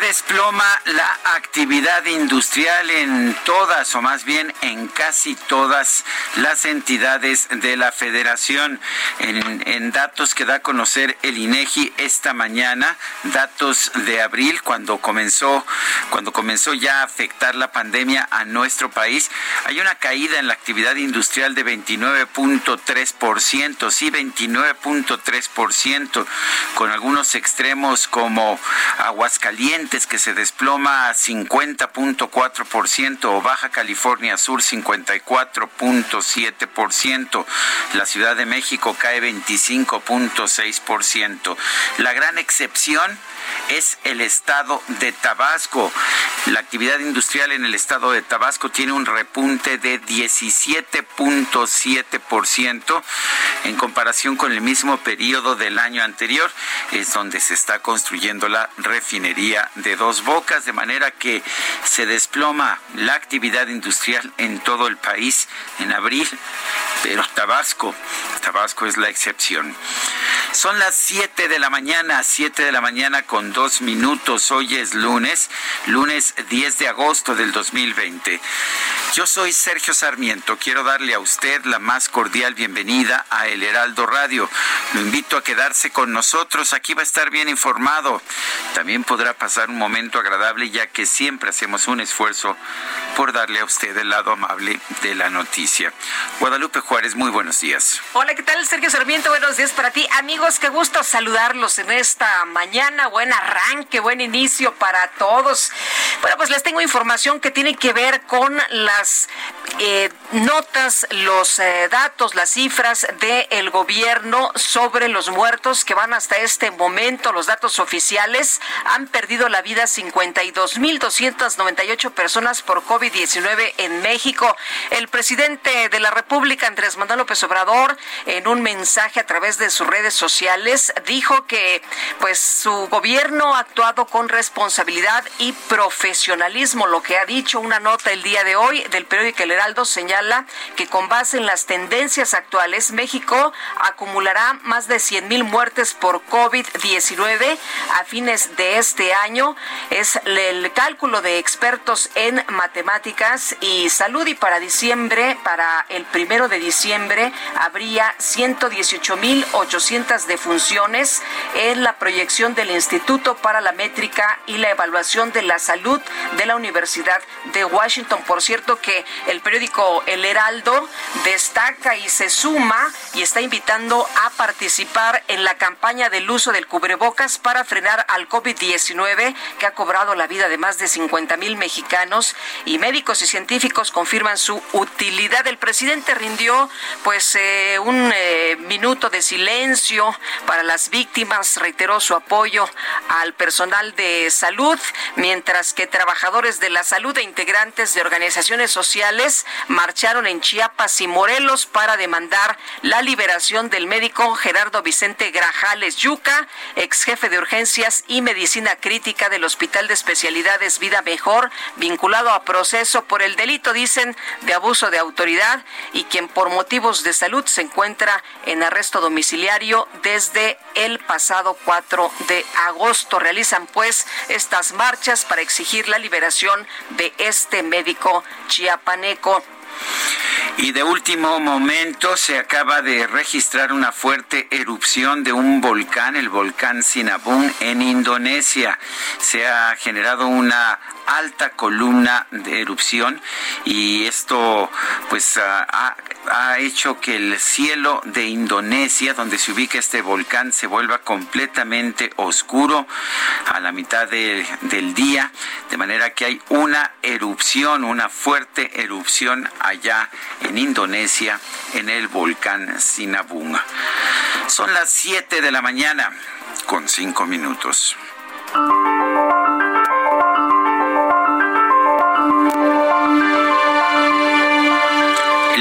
Desploma la actividad industrial en todas, o más bien en casi todas las entidades de la federación. En, en datos que da a conocer el INEGI esta mañana, datos de abril, cuando comenzó, cuando comenzó ya a afectar la pandemia a nuestro país, hay una caída en la actividad industrial de 29.3%, sí, 29.3%, con algunos extremos como Aguascalientes, que se desploma a 50.4% o Baja California Sur 54.7%. La Ciudad de México cae 25.6%. La gran excepción es el estado de Tabasco. La actividad industrial en el estado de Tabasco tiene un repunte de 17.7% en comparación con el mismo periodo del año anterior. Es donde se está construyendo la refinería de dos bocas, de manera que se desploma la actividad industrial en todo el país en abril, pero Tabasco, Tabasco es la excepción. Son las 7 de la mañana, 7 de la mañana con dos minutos. Hoy es lunes, lunes 10 de agosto del 2020. Yo soy Sergio Sarmiento. Quiero darle a usted la más cordial bienvenida a El Heraldo Radio. Lo invito a quedarse con nosotros. Aquí va a estar bien informado. También podrá pasar un momento agradable ya que siempre hacemos un esfuerzo por darle a usted el lado amable de la noticia. Guadalupe Juárez, muy buenos días. Hola, ¿qué tal? Sergio Sarmiento, buenos días para ti. Amigos, qué gusto saludarlos en esta mañana. Buen arranque, buen inicio para todos. Bueno, pues les tengo información que tiene que ver con las eh, notas, los eh, datos, las cifras del gobierno sobre los muertos que van hasta este momento. Los datos oficiales han perdido la vida 52.298 personas por COVID-19 en México. El presidente de la República, Andrés Manuel López Obrador, en un mensaje a través de sus redes sociales, dijo que pues su gobierno ha actuado con responsabilidad y profesionalismo. Lo que ha dicho una nota el día de hoy del periódico El Heraldo señala que con base en las tendencias actuales, México acumulará más de 100 mil muertes por COVID-19 a fines de este año. Es el cálculo de expertos en matemáticas y salud y para diciembre, para el primero de diciembre, habría 118 mil 800 defunciones en la proyección del Instituto para la Métrica y la Evaluación de la Salud de la Universidad de Washington. Por cierto que el periódico El Heraldo destaca y se suma y está invitando a participar en la campaña del uso del cubrebocas para frenar al COVID-19 que ha cobrado la vida de más de 50 mil mexicanos y médicos y científicos confirman su utilidad. El presidente rindió pues eh, un eh, minuto de silencio para las víctimas, reiteró su apoyo al personal de salud, mientras que trabajadores de la salud e integrantes de organizaciones sociales marcharon en Chiapas y Morelos para demandar la liberación del médico Gerardo Vicente Grajales Yuca, ex jefe de urgencias y medicina crítica del Hospital de Especialidades Vida Mejor, vinculado a proceso por el delito, dicen, de abuso de autoridad y quien por motivos de salud se encuentra en arresto domiciliario desde el pasado 4 de agosto. Realizan pues estas marchas para exigir la liberación de este médico chiapaneco. Y de último momento se acaba de registrar una fuerte erupción de un volcán, el volcán Sinabung, en Indonesia. Se ha generado una alta columna de erupción y esto pues ha, hecho que el cielo de Indonesia, donde se ubica este volcán, se vuelva completamente oscuro a la mitad del día, de manera que hay una erupción, una fuerte erupción allá en Indonesia, en el volcán Sinabung. Son las 7 de la mañana con 5 minutos.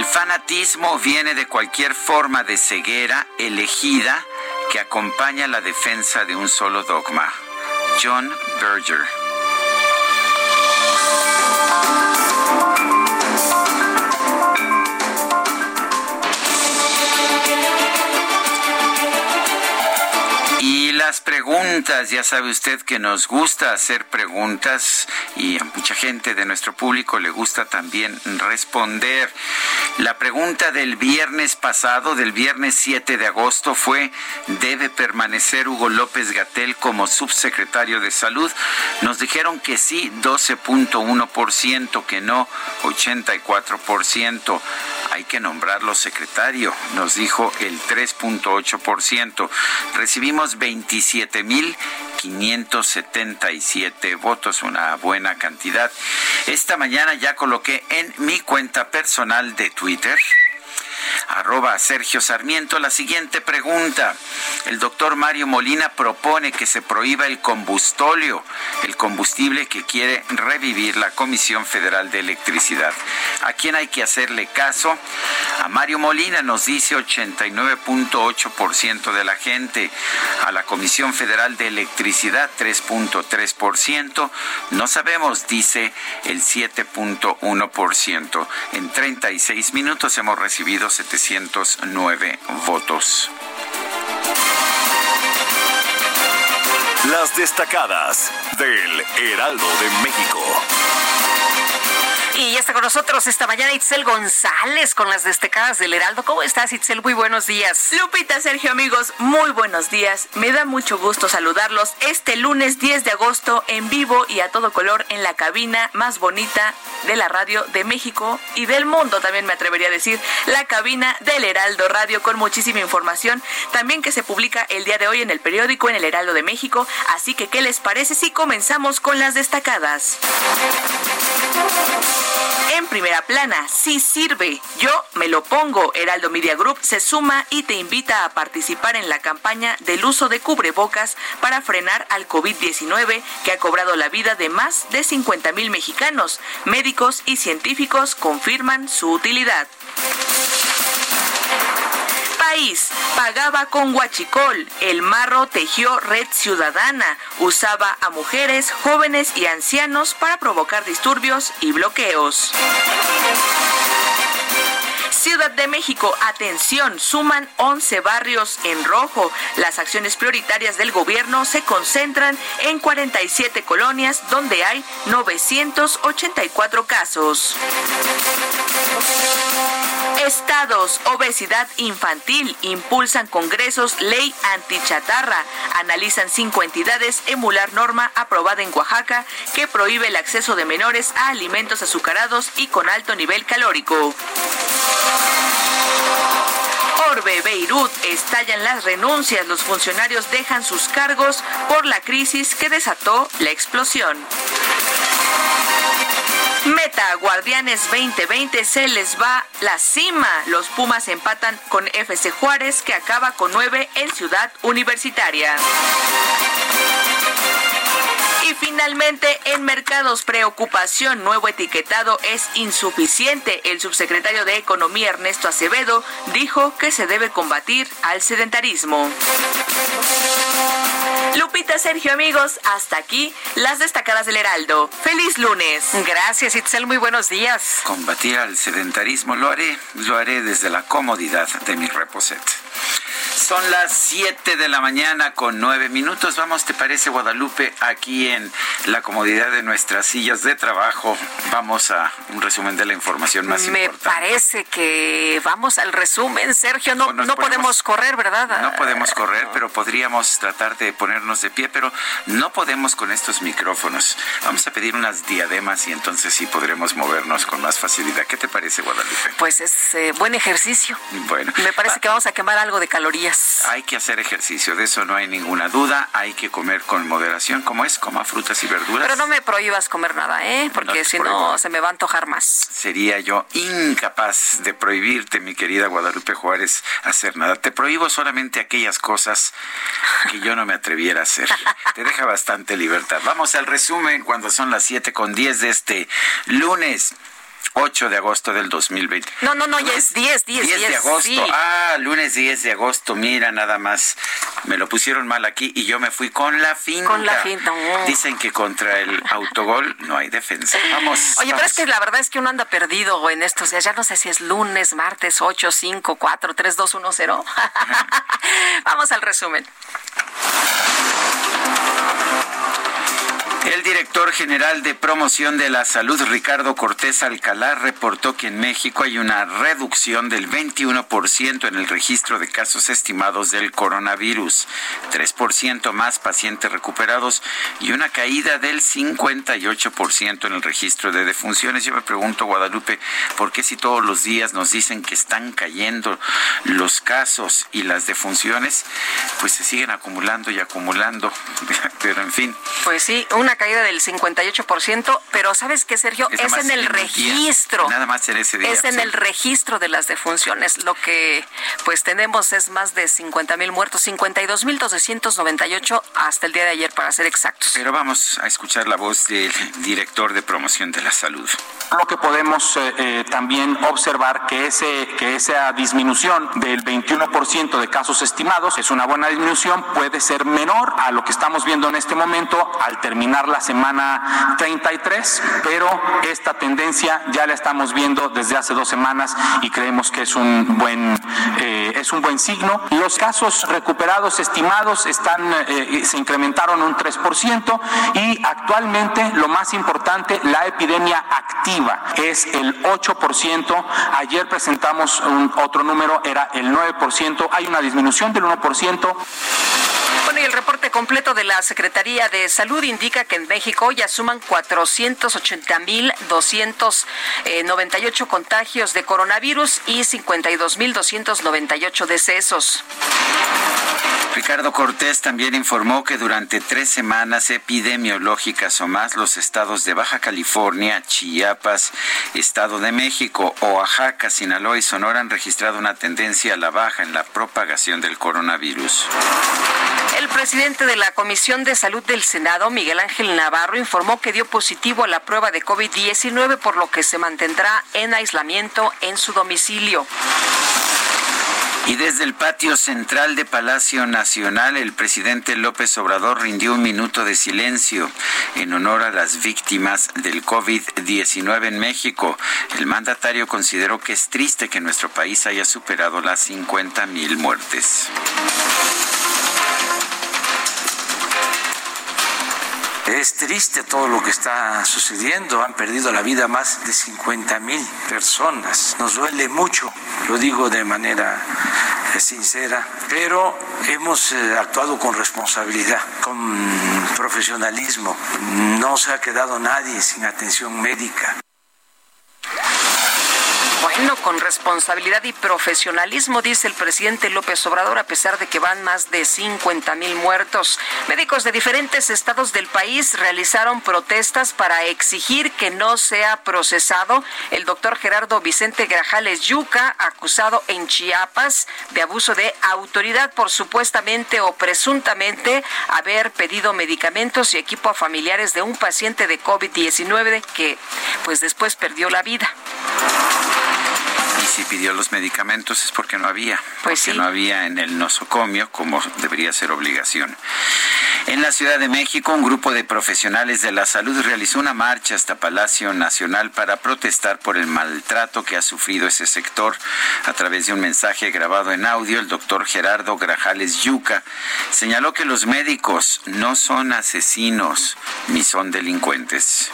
Fanatismo viene de cualquier forma de ceguera elegida que acompaña la defensa de un solo dogma. John Berger. Las preguntas. Ya sabe usted que nos gusta hacer preguntas y a mucha gente de nuestro público le gusta también responder. La pregunta del viernes pasado, del viernes 7 de agosto, fue, ¿debe permanecer Hugo López Gatel como subsecretario de salud? Nos dijeron que sí, 12.1%, que no, 84%. Hay que nombrarlo secretario, nos dijo el 3.8%. Recibimos 20 17.577 votos, una buena cantidad. Esta mañana ya coloqué en mi cuenta personal de Twitter arroba Sergio Sarmiento. La siguiente pregunta. El doctor Mario Molina propone que se prohíba el combustóleo, el combustible que quiere revivir la Comisión Federal de Electricidad. ¿A quién hay que hacerle caso? A Mario Molina nos dice 89.8% de la gente. A la Comisión Federal de Electricidad 3.3%. No sabemos, dice el 7.1%. En 36 minutos hemos recibido 709 votos. Las destacadas del Heraldo de México. Y ya está con nosotros esta mañana Itzel González con las destacadas del Heraldo. ¿Cómo estás, Itzel? Muy buenos días. Lupita, Sergio, amigos, muy buenos días. Me da mucho gusto saludarlos este lunes 10 de agosto en vivo y a todo color en la cabina más bonita de la radio de México y del mundo, también me atrevería a decir, la cabina del Heraldo Radio con muchísima información, también que se publica el día de hoy en el periódico en el Heraldo de México. Así que, ¿qué les parece si comenzamos con las destacadas? En primera plana, sí sirve, yo me lo pongo. Heraldo Media Group se suma y te invita a participar en la campaña del uso de cubrebocas para frenar al COVID-19 que ha cobrado la vida de más de 50 mil mexicanos. Médicos y científicos confirman su utilidad pagaba con huachicol. El marro tejió red ciudadana. Usaba a mujeres, jóvenes y ancianos para provocar disturbios y bloqueos. Ciudad de México, atención, suman 11 barrios en rojo. Las acciones prioritarias del gobierno se concentran en 47 colonias donde hay 984 casos. Estados, obesidad infantil, impulsan congresos, ley antichatarra. Analizan cinco entidades emular norma aprobada en Oaxaca que prohíbe el acceso de menores a alimentos azucarados y con alto nivel calórico. Orbe, Beirut, estallan las renuncias. Los funcionarios dejan sus cargos por la crisis que desató la explosión. Meta, Guardianes 2020 se les va la cima. Los Pumas empatan con FC Juárez que acaba con 9 en Ciudad Universitaria. Y finalmente, en mercados, preocupación, nuevo etiquetado es insuficiente. El subsecretario de Economía, Ernesto Acevedo, dijo que se debe combatir al sedentarismo. Lupita, Sergio, amigos, hasta aquí las destacadas del Heraldo. Feliz lunes. Gracias, Itzel. Muy buenos días. Combatir al sedentarismo lo haré, lo haré desde la comodidad de mi reposet. Son las 7 de la mañana con 9 minutos. Vamos, ¿te parece, Guadalupe? Aquí en la comodidad de nuestras sillas de trabajo. Vamos a un resumen de la información más Me importante. Me parece que vamos al resumen, Sergio. No, no podemos correr, ¿verdad? No podemos correr, pero podríamos tratar de ponernos de pie, pero no podemos con estos micrófonos. Vamos a pedir unas diademas y entonces sí podremos movernos con más facilidad. ¿Qué te parece, Guadalupe? Pues es eh, buen ejercicio. Bueno. Me parece que vamos a quemar algo de calorías. Hay que hacer ejercicio, de eso no hay ninguna duda. Hay que comer con moderación, como es, coma frutas y verduras. Pero no me prohíbas comer nada, ¿eh? Porque no si no, se me va a antojar más. Sería yo incapaz de prohibirte, mi querida Guadalupe Juárez, hacer nada. Te prohíbo solamente aquellas cosas que yo no me atreviera a hacer. Te deja bastante libertad. Vamos al resumen cuando son las 7 con 10 de este lunes. 8 de agosto del 2020. No, no, no, ya es 10, 10, 10. 10 de agosto. Sí. Ah, lunes 10 de agosto. Mira, nada más. Me lo pusieron mal aquí y yo me fui con la finta. Con la finta. Oh. Dicen que contra el autogol no hay defensa. Vamos. Oye, vamos. pero es que la verdad es que uno anda perdido en estos días. Ya no sé si es lunes, martes, 8, 5, 4, 3, 2, 1, 0. vamos al resumen. El director general de promoción de la salud, Ricardo Cortés Alcalá, reportó que en México hay una reducción del 21% en el registro de casos estimados del coronavirus, 3% más pacientes recuperados y una caída del 58% en el registro de defunciones. Yo me pregunto, Guadalupe, ¿por qué si todos los días nos dicen que están cayendo los casos y las defunciones, pues se siguen acumulando y acumulando? Pero en fin. Pues sí, una caída del 58%, pero ¿sabes qué, Sergio? Es, es en el registro. Día, nada más en ese día. Es en sí. el registro de las defunciones. Lo que pues tenemos es más de 50 mil muertos, 52 mil 298 hasta el día de ayer, para ser exactos. Pero vamos a escuchar la voz del director de promoción de la salud. Lo que podemos eh, eh, también observar que, ese, que esa disminución del 21% de casos estimados es una buena disminución, puede ser menor a lo que estamos viendo en este momento al terminar la semana 33, pero esta tendencia ya la estamos viendo desde hace dos semanas y creemos que es un buen, eh, es un buen signo. Los casos recuperados estimados están, eh, se incrementaron un 3% y actualmente lo más importante, la epidemia activa es el 8%. Ayer presentamos un, otro número, era el 9%. Hay una disminución del 1%. Y el reporte completo de la Secretaría de Salud indica que en México ya suman 480.298 contagios de coronavirus y 52.298 decesos. Ricardo Cortés también informó que durante tres semanas epidemiológicas o más los estados de Baja California, Chiapas, Estado de México, Oaxaca, Sinaloa y Sonora han registrado una tendencia a la baja en la propagación del coronavirus. El presidente de la Comisión de Salud del Senado, Miguel Ángel Navarro, informó que dio positivo a la prueba de COVID-19, por lo que se mantendrá en aislamiento en su domicilio. Y desde el patio central de Palacio Nacional, el presidente López Obrador rindió un minuto de silencio en honor a las víctimas del COVID-19 en México. El mandatario consideró que es triste que nuestro país haya superado las 50 mil muertes. Es triste todo lo que está sucediendo. Han perdido la vida más de 50 mil personas. Nos duele mucho, lo digo de manera sincera, pero hemos actuado con responsabilidad, con profesionalismo. No se ha quedado nadie sin atención médica. No, con responsabilidad y profesionalismo, dice el presidente López Obrador, a pesar de que van más de 50 mil muertos. Médicos de diferentes estados del país realizaron protestas para exigir que no sea procesado el doctor Gerardo Vicente Grajales Yuca, acusado en Chiapas de abuso de autoridad por supuestamente o presuntamente haber pedido medicamentos y equipo a familiares de un paciente de COVID-19 que pues después perdió la vida si pidió los medicamentos es porque no había, pues porque no había en el nosocomio como debería ser obligación. En la Ciudad de México, un grupo de profesionales de la salud realizó una marcha hasta Palacio Nacional para protestar por el maltrato que ha sufrido ese sector. A través de un mensaje grabado en audio, el doctor Gerardo Grajales Yuca señaló que los médicos no son asesinos ni son delincuentes.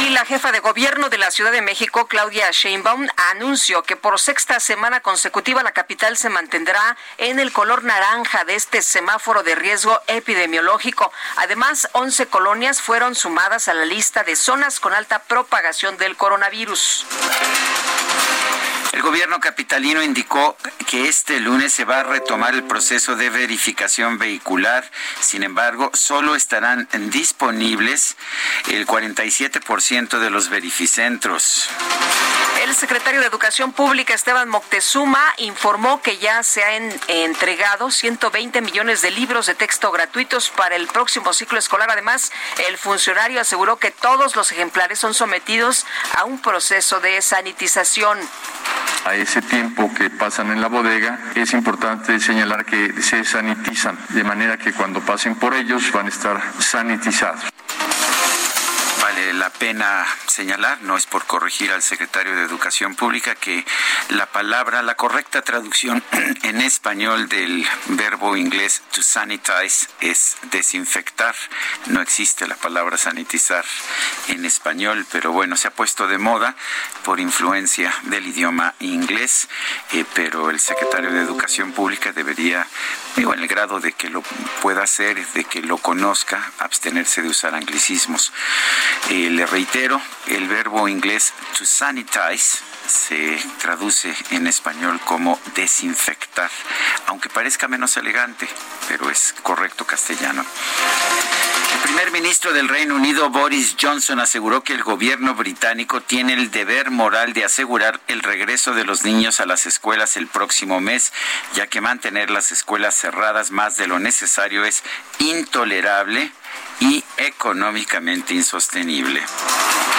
Y la jefa de gobierno de la Ciudad de México, Claudia Sheinbaum, anunció que por sexta semana consecutiva la capital se mantendrá en el color naranja de este semáforo de riesgo epidemiológico. Además, 11 colonias fueron sumadas a la lista de zonas con alta propagación del coronavirus. El gobierno capitalino indicó que este lunes se va a retomar el proceso de verificación vehicular. Sin embargo, solo estarán disponibles el 47% de los verificentros. El secretario de Educación Pública, Esteban Moctezuma, informó que ya se han entregado 120 millones de libros de texto gratuitos para el próximo ciclo escolar. Además, el funcionario aseguró que todos los ejemplares son sometidos a un proceso de sanitización a ese tiempo que pasan en la bodega, es importante señalar que se sanitizan, de manera que cuando pasen por ellos van a estar sanitizados la pena señalar, no es por corregir al secretario de Educación Pública, que la palabra, la correcta traducción en español del verbo inglés to sanitize es desinfectar. No existe la palabra sanitizar en español, pero bueno, se ha puesto de moda por influencia del idioma inglés, eh, pero el secretario de Educación Pública debería, digo, en el grado de que lo pueda hacer, de que lo conozca, abstenerse de usar anglicismos. Eh, le reitero, el verbo inglés to sanitize se traduce en español como desinfectar, aunque parezca menos elegante, pero es correcto castellano. El primer ministro del Reino Unido, Boris Johnson, aseguró que el gobierno británico tiene el deber moral de asegurar el regreso de los niños a las escuelas el próximo mes, ya que mantener las escuelas cerradas más de lo necesario es intolerable y económicamente insostenible.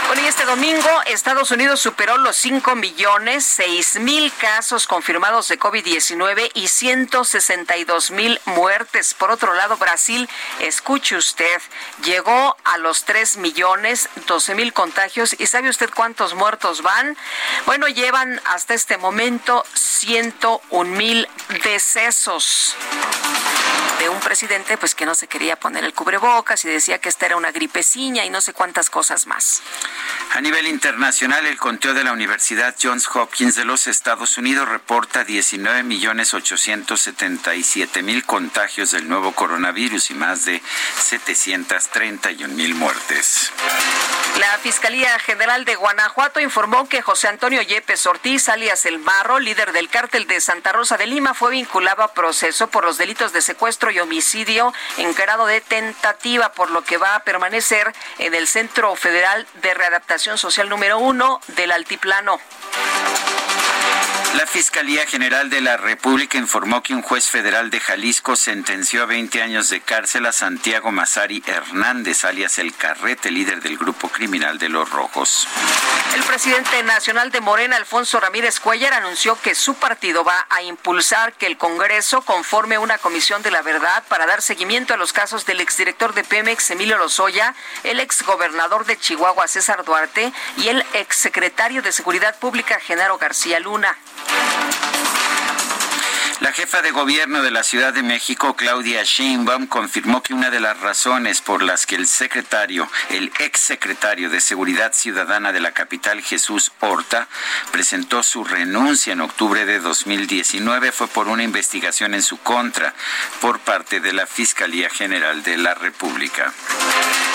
Bueno, y este domingo Estados Unidos superó los 5 millones 6 mil casos confirmados de COVID-19 y 162 mil muertes. Por otro lado, Brasil, escuche usted, llegó a los 3 millones 12 mil contagios. ¿Y sabe usted cuántos muertos van? Bueno, llevan hasta este momento 101 mil decesos de un presidente pues que no se quería poner el cubrebocas y decía que esta era una gripeciña y no sé cuántas cosas más. A nivel internacional, el conteo de la Universidad Johns Hopkins de los Estados Unidos reporta 19 millones 877 mil contagios del nuevo coronavirus y más de 731 mil muertes. La Fiscalía General de Guanajuato informó que José Antonio Yepes Ortiz, alias El Marro, líder del cártel de Santa Rosa de Lima, fue vinculado a proceso por los delitos de secuestro y homicidio en de tentativa, por lo que va a permanecer en el Centro Federal de Readaptación Social número uno del Altiplano. La Fiscalía General de la República informó que un juez federal de Jalisco sentenció a 20 años de cárcel a Santiago Mazari Hernández, alias El Carrete, líder del grupo criminal de Los Rojos. El presidente nacional de Morena, Alfonso Ramírez Cuellar, anunció que su partido va a impulsar que el Congreso conforme una comisión de la verdad para dar seguimiento a los casos del exdirector de Pemex, Emilio Lozoya, el exgobernador de Chihuahua, César Duarte, y el exsecretario de Seguridad Pública, Genaro García Luna. La jefa de gobierno de la Ciudad de México, Claudia Sheinbaum, confirmó que una de las razones por las que el secretario, el exsecretario de Seguridad Ciudadana de la capital, Jesús Horta, presentó su renuncia en octubre de 2019 fue por una investigación en su contra por parte de la Fiscalía General de la República.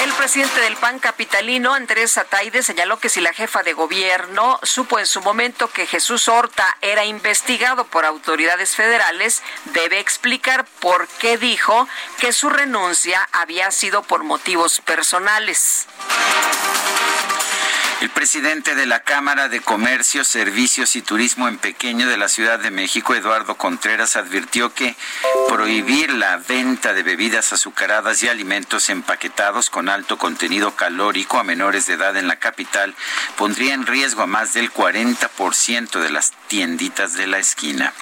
El presidente del PAN capitalino, Andrés Ataide, señaló que si la jefa de gobierno supo en su momento que Jesús Horta era investigado por autoridades federales, debe explicar por qué dijo que su renuncia había sido por motivos personales. El presidente de la Cámara de Comercio, Servicios y Turismo en Pequeño de la Ciudad de México, Eduardo Contreras, advirtió que prohibir la venta de bebidas azucaradas y alimentos empaquetados con alto contenido calórico a menores de edad en la capital pondría en riesgo a más del 40% de las tienditas de la esquina.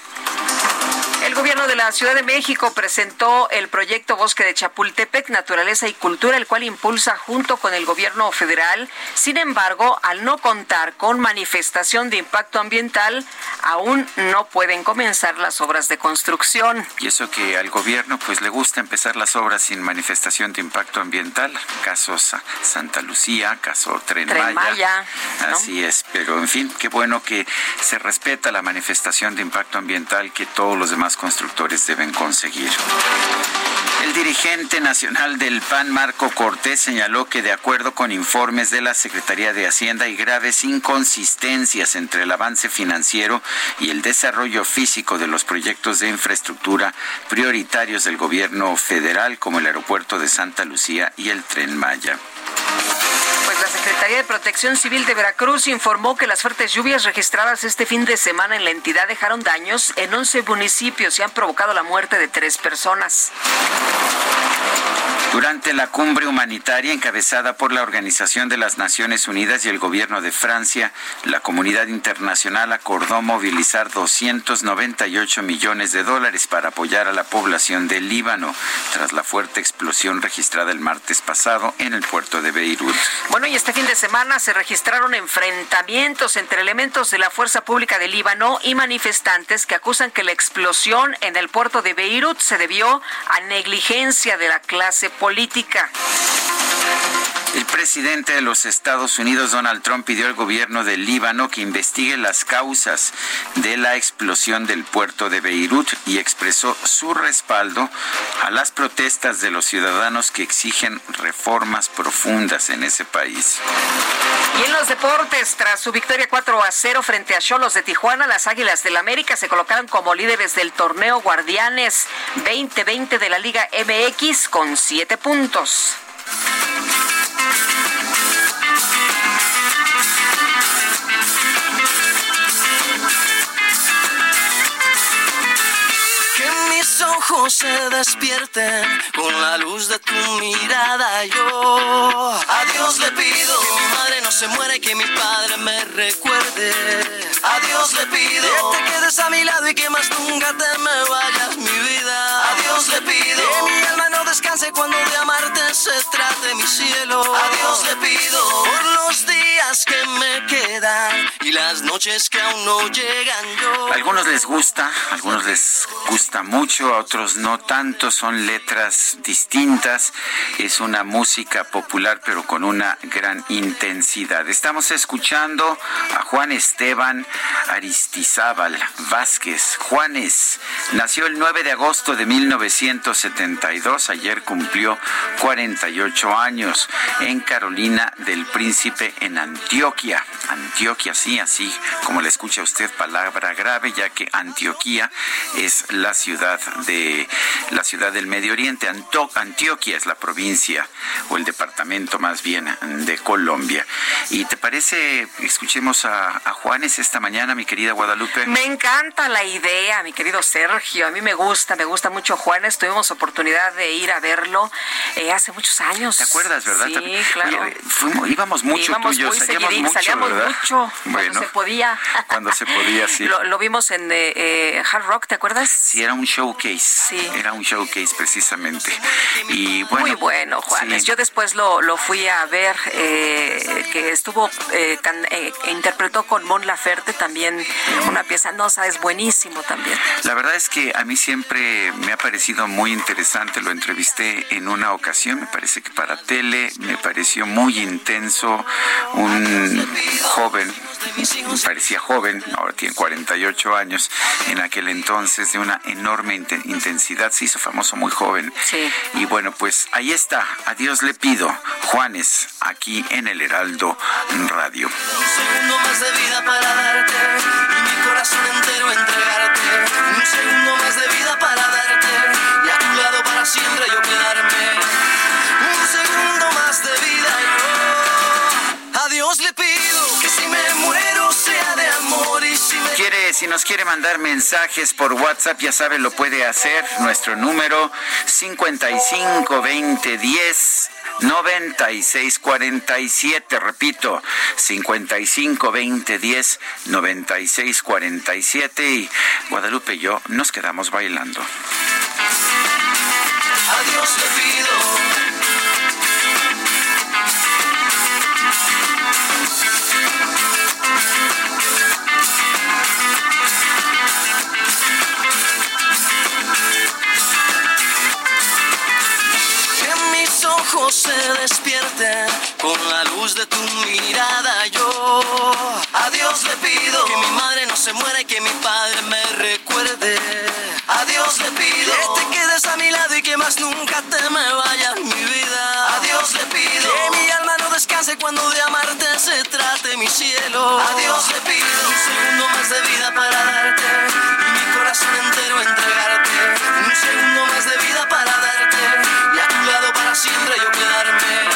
El gobierno de la Ciudad de México presentó el proyecto Bosque de Chapultepec, Naturaleza y Cultura, el cual impulsa junto con el gobierno federal. Sin embargo, al no contar con manifestación de impacto ambiental, aún no pueden comenzar las obras de construcción. Y eso que al gobierno pues le gusta empezar las obras sin manifestación de impacto ambiental, casos Santa Lucía, caso Tren, Maya. Así es, pero en fin, qué bueno que se respeta la manifestación de impacto ambiental que todos los demás constructores deben conseguir. El dirigente nacional del PAN, Marco Cortés, señaló que de acuerdo con informes de la Secretaría de Hacienda hay graves inconsistencias entre el avance financiero y el desarrollo físico de los proyectos de infraestructura prioritarios del gobierno federal, como el aeropuerto de Santa Lucía y el tren Maya. La Secretaría de Protección Civil de Veracruz informó que las fuertes lluvias registradas este fin de semana en la entidad dejaron daños en 11 municipios y han provocado la muerte de tres personas. Durante la cumbre humanitaria encabezada por la Organización de las Naciones Unidas y el gobierno de Francia, la comunidad internacional acordó movilizar 298 millones de dólares para apoyar a la población del Líbano tras la fuerte explosión registrada el martes pasado en el puerto de Beirut. Bueno, y este fin de semana se registraron enfrentamientos entre elementos de la Fuerza Pública del Líbano y manifestantes que acusan que la explosión en el puerto de Beirut se debió a negligencia de la clase política. El presidente de los Estados Unidos, Donald Trump, pidió al gobierno del Líbano que investigue las causas de la explosión del puerto de Beirut y expresó su respaldo a las protestas de los ciudadanos que exigen reformas profundas en ese país. Y en los deportes, tras su victoria 4 a 0 frente a Cholos de Tijuana, las Águilas del América se colocaron como líderes del torneo Guardianes 2020 de la Liga MX con 7 puntos. Ojos se despierten con la luz de tu mirada. Yo a Dios le pido que mi madre no se muera y que mi padre me recuerde. A Dios le pido que te quedes a mi lado y que más nunca te me vayas, mi vida. A Dios le pido que mi descanse cuando de amarte se trate mi cielo. A Dios le pido por los días que me quedan y las noches que aún no llegan. Yo. algunos les gusta, algunos les gusta mucho, a otros no tanto, son letras distintas, es una música popular pero con una gran intensidad. Estamos escuchando a Juan Esteban Aristizábal Vázquez. Juanes nació el 9 de agosto de 1972, ayer cumplió 48 años en Carolina del Príncipe en Antioquia. Antioquia, sí, así como le escucha usted palabra grave, ya que Antioquia es la ciudad de la ciudad del Medio Oriente. Antioquia es la provincia o el departamento más bien de Colombia. ¿Y te parece, escuchemos a, Juanes esta mañana, mi querida Guadalupe? Me encanta la idea, mi querido Sergio. A mí me gusta, me gusta mucho Juanes. Tuvimos oportunidad de ir a verlo eh, hace muchos años. ¿Te acuerdas, verdad? Sí, claro. íbamos mucho íbamos tú y yo, salíamos mucho, salíamos mucho cuando se podía. Cuando se podía, sí. Lo, vimos en eh, eh, Hard Rock, ¿te acuerdas? Sí, era un showcase. Sí. Era un showcase precisamente. Y bueno, Muy bueno, Juanes. Yo después lo, lo fui a ver, eh, que estuvo, eh, eh, interpretó con Mon Laferte también una pieza, no sabes, buenísimo también. La verdad es que a mí siempre me ha parecido muy interesante, lo entrevisté en una ocasión, me parece que para tele, me pareció muy intenso, un joven me parecía joven, ahora tiene 48 años, en aquel entonces de una enorme intensidad, se hizo famoso muy joven. Sí. Y bueno, pues ahí está, a Dios le pido, Juanes, aquí en el Heraldo Radio. Un segundo más de vida para darte y mi corazón entero entregarte. Un segundo más de vida para darte siempre yo quedarme. Un segundo más de vida yo. A le pido que si me muero sea de amor y si nos quiere mandar mensajes por WhatsApp, ya sabe, lo puede hacer. Nuestro número 55 20 10 96 47, repito, 55 20 10 96 47 y Guadalupe y yo nos quedamos bailando. A Dios le pido. Que mis ojos se despierten con la luz de tu mirada. Yo pido que mi madre no se muera y que mi padre me recuerde. A Dios le pido que te quedes a mi lado y que más nunca te me vaya mi vida. A Dios le pido que mi alma no descanse cuando de amarte se trate mi cielo. A Dios le pido un segundo más de vida para darte y mi corazón entero entregarte. Un segundo más de vida para darte y a tu lado para siempre yo quedarme.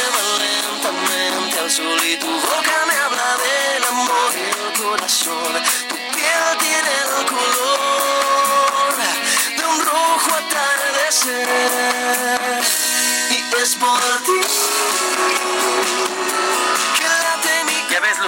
y tu boca me habla del amor y el corazón. Tu piel tiene el color de un rojo atardecer y es por ti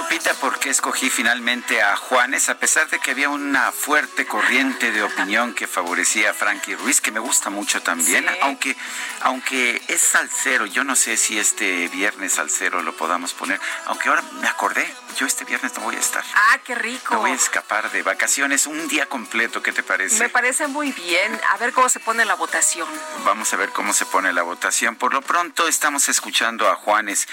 Lupita, por qué escogí finalmente a Juanes, a pesar de que había una fuerte corriente de opinión que favorecía a Frankie Ruiz, que me gusta mucho también, Sí. aunque, aunque es salsero, yo no sé si este viernes salsero lo podamos poner, aunque ahora me acordé, yo este viernes no voy a estar. Ah, qué rico. Me voy a escapar de vacaciones un día completo, ¿qué te parece? Me parece muy bien. A ver cómo se pone la votación. Vamos a ver cómo se pone la votación. Por lo pronto estamos escuchando a Juanes,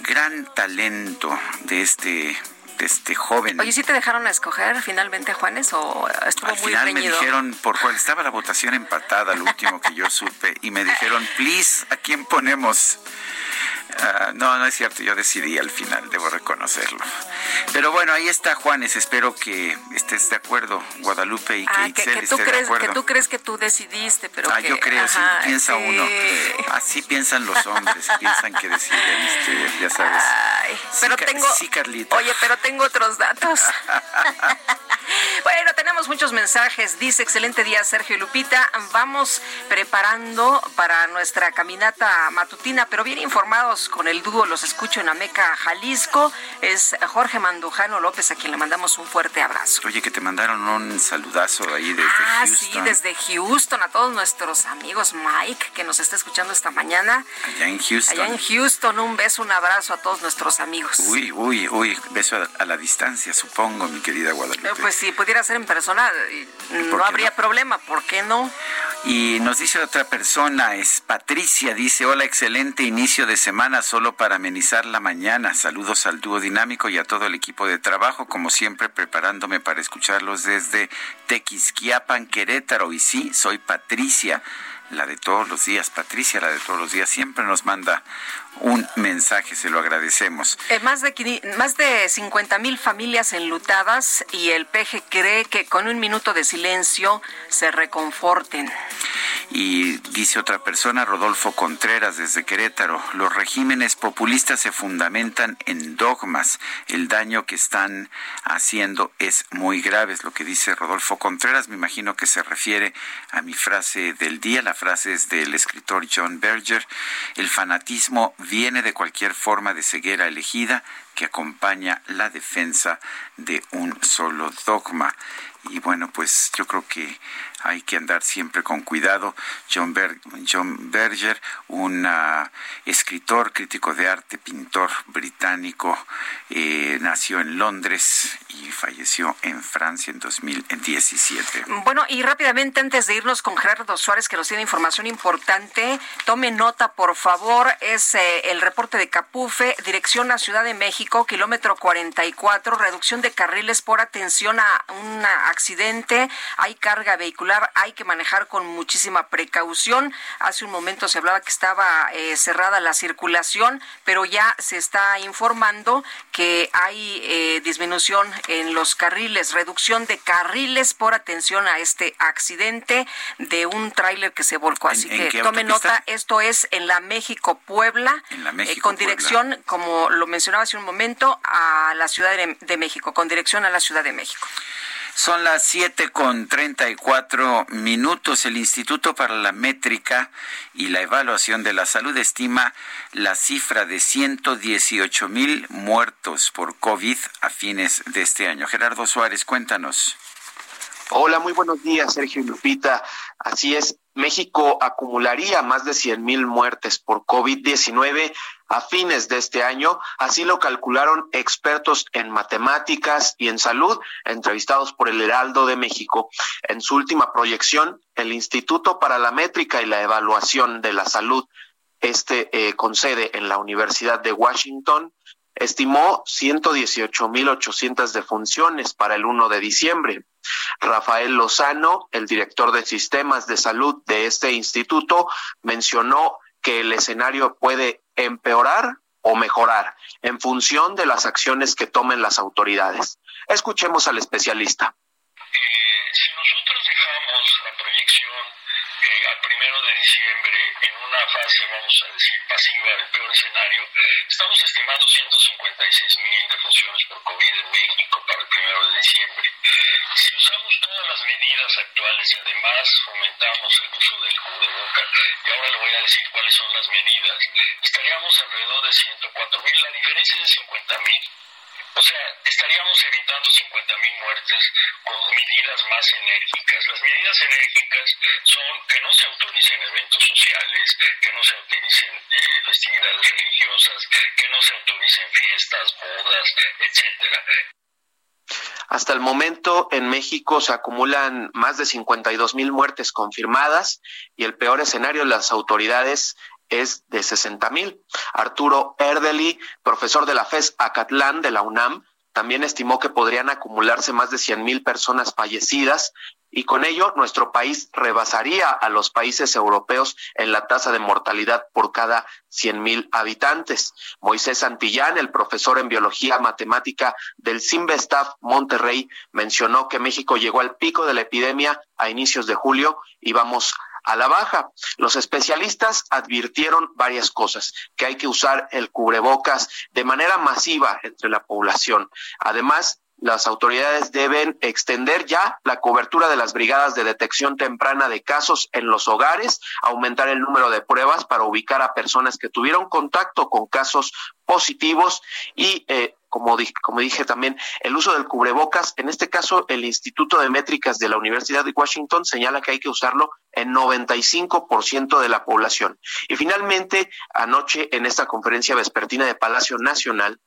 gran talento de este, de este joven. Oye, ¿sí te dejaron a escoger finalmente, Juanes, o estuvo Al muy final me dijeron por cuál estaba la votación empatada, lo último que yo supe, y me dijeron, please, ¿a quién ponemos? Ah, no, no es cierto, yo decidí al final, debo reconocerlo. Pero bueno, ahí está Juanes, espero que estés de acuerdo, Guadalupe, y que Ah, que, Itzel que tú esté de crees, acuerdo. que tú crees que tú decidiste, pero Ah, que, yo creo, sí, piensa sí. uno. Así piensan los hombres, piensan que deciden, este, ya sabes. Ay, Sí, pero tengo, sí, Carlita. oye, pero tengo otros datos. bueno, tenemos muchos mensajes. Dice, excelente día, Sergio y Lupita. Vamos preparando para nuestra caminata matutina, pero bien informados con el dúo. Los escucho en Ameca, Jalisco. Es Jorge Mandujano López, a quien le mandamos un fuerte abrazo. Oye, que te mandaron un saludazo ahí desde Ah, Houston. sí, desde Houston, a todos nuestros amigos, Mike, que nos está escuchando esta mañana. Allá en Houston. Allá en Houston, un beso, un abrazo a todos nuestros amigos. Uy, uy, uy, beso a, a la distancia, supongo, mi querida Guadalupe. Eh, Pues si pudiera ser en persona, eh, ¿Por no habría no? problema, ¿por qué no? Y nos dice otra persona, es Patricia, dice, hola, excelente inicio de semana solo para amenizar la mañana. Saludos al dúo dinámico y a todo el equipo de trabajo, como siempre preparándome para escucharlos desde Tequisquiapan, Querétaro. Y sí, soy Patricia, la de todos los días. Patricia, la de todos los días, siempre nos manda un mensaje, se lo agradecemos. Eh, más de más de 50 mil familias enlutadas y el PG cree que con un minuto de silencio se reconforten. Y dice otra persona, Rodolfo Contreras desde Querétaro, los regímenes populistas se fundamentan en dogmas. El daño que están haciendo es muy grave, es lo que dice Rodolfo Contreras. Me imagino que se refiere a mi frase del día. La frase es del escritor John Berger. El fanatismo viene de cualquier forma de ceguera elegida que acompaña la defensa de un solo dogma. Y bueno, pues yo creo que hay que andar siempre con cuidado. John, John Berger, un escritor, crítico de arte, pintor británico, eh, nació en Londres y falleció en Francia en 2017. Bueno, y rápidamente antes de irnos con Gerardo Suárez, que nos tiene información importante, tome nota, por favor, es eh, el reporte de Capufe, dirección a Ciudad de México, kilómetro 44, reducción de carriles por atención a un accidente, hay carga vehicular hay que manejar con muchísima precaución. Hace un momento se hablaba que estaba eh, cerrada la circulación, pero ya se está informando que hay eh, disminución en los carriles, reducción de carriles por atención a este accidente de un tráiler que se volcó. Así que tome nota, esto es en la México-Puebla, eh, con dirección, como lo mencionaba hace un momento, a la Ciudad de México, con dirección a la Ciudad de México. Son las siete con treinta y cuatro minutos. El Instituto para la Métrica y la Evaluación de la Salud estima la cifra de 118 mil muertos por COVID a fines de este año. Gerardo Suárez, cuéntanos. Hola, muy buenos días, Sergio Lupita. Así es, México acumularía más de 100 mil muertes por COVID-19 a fines de este año. Así lo calcularon expertos en matemáticas y en salud entrevistados por el Heraldo de México. En su última proyección, el Instituto para la Métrica y la Evaluación de la Salud, este eh, con sede en la Universidad de Washington, estimó 118.800 defunciones para el 1 de diciembre. Rafael Lozano, el director de sistemas de salud de este instituto, mencionó que el escenario puede empeorar o mejorar en función de las acciones que tomen las autoridades. Escuchemos al especialista. Eh, si nosotros dejamos la proyección eh, al primero de diciembre en una fase, vamos a decir, pasiva del peor escenario, estamos estimando 156 mil defunciones por COVID en México para el primero de diciembre. Si usamos todas las medidas actuales y además fomentamos el uso del cubreboca, y ahora le voy a decir cuáles son las medidas, estaríamos alrededor de 104 mil, la diferencia es de 50 mil. O sea, estaríamos evitando 50.000 muertes con medidas más enérgicas. Las medidas enérgicas son que no se autoricen eventos sociales, que no se autoricen eh, festividades religiosas, que no se autoricen fiestas, bodas, etcétera. Hasta el momento en México se acumulan más de 52 mil muertes confirmadas y el peor escenario las autoridades es de 60 mil. Arturo Erdeli, profesor de la FES Acatlán de la UNAM, también estimó que podrían acumularse más de 100 mil personas fallecidas y con ello nuestro país rebasaría a los países europeos en la tasa de mortalidad por cada 100 mil habitantes. Moisés Santillán, el profesor en biología matemática del Simvestaff Monterrey, mencionó que México llegó al pico de la epidemia a inicios de julio y vamos a la baja. Los especialistas advirtieron varias cosas, que hay que usar el cubrebocas de manera masiva entre la población. Además, las autoridades deben extender ya la cobertura de las brigadas de detección temprana de casos en los hogares, aumentar el número de pruebas para ubicar a personas que tuvieron contacto con casos positivos y eh, como dije, como dije también, el uso del cubrebocas, en este caso el Instituto de Métricas de la Universidad de Washington señala que hay que usarlo en 95% de la población. Y finalmente, anoche en esta conferencia vespertina de Palacio Nacional,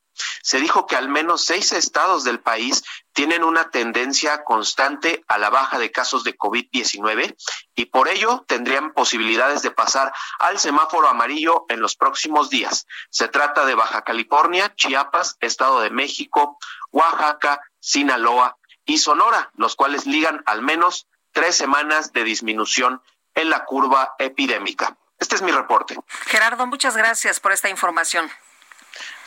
se dijo que al menos seis estados del país tienen una tendencia constante a la baja de casos de COVID-19 y por ello tendrían posibilidades de pasar al semáforo amarillo en los próximos días. Se trata de Baja California, Chiapas, Estado de México, Oaxaca, Sinaloa y Sonora, los cuales ligan al menos tres semanas de disminución en la curva epidémica. Este es mi reporte. Gerardo, muchas gracias por esta información.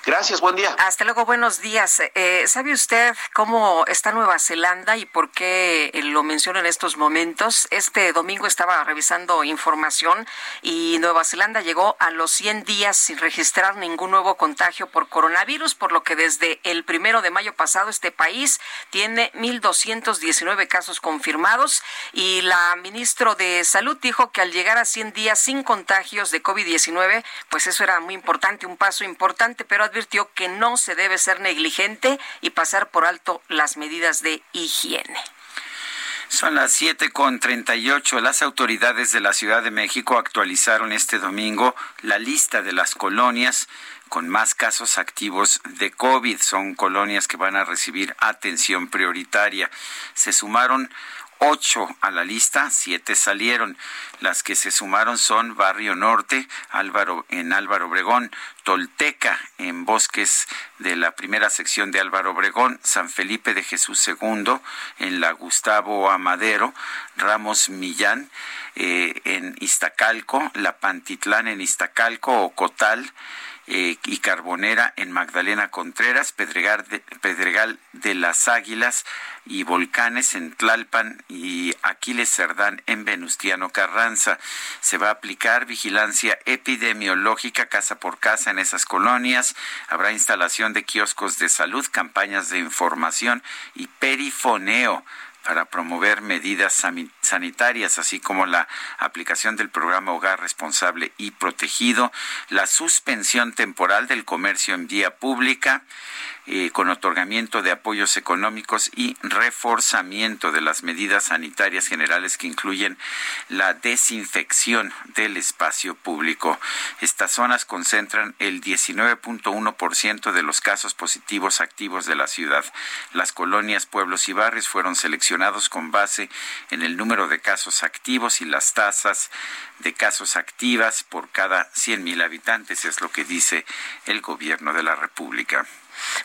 Gracias, buen día. Hasta luego, buenos días. Eh, ¿Sabe usted cómo está Nueva Zelanda y por qué eh, lo menciono en estos momentos? Este domingo estaba revisando información y Nueva Zelanda llegó a los 100 días sin registrar ningún nuevo contagio por coronavirus, por lo que desde el primero de mayo pasado este país tiene 1.219 casos confirmados y la ministra de Salud dijo que al llegar a 100 días sin contagios de COVID-19, pues eso era muy importante, un paso importante, pero advirtió que no se debe ser negligente y pasar por alto las medidas de higiene. Son las siete con treinta y ocho. Las autoridades de la Ciudad de México actualizaron este domingo la lista de las colonias con más casos activos de COVID. Son colonias que van a recibir atención prioritaria. Se sumaron ocho a la lista, siete salieron. Las que se sumaron son Barrio Norte, Álvaro en Álvaro Obregón, Tolteca en Bosques de la primera sección de Álvaro Obregón, San Felipe de Jesús II en la Gustavo Amadero, Ramos Millán eh, en Iztacalco, La Pantitlán en Iztacalco, Ocotal, eh, y Carbonera en Magdalena Contreras, Pedregal de, Pedregal de las Águilas y Volcanes en Tlalpan y Aquiles Cerdán en Venustiano Carranza. Se va a aplicar vigilancia epidemiológica casa por casa en esas colonias. Habrá instalación de kioscos de salud, campañas de información y perifoneo para promover medidas sanitarias, así como la aplicación del programa Hogar Responsable y Protegido, la suspensión temporal del comercio en vía pública, eh, con otorgamiento de apoyos económicos y reforzamiento de las medidas sanitarias generales que incluyen la desinfección del espacio público. Estas zonas concentran el 19.1% de los casos positivos activos de la ciudad. Las colonias, pueblos y barrios fueron seleccionados con base en el número de casos activos y las tasas de casos activas por cada 100.000 habitantes, es lo que dice el gobierno de la República.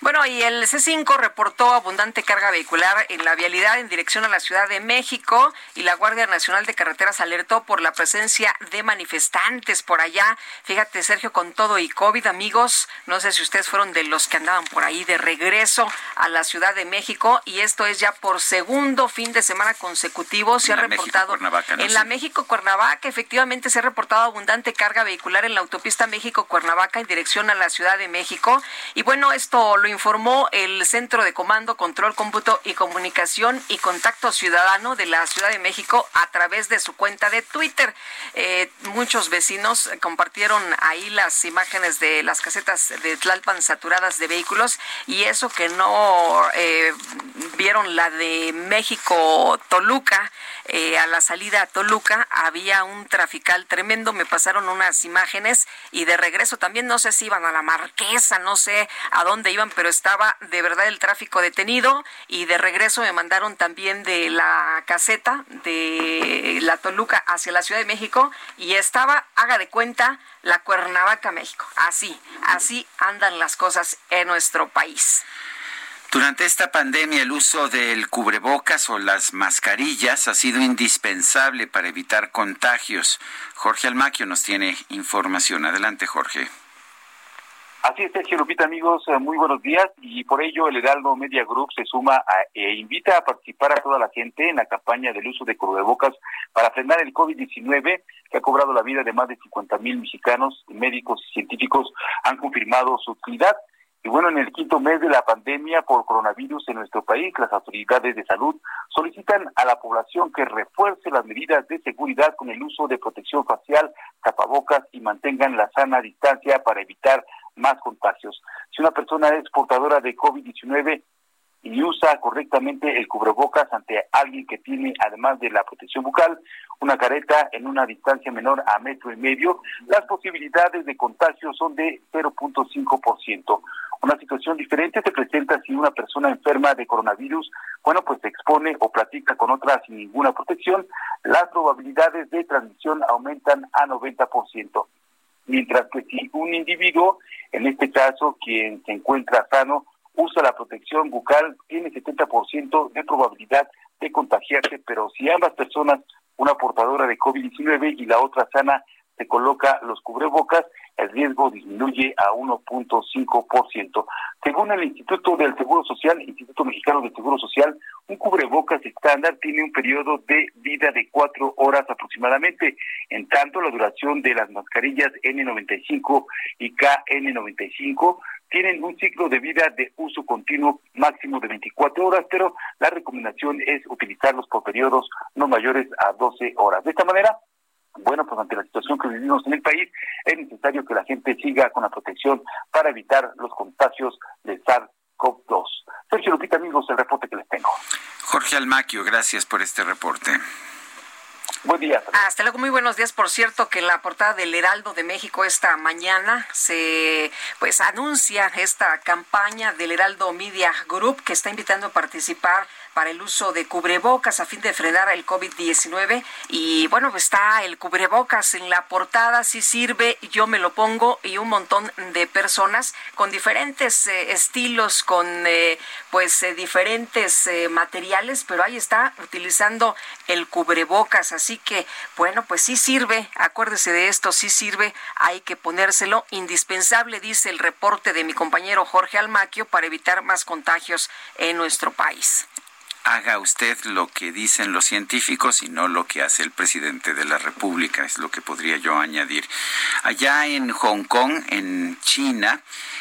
Bueno, y el C5 reportó abundante carga vehicular en la vialidad en dirección a la Ciudad de México y la Guardia Nacional de Carreteras alertó por la presencia de manifestantes por allá. Fíjate, Sergio, con todo y COVID, amigos, no sé si ustedes fueron de los que andaban por ahí de regreso a la Ciudad de México y esto es ya por segundo fin de semana consecutivo. Se ha reportado en la México Cuernavaca, efectivamente se ha reportado abundante carga vehicular en la autopista México Cuernavaca en dirección a la Ciudad de México. Y bueno, esto lo informó el Centro de Comando, Control, Cómputo y Comunicación y Contacto Ciudadano de la Ciudad de México a través de su cuenta de Twitter. Eh, muchos vecinos compartieron ahí las imágenes de las casetas de Tlalpan saturadas de vehículos y eso que no eh, vieron la de México Toluca. Eh, a la salida a Toluca había un trafical tremendo, me pasaron unas imágenes y de regreso también no sé si iban a la Marquesa, no sé a dónde iban, pero estaba de verdad el tráfico detenido y de regreso me mandaron también de la caseta de la Toluca hacia la Ciudad de México y estaba, haga de cuenta, la Cuernavaca, México. Así, así andan las cosas en nuestro país. Durante esta pandemia el uso del cubrebocas o las mascarillas ha sido indispensable para evitar contagios. Jorge Almaquio nos tiene información. Adelante, Jorge. Así es, Sergio Lupita, amigos, eh, muy buenos días y por ello el Heraldo Media Group se suma e invita a participar a toda la gente en la campaña del uso de cubrebocas para frenar el COVID-19 que ha cobrado la vida de más de 50 mil mexicanos, médicos y científicos han confirmado su utilidad. Y bueno, en el quinto mes de la pandemia por coronavirus en nuestro país, las autoridades de salud solicitan a la población que refuerce las medidas de seguridad con el uso de protección facial, tapabocas y mantengan la sana distancia para evitar más contagios. Si una persona es portadora de COVID-19 y usa correctamente el cubrebocas ante alguien que tiene, además de la protección bucal, una careta en una distancia menor a metro y medio, las posibilidades de contagio son de 0.5%. Una situación diferente se presenta si una persona enferma de coronavirus, bueno, pues se expone o platica con otra sin ninguna protección, las probabilidades de transmisión aumentan a 90%. Mientras que si un individuo, en este caso quien se encuentra sano, usa la protección bucal, tiene 70% de probabilidad de contagiarse, pero si ambas personas, una portadora de COVID-19 y la otra sana, se coloca los cubrebocas, el riesgo disminuye a 1.5%. Según el Instituto del Seguro Social, Instituto Mexicano del Seguro Social, un cubrebocas estándar tiene un periodo de vida de cuatro horas aproximadamente. En tanto, la duración de las mascarillas N95 y KN95 tienen un ciclo de vida de uso continuo máximo de 24 horas, pero la recomendación es utilizarlos por periodos no mayores a 12 horas. De esta manera, bueno, pues ante la situación que vivimos en el país, es necesario que la gente siga con la protección para evitar los contagios de SARS-CoV-2. Sergio Lupita, amigos, el reporte que les tengo. Jorge Almaquio, gracias por este reporte. Hasta luego, muy buenos días. Por cierto, que la portada del Heraldo de México esta mañana se pues anuncia esta campaña del Heraldo Media Group que está invitando a participar para el uso de cubrebocas a fin de frenar el COVID-19. Y bueno, está el cubrebocas en la portada, si sirve, yo me lo pongo y un montón de personas con diferentes eh, estilos, con eh, pues eh, diferentes materiales, pero ahí está utilizando el cubrebocas. Así que bueno, pues sí sirve, acuérdese de esto, sí sirve, hay que ponérselo. Indispensable, dice el reporte de mi compañero Jorge Almaquio, para evitar más contagios en nuestro país haga usted lo que dicen los científicos y no lo que hace el presidente de la República, es lo que podría yo añadir. Allá en Hong Kong, en China,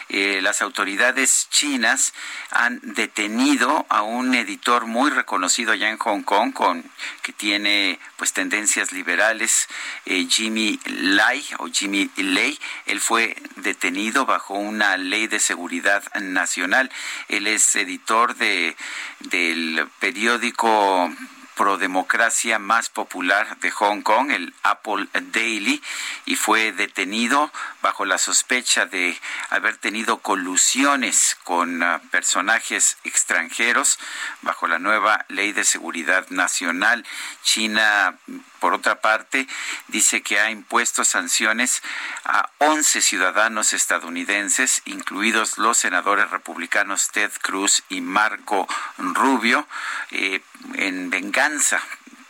eh, las autoridades chinas han detenido a un editor muy reconocido allá en Hong Kong con que tiene pues tendencias liberales, eh, Jimmy Lai o Jimmy Lei. Él fue detenido bajo una ley de seguridad nacional. Él es editor de del periódico prodemocracia más popular de Hong Kong, el Apple Daily, y fue detenido bajo la sospecha de haber tenido colusiones con ah, personajes extranjeros bajo la nueva ley de seguridad nacional. China por otra parte, dice que ha impuesto sanciones a 11 ciudadanos estadounidenses, incluidos los senadores republicanos Ted Cruz y Marco Rubio, eh, en venganza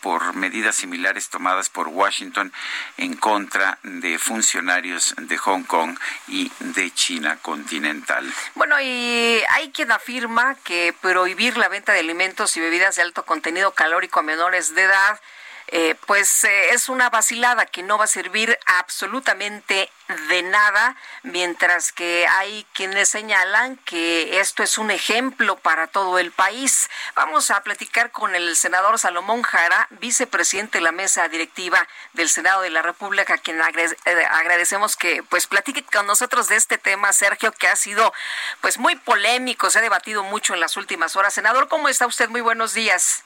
por medidas similares tomadas por Washington en contra de funcionarios de Hong Kong y de China continental. Bueno, y hay quien afirma que prohibir la venta de alimentos y bebidas de alto contenido calórico a menores de edad eh, pues eh, es una vacilada que no va a servir absolutamente de nada, mientras que hay quienes señalan que esto es un ejemplo para todo el país. Vamos a platicar con el senador Salomón Jara, vicepresidente de la mesa directiva del Senado de la República, a quien eh, agradecemos que pues platique con nosotros de este tema, Sergio, que ha sido pues muy polémico, se ha debatido mucho en las últimas horas. Senador, ¿cómo está usted? Muy buenos días.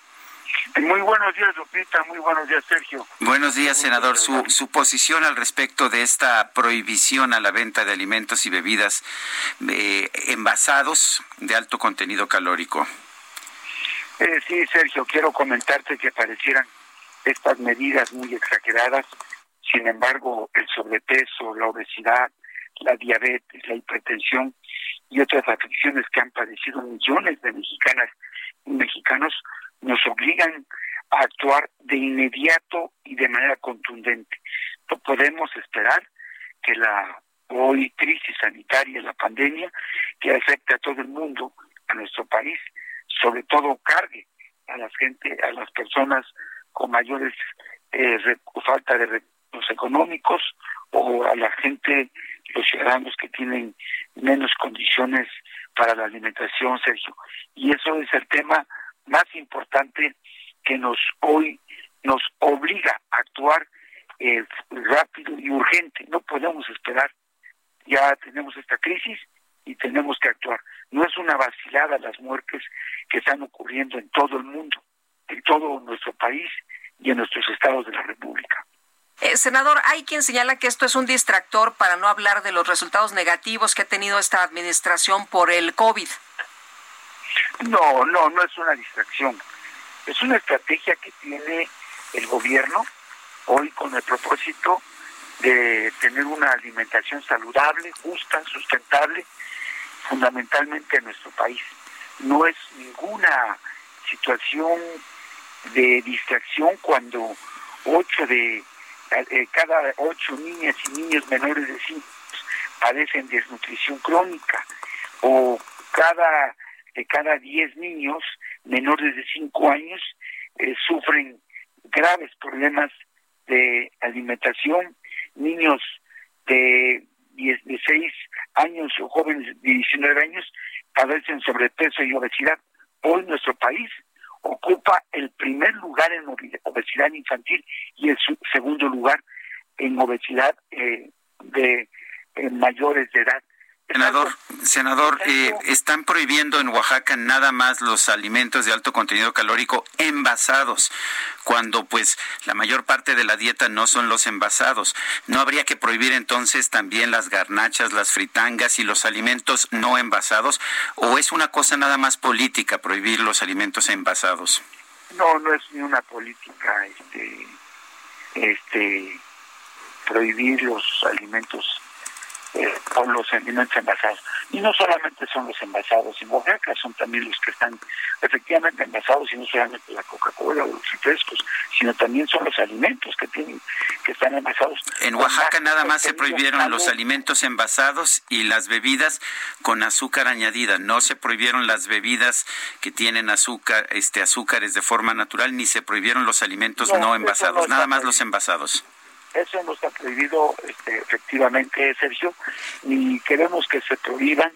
Muy buenos días, Lupita. Muy buenos días, Sergio. Buenos días, senador. Su, su posición al respecto de esta prohibición a la venta de alimentos y bebidas eh, envasados de alto contenido calórico. Eh, sí, Sergio, quiero comentarte que parecieran estas medidas muy exageradas. Sin embargo, el sobrepeso, la obesidad, la diabetes, la hipertensión y otras afecciones que han padecido millones de mexicanas y mexicanos nos obligan a actuar de inmediato y de manera contundente. No podemos esperar que la hoy crisis sanitaria, la pandemia, que afecta a todo el mundo, a nuestro país, sobre todo cargue a la gente, a las personas con mayores eh, falta de recursos económicos o a la gente, los ciudadanos que tienen menos condiciones para la alimentación, Sergio. Y eso es el tema más importante que nos hoy nos obliga a actuar eh, rápido y urgente. No podemos esperar. Ya tenemos esta crisis y tenemos que actuar. No es una vacilada las muertes que están ocurriendo en todo el mundo, en todo nuestro país y en nuestros estados de la República. Eh, senador, hay quien señala que esto es un distractor para no hablar de los resultados negativos que ha tenido esta administración por el COVID. No, no, no es una distracción. Es una estrategia que tiene el gobierno hoy con el propósito de tener una alimentación saludable, justa, sustentable, fundamentalmente en nuestro país. No es ninguna situación de distracción cuando ocho de eh, cada ocho niñas y niños menores de 5 padecen desnutrición crónica o cada de cada 10 niños menores de 5 años eh, sufren graves problemas de alimentación, niños de 16 años o jóvenes de 19 años padecen sobrepeso y obesidad. Hoy nuestro país ocupa el primer lugar en obesidad infantil y el segundo lugar en obesidad eh, de mayores de edad. Senador, senador, eh, están prohibiendo en Oaxaca nada más los alimentos de alto contenido calórico envasados, cuando pues la mayor parte de la dieta no son los envasados. ¿No habría que prohibir entonces también las garnachas, las fritangas y los alimentos no envasados? ¿O es una cosa nada más política prohibir los alimentos envasados? No, no es ni una política, este, este, prohibir los alimentos eh, los alimentos envasados. Y no solamente son los envasados en Oaxaca, son también los que están efectivamente envasados y no solamente la Coca-Cola o los refrescos, sino también son los alimentos que tienen que están envasados. En Oaxaca nada más se prohibieron los alimentos envasados y las bebidas con azúcar añadida. No se prohibieron las bebidas que tienen azúcar, este azúcares de forma natural, ni se prohibieron los alimentos no, envasados, nada más los envasados. Eso no está prohibido efectivamente, Sergio, y queremos que se prohíban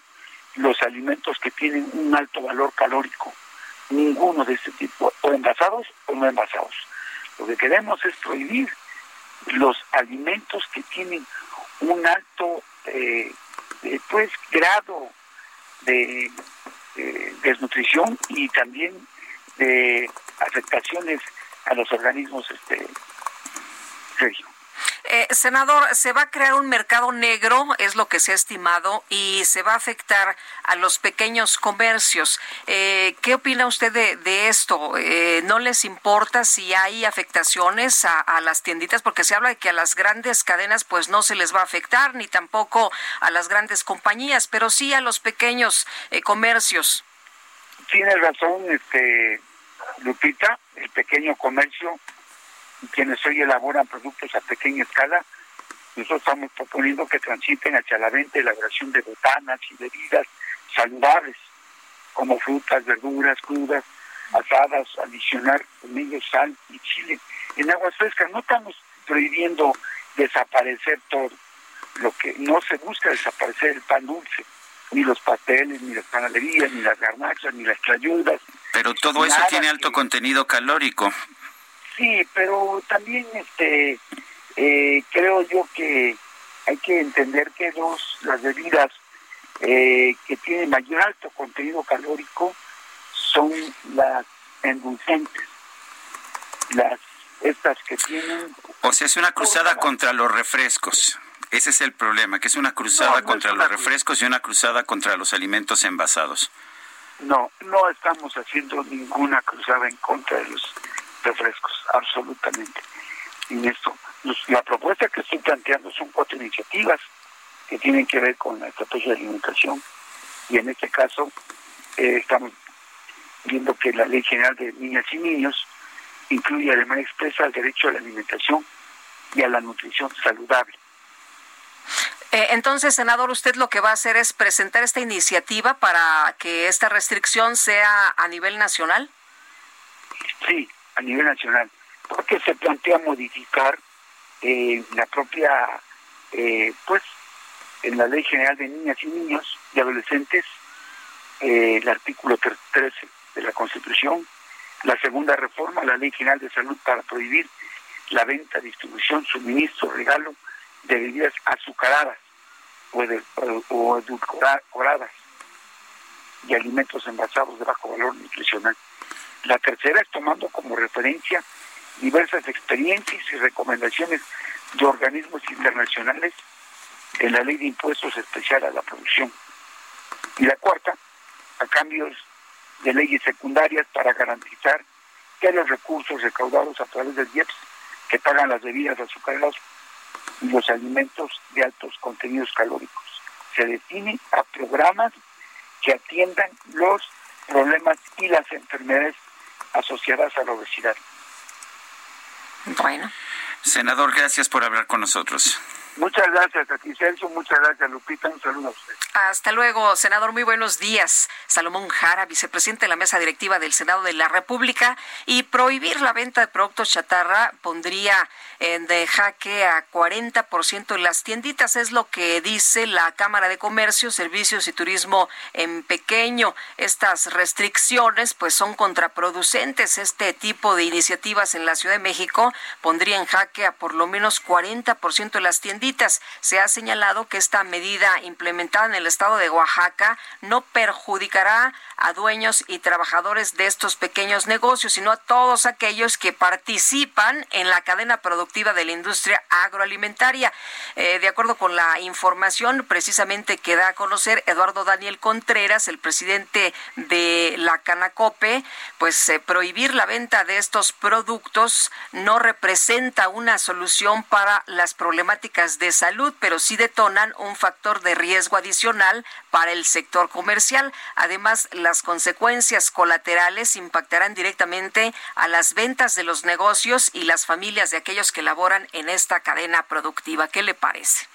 los alimentos que tienen un alto valor calórico. Ninguno de este tipo, o envasados o no envasados. Lo que queremos es prohibir los alimentos que tienen un alto eh, pues grado de desnutrición y también de afectaciones a los organismos este Sergio. Eh, senador, se va a crear un mercado negro, es lo que se ha estimado, y se va a afectar a los pequeños comercios. Eh, ¿Qué opina usted de, esto? Eh, ¿No les importa si hay afectaciones a, a, las tienditas? Porque se habla de que a las grandes cadenas pues no se les va a afectar, ni tampoco a las grandes compañías, pero sí a los pequeños comercios. Tiene razón, este, Lupita, el pequeño comercio quienes hoy elaboran productos a pequeña escala, nosotros estamos proponiendo que transiten hacia la venta y elaboración de botanas y bebidas saludables, como frutas, verduras crudas, asadas, adicionar con sal y chile. En aguas frescas no estamos prohibiendo desaparecer todo. Lo que no se busca desaparecer el pan dulce, ni los pasteles, ni las panaderías, ni las garnachas, ni las trayudas. Pero todo eso tiene alto contenido calórico. Sí, pero también este eh, creo yo que hay que entender que los las bebidas eh, que tienen mayor alto contenido calórico son las endulzantes, las estas que tienen. O sea, es una cruzada contra los refrescos. Ese es el problema, que es una cruzada contra los refrescos y una cruzada contra los alimentos envasados. No, no estamos haciendo ninguna cruzada en contra de los refrescos, absolutamente. En esto, la propuesta que estoy planteando son cuatro iniciativas que tienen que ver con la estrategia de alimentación y en este caso eh, estamos viendo que la Ley General de Niñas y Niños incluye además expresa el derecho a la alimentación y a la nutrición saludable. Eh, entonces, senador, usted lo que va a hacer es presentar esta iniciativa para que esta restricción sea a nivel nacional. Sí, a nivel nacional, porque se plantea modificar eh, la propia, eh, pues, en la Ley General de Niñas y Niños y Adolescentes, eh, el artículo 13 de la Constitución, la segunda reforma, la Ley General de Salud para prohibir la venta, distribución, suministro, regalo de bebidas azucaradas o, o edulcoradas y alimentos envasados de bajo valor nutricional. La tercera es tomando como referencia diversas experiencias y recomendaciones de organismos internacionales en la ley de impuestos especial a la producción. Y la cuarta, a cambios de leyes secundarias para garantizar que los recursos recaudados a través del IEPS que pagan las bebidas azucaradas y los alimentos de altos contenidos calóricos se destinen a programas que atiendan los problemas y las enfermedades asociadas a la obesidad. Bueno. Senador, gracias por hablar con nosotros. Muchas gracias a ti, Sergio. Muchas gracias, Lupita. Un saludo a usted. Hasta luego, senador. Muy buenos días. Salomón Jara, vicepresidente de la mesa directiva del Senado de la República. Y prohibir la venta de productos chatarra pondría en de jaque a 40% en las tienditas. Es lo que dice la Cámara de Comercio, Servicios y Turismo en pequeño. Estas restricciones pues son contraproducentes. Este tipo de iniciativas en la Ciudad de México pondría en jaque a por lo menos 40% de las tienditas se ha señalado que esta medida implementada en el estado de Oaxaca no perjudicará a dueños y trabajadores de estos pequeños negocios, sino a todos aquellos que participan en la cadena productiva de la industria agroalimentaria. Eh, de acuerdo con la información precisamente que da a conocer Eduardo Daniel Contreras, el presidente de la Canacope, pues eh, prohibir la venta de estos productos no representa una solución para las problemáticas de salud, pero sí detonan un factor de riesgo adicional para el sector comercial. Además, las consecuencias colaterales impactarán directamente a las ventas de los negocios y las familias de aquellos que laboran en esta cadena productiva. ¿Qué le parece?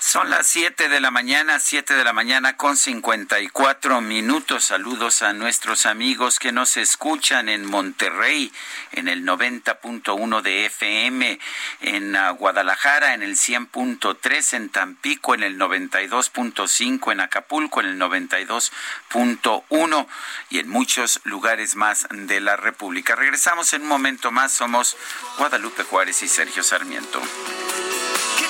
Son las 7 de la mañana, 7 de la mañana con 54 minutos. Saludos a nuestros amigos que nos escuchan en Monterrey, en el 90.1 de FM, en ah, Guadalajara, en el 100.3, en Tampico, en el 92.5, en Acapulco, en el 92.1 y en muchos lugares más de la República. Regresamos en un momento más. Somos Guadalupe Juárez y Sergio Sarmiento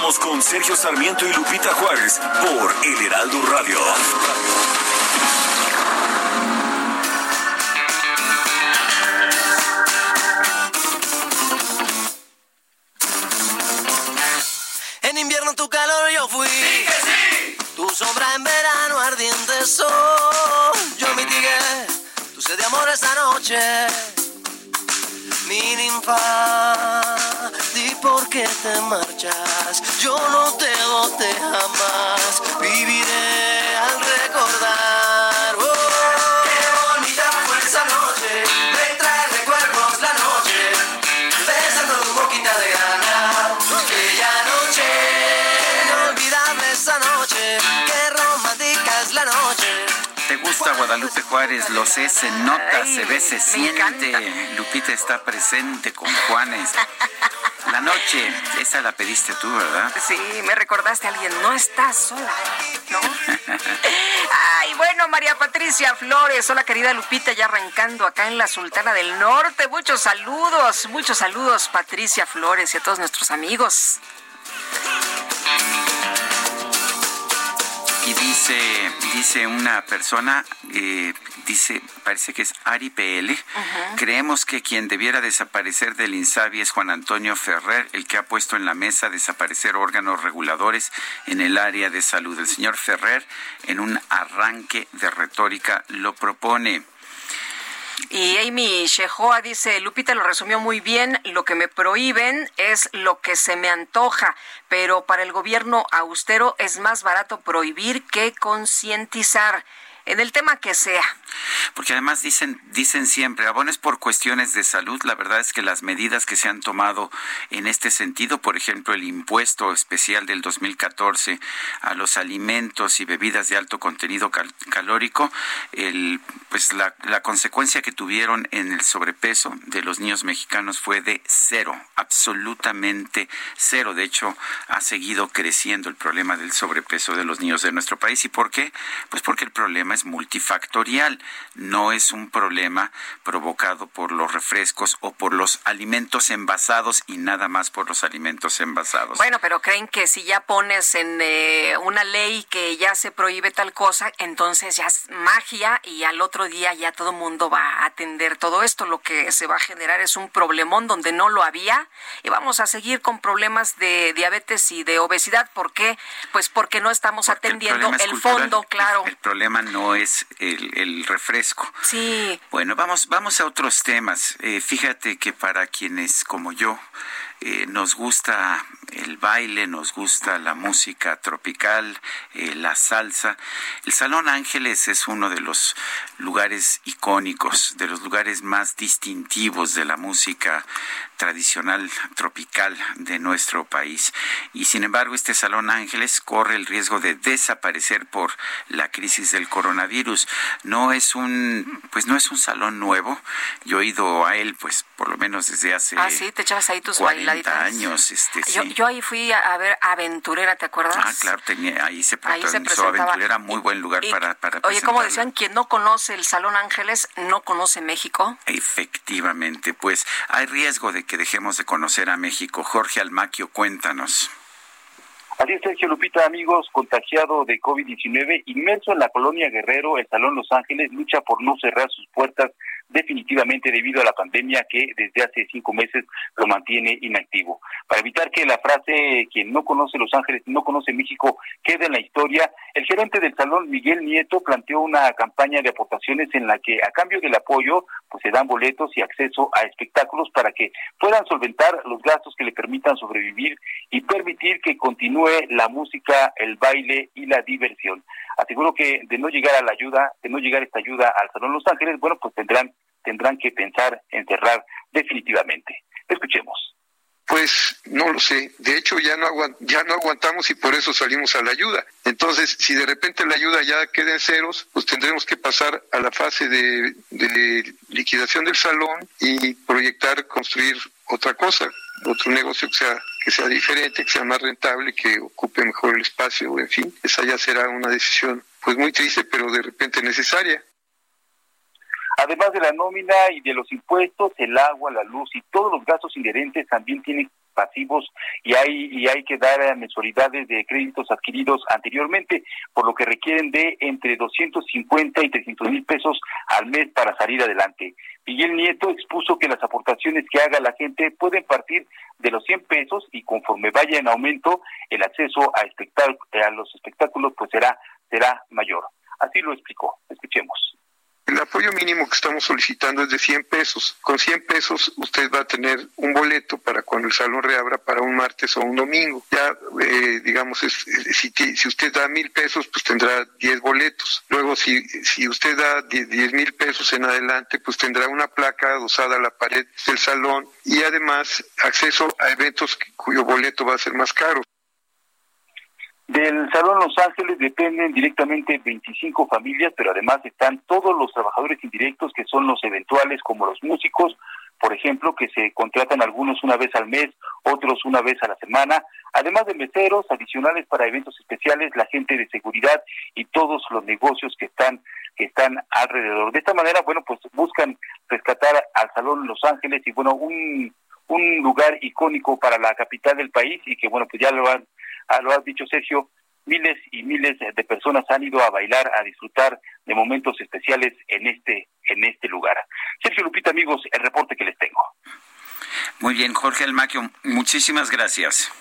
Continuamos con Sergio Sarmiento y Lupita Juárez por El Heraldo Radio. En invierno tu calor yo fui. Tu sombra en verano ardiente sol. Yo mitigué tu sed de amor esta noche. Mi ninfa por qué te marchas. Yo no te boté jamás, viviré gusta Guadalupe Juárez? Lo sé, se nota, se ve, se siente. Lupita está presente con Juanes. La noche, esa la pediste tú, ¿verdad? Sí, me recordaste a alguien, no estás sola, ¿no? Ay, bueno, María Patricia Flores, hola querida Lupita, ya arrancando acá en la Sultana del Norte. Muchos saludos, muchos saludos, Patricia Flores y a todos nuestros amigos. Y dice, dice una persona, eh, dice, parece que es Ari PL, creemos que quien debiera desaparecer del INSABI es Juan Antonio Ferrer, el que ha puesto en la mesa desaparecer órganos reguladores en el área de salud. El señor Ferrer, en un arranque de retórica, lo propone. Y Amy Shehoa dice, Lupita lo resumió muy bien, lo que me prohíben es lo que se me antoja, pero para el gobierno austero es más barato prohibir que concientizar en el tema que sea. Porque además dicen, dicen siempre, abones por cuestiones de salud. La verdad es que las medidas que se han tomado en este sentido, por ejemplo, el impuesto especial del 2014 a los alimentos y bebidas de alto contenido calórico, el, pues la, la consecuencia que tuvieron en el sobrepeso de los niños mexicanos fue de cero, absolutamente cero. De hecho, ha seguido creciendo el problema del sobrepeso de los niños de nuestro país. ¿Y por qué? Pues porque el problema es es no es un problema provocado por los refrescos o por los alimentos envasados y nada más por los alimentos envasados. Bueno, pero creen que si ya pones en eh, una ley que ya se prohíbe tal cosa, entonces ya es magia y al otro día ya todo el mundo va a atender todo esto. Lo que se va a generar es un problemón donde no lo había y vamos a seguir con problemas de diabetes y de obesidad. ¿Por qué? Pues porque no estamos atendiendo el, fondo, claro. El problema no es el, refresco. Sí. Bueno, vamos, vamos a otros temas. Eh, fíjate que para quienes como yo eh, nos gusta el baile, nos gusta la música tropical, eh, la salsa. El Salón Ángeles es uno de los lugares icónicos, de los lugares más distintivos de la música tradicional tropical de nuestro país. Y sin embargo, este Salón Ángeles corre el riesgo de desaparecer por la crisis del coronavirus. No es un, pues no es un salón nuevo. Yo he ido a él, pues por lo menos desde hace ah, sí, te echabas ahí tus 40 años. Este, yo, yo, ahí fui a, ver Aventurera, ¿te acuerdas? Ah, claro, tenía, ahí se protagonizó Aventurera, muy buen lugar para, para Oye, como decían, quien no conoce el Salón Ángeles no conoce México. Efectivamente, pues hay riesgo de que dejemos de conocer a México. Jorge Almaquio, cuéntanos. Así es, Sergio Lupita, amigos, contagiado de COVID-19, inmerso en la colonia Guerrero, el Salón Los Ángeles lucha por no cerrar sus puertas definitivamente debido a la pandemia que desde hace cinco meses lo mantiene inactivo. Para evitar que la frase quien no conoce Los Ángeles no conoce México quede en la historia, el gerente del salón, Miguel Nieto, planteó una campaña de aportaciones en la que a cambio del apoyo pues se dan boletos y acceso a espectáculos para que puedan solventar los gastos que le permitan sobrevivir y permitir que continúe la música, el baile y la diversión. Aseguro que de no llegar a la ayuda, de no llegar esta ayuda al Salón Los Ángeles, bueno, pues tendrán tendrán que pensar en cerrar definitivamente. Escuchemos. Pues no lo sé. De hecho, ya no, ya no aguantamos y por eso salimos a la ayuda. Entonces, si de repente la ayuda ya queda en ceros, pues tendremos que pasar a la fase de, de liquidación del salón y proyectar, construir otra cosa, otro negocio que sea que sea diferente, que sea más rentable, que ocupe mejor el espacio, en fin, esa ya será una decisión pues muy triste, pero de repente necesaria. Además de la nómina y de los impuestos, el agua, la luz y todos los gastos inherentes también tienen pasivos y hay y hay que dar mensualidades de créditos adquiridos anteriormente, por lo que requieren de entre 250 y 300 mil pesos al mes para salir adelante. Miguel Nieto expuso que las aportaciones que haga la gente pueden partir de los 100 pesos y conforme vaya en aumento el acceso a, a los espectáculos pues será será mayor. Así lo explicó. Escuchemos. El apoyo mínimo que estamos solicitando es de 100 pesos. Con 100 pesos usted va a tener un boleto para cuando el salón reabra para un martes o un domingo. Ya, eh, digamos, si, usted da mil pesos, pues tendrá 10 boletos. Luego, si usted da 10 mil pesos en adelante, pues tendrá una placa adosada a la pared del salón y además acceso a eventos cuyo boleto va a ser más caro. Del Salón Los Ángeles dependen directamente 25 familias, pero además están todos los trabajadores indirectos que son los eventuales, como los músicos, por ejemplo, que se contratan algunos una vez al mes, otros una vez a la semana, además de meseros adicionales para eventos especiales, la gente de seguridad y todos los negocios que están que están alrededor. De esta manera, bueno, pues buscan rescatar al Salón Los Ángeles y bueno, un un lugar icónico para la capital del país y que bueno, pues ya lo han Ah, lo has dicho Sergio, miles y miles de personas han ido a bailar, a disfrutar de momentos especiales en este en este lugar. Sergio Lupita, amigos, el reporte que les tengo. Muy bien, Jorge Almaquio, muchísimas gracias.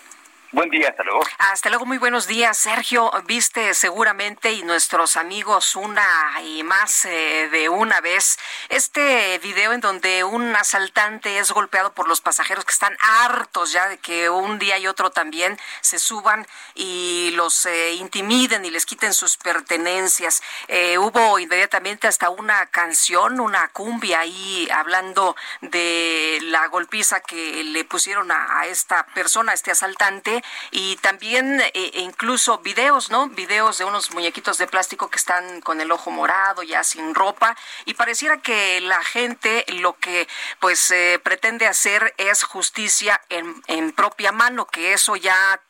Buen día, hasta luego. Hasta luego, muy buenos días. Sergio, viste seguramente y nuestros amigos una y más eh, de una vez este video en donde un asaltante es golpeado por los pasajeros que están hartos ya de que un día y otro también se suban y los eh, intimiden y les quiten sus pertenencias. Eh, hubo inmediatamente hasta una canción, una cumbia ahí hablando de la golpiza que le pusieron a esta persona, a este asaltante y también eh, incluso videos, ¿no? Videos de unos muñequitos de plástico que están con el ojo morado, ya sin ropa y pareciera que la gente lo que pues eh, pretende hacer es justicia en, en propia mano, que eso ya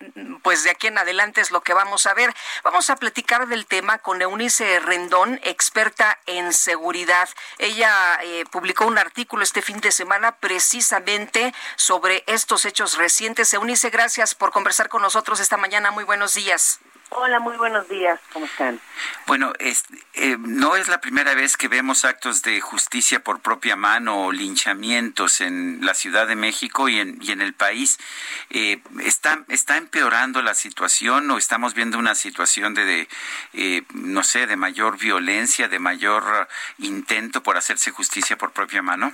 pues de aquí en adelante es lo que vamos a ver. Vamos a platicar del tema con Eunice Rendón, experta en seguridad. Ella eh, publicó un artículo este fin de semana precisamente sobre estos hechos recientes. Eunice, gracias por conversar con nosotros esta mañana. Muy buenos días. Hola, muy buenos días. ¿Cómo están? Bueno, eh, no es la primera vez que vemos actos de justicia por propia mano o linchamientos en la Ciudad de México y en, y en el país. Eh, ¿está, ¿Está empeorando la situación o estamos viendo una situación de, de eh, no sé, de mayor violencia, de mayor intento por hacerse justicia por propia mano?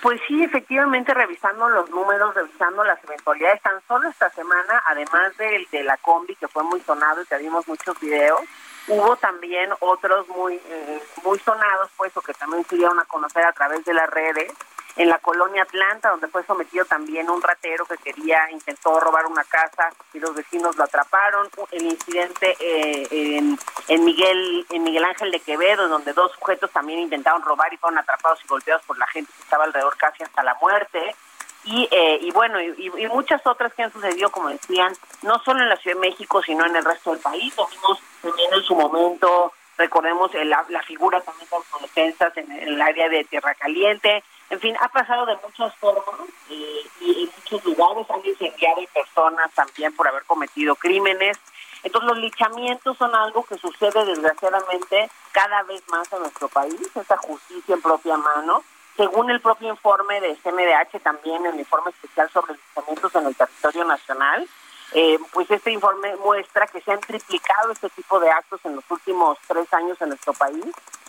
Pues sí, efectivamente, revisando los números, revisando las eventualidades, tan solo esta semana, además del de la combi, que fue muy sonado y que vimos muchos videos, hubo también otros muy eh, muy sonados, pues, o que también se dieron a conocer a través de las redes, en la colonia Atlanta, donde fue sometido también un ratero que quería, intentó robar una casa y los vecinos lo atraparon. El incidente eh, en, en, Miguel en Miguel Ángel de Quevedo, donde dos sujetos también intentaron robar y fueron atrapados y golpeados por la gente que estaba alrededor casi hasta la muerte. Y, eh, y bueno, y, muchas otras que han sucedido, como decían, no solo en la Ciudad de México, sino en el resto del país. Lo vimos también en su momento, recordemos la, la figura también de los defensas en el área de Tierra Caliente, en fin, ha pasado de muchas formas y en muchos lugares han incendiado personas también por haber cometido crímenes. Entonces los lichamientos son algo que sucede desgraciadamente cada vez más en nuestro país, esa justicia en propia mano. Según el propio informe de CMDH, también el informe especial sobre lichamientos en el territorio nacional, eh, pues este informe muestra que se han triplicado este tipo de actos en los últimos tres años en nuestro país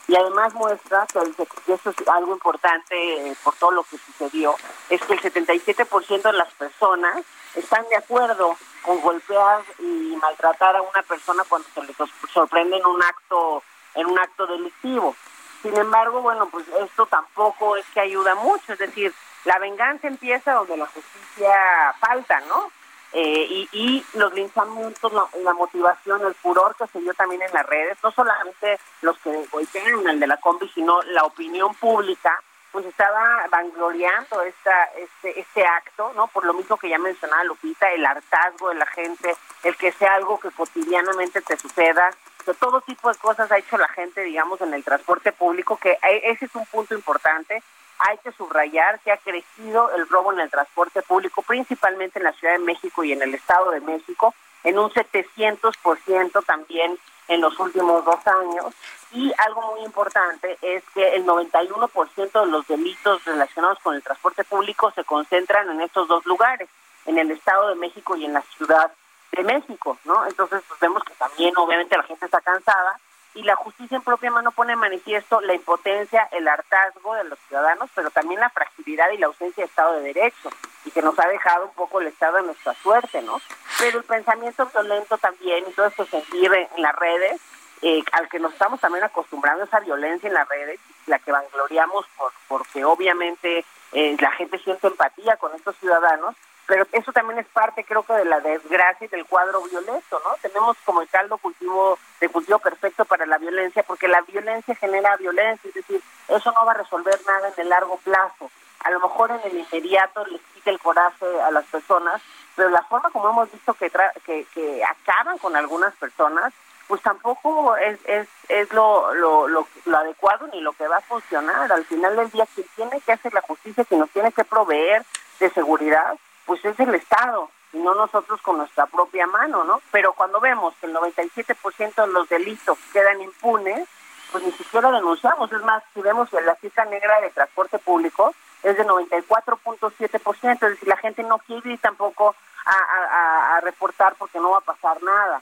y además muestra que, y eso es algo importante eh, por todo lo que sucedió, es que el 77% de las personas están de acuerdo con golpear y maltratar a una persona cuando se les sorprende en un acto en un acto delictivo. Sin embargo, bueno, pues esto tampoco es que ayuda mucho, es decir, la venganza empieza donde la justicia falta, ¿no? Eh, y, los linchamientos, la, motivación, el furor que se dio también en las redes, no solamente los que golpearon el de la combi, sino la opinión pública, pues estaba vangloriando esta, este, este acto, ¿no? Por lo mismo que ya mencionaba Lupita, el hartazgo de la gente, el que sea algo que cotidianamente te suceda, todo tipo de cosas ha hecho la gente, digamos, en el transporte público, que e, ese es un punto importante, hay que subrayar que ha crecido el robo en el transporte público, principalmente en la Ciudad de México y en el Estado de México, en un 700% también en los últimos dos años. Y algo muy importante es que el 91% de los delitos relacionados con el transporte público se concentran en estos dos lugares, en el Estado de México y en la Ciudad de México, ¿no? Entonces pues, vemos que también obviamente la gente está cansada y la justicia en propia mano pone en manifiesto la impotencia, el hartazgo de los ciudadanos, pero también la fragilidad y la ausencia de Estado de Derecho, y que nos ha dejado un poco el Estado de nuestra suerte, ¿no? Pero el pensamiento violento también, y todo esto se vive en las redes, eh, al que nos estamos también acostumbrando esa violencia en las redes, la que vangloriamos por, porque obviamente eh, la gente siente empatía con estos ciudadanos, pero eso también es parte creo que de la desgracia y del cuadro violento, ¿no? Tenemos como el caldo cultivo de cultivo perfecto para la violencia porque la violencia genera violencia, es decir, eso no va a resolver nada en el largo plazo. A lo mejor en el inmediato les quita el coraje a las personas, pero la forma como hemos visto que, que, que acaban con algunas personas, pues tampoco es, es, es lo, lo, lo, lo, adecuado ni lo que va a funcionar. Al final del día, quien tiene que hacer la justicia, quien nos tiene que proveer de seguridad, pues es el Estado y no nosotros con nuestra propia mano, ¿no? Pero cuando vemos que el 97% de los delitos quedan impunes, pues ni siquiera denunciamos. Es más, si vemos que la cifra negra de transporte público es de 94.7%, es decir, la gente no quiere ir tampoco a, a, reportar porque no va a pasar nada.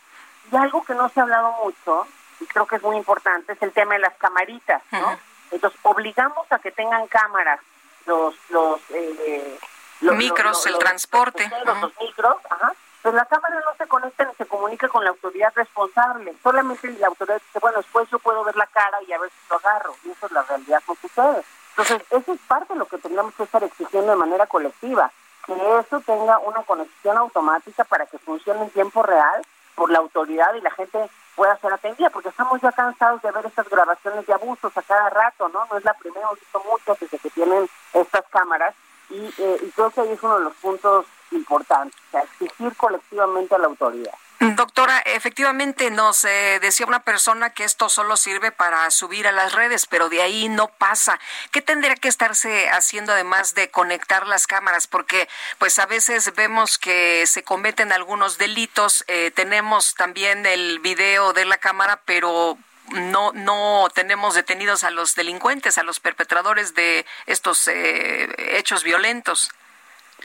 Y algo que no se ha hablado mucho, y creo que es muy importante, es el tema de las camaritas, ¿no? Entonces, obligamos a que tengan cámaras los, los eh, micros, el transporte. Los, micros, ajá. Pues la cámara no se conecta ni se comunica con la autoridad responsable. Solamente la autoridad dice, bueno, después yo puedo ver la cara y a ver si lo agarro. Y eso es la realidad que sucede. Entonces, eso es parte de lo que tendríamos que estar exigiendo de manera colectiva. que eso tenga una conexión automática para que funcione en tiempo real por la autoridad y la gente pueda ser atendida, porque estamos ya cansados de ver estas grabaciones de abusos a cada rato, ¿no? No es la primera, hemos visto muchas desde que tienen estas cámaras y, eh, y creo que ahí es uno de los puntos importantes, exigir colectivamente a la autoridad. Doctora, efectivamente nos eh, decía una persona que esto solo sirve para subir a las redes, pero de ahí no pasa. ¿Qué tendría que estarse haciendo además de conectar las cámaras? Porque pues a veces vemos que se cometen algunos delitos, eh, tenemos también el video de la cámara, pero no no tenemos detenidos a los delincuentes, a los perpetradores de estos eh, hechos violentos.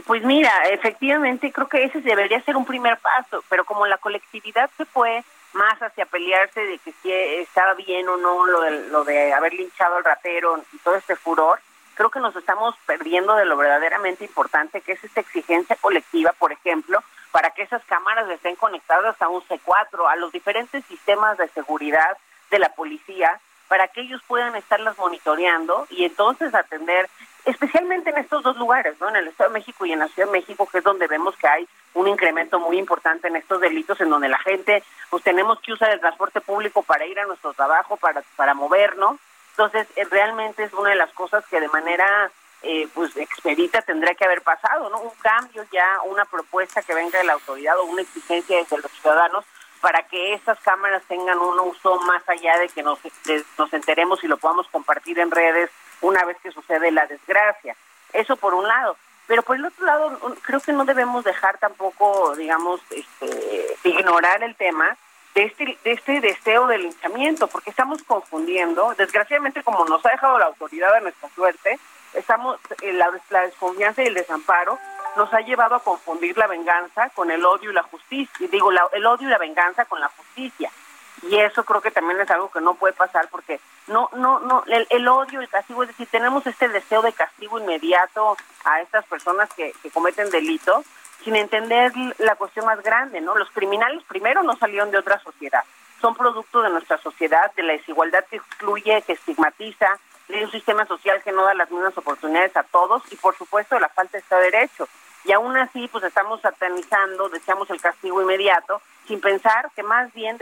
Pues mira, efectivamente creo que ese debería ser un primer paso, pero como la colectividad se fue más hacia pelearse de que si estaba bien o no lo de, lo de haber linchado al ratero y todo este furor, creo que nos estamos perdiendo de lo verdaderamente importante que es esta exigencia colectiva, por ejemplo, para que esas cámaras estén conectadas a un C4, a los diferentes sistemas de seguridad de la policía, para que ellos puedan estarlas monitoreando y entonces atender especialmente en estos dos lugares, ¿no? En el Estado de México y en la Ciudad de México, que es donde vemos que hay un incremento muy importante en estos delitos, en donde la gente, pues tenemos que usar el transporte público para ir a nuestro trabajo, para, para movernos. Entonces, eh, realmente es una de las cosas que de manera, eh, pues, expedita tendría que haber pasado, ¿no? Un cambio ya, una propuesta que venga de la autoridad o una exigencia desde los ciudadanos para que estas cámaras tengan un uso más allá de que nos, nos enteremos y lo podamos compartir en redes una vez que sucede la desgracia. Eso por un lado. Pero por el otro lado, creo que no debemos dejar tampoco, digamos, este, ignorar el tema de este, de este deseo del linchamiento, porque estamos confundiendo, desgraciadamente como nos ha dejado la autoridad a nuestra suerte, estamos eh, la, la desconfianza y el desamparo nos ha llevado a confundir la venganza con el odio y la justicia, digo, el odio y la venganza con la justicia. Y eso creo que también es algo que no puede pasar porque no no no el, el, odio el castigo es decir tenemos este deseo de castigo inmediato a estas personas que, que cometen delitos sin entender la cuestión más grande no los criminales primero no salieron de otra sociedad son producto de nuestra sociedad de la desigualdad que excluye que estigmatiza de un sistema social que no da las mismas oportunidades a todos y por supuesto de la falta de Estado de Derecho y aún así pues estamos satanizando, deseamos el castigo inmediato, sin pensar que más bien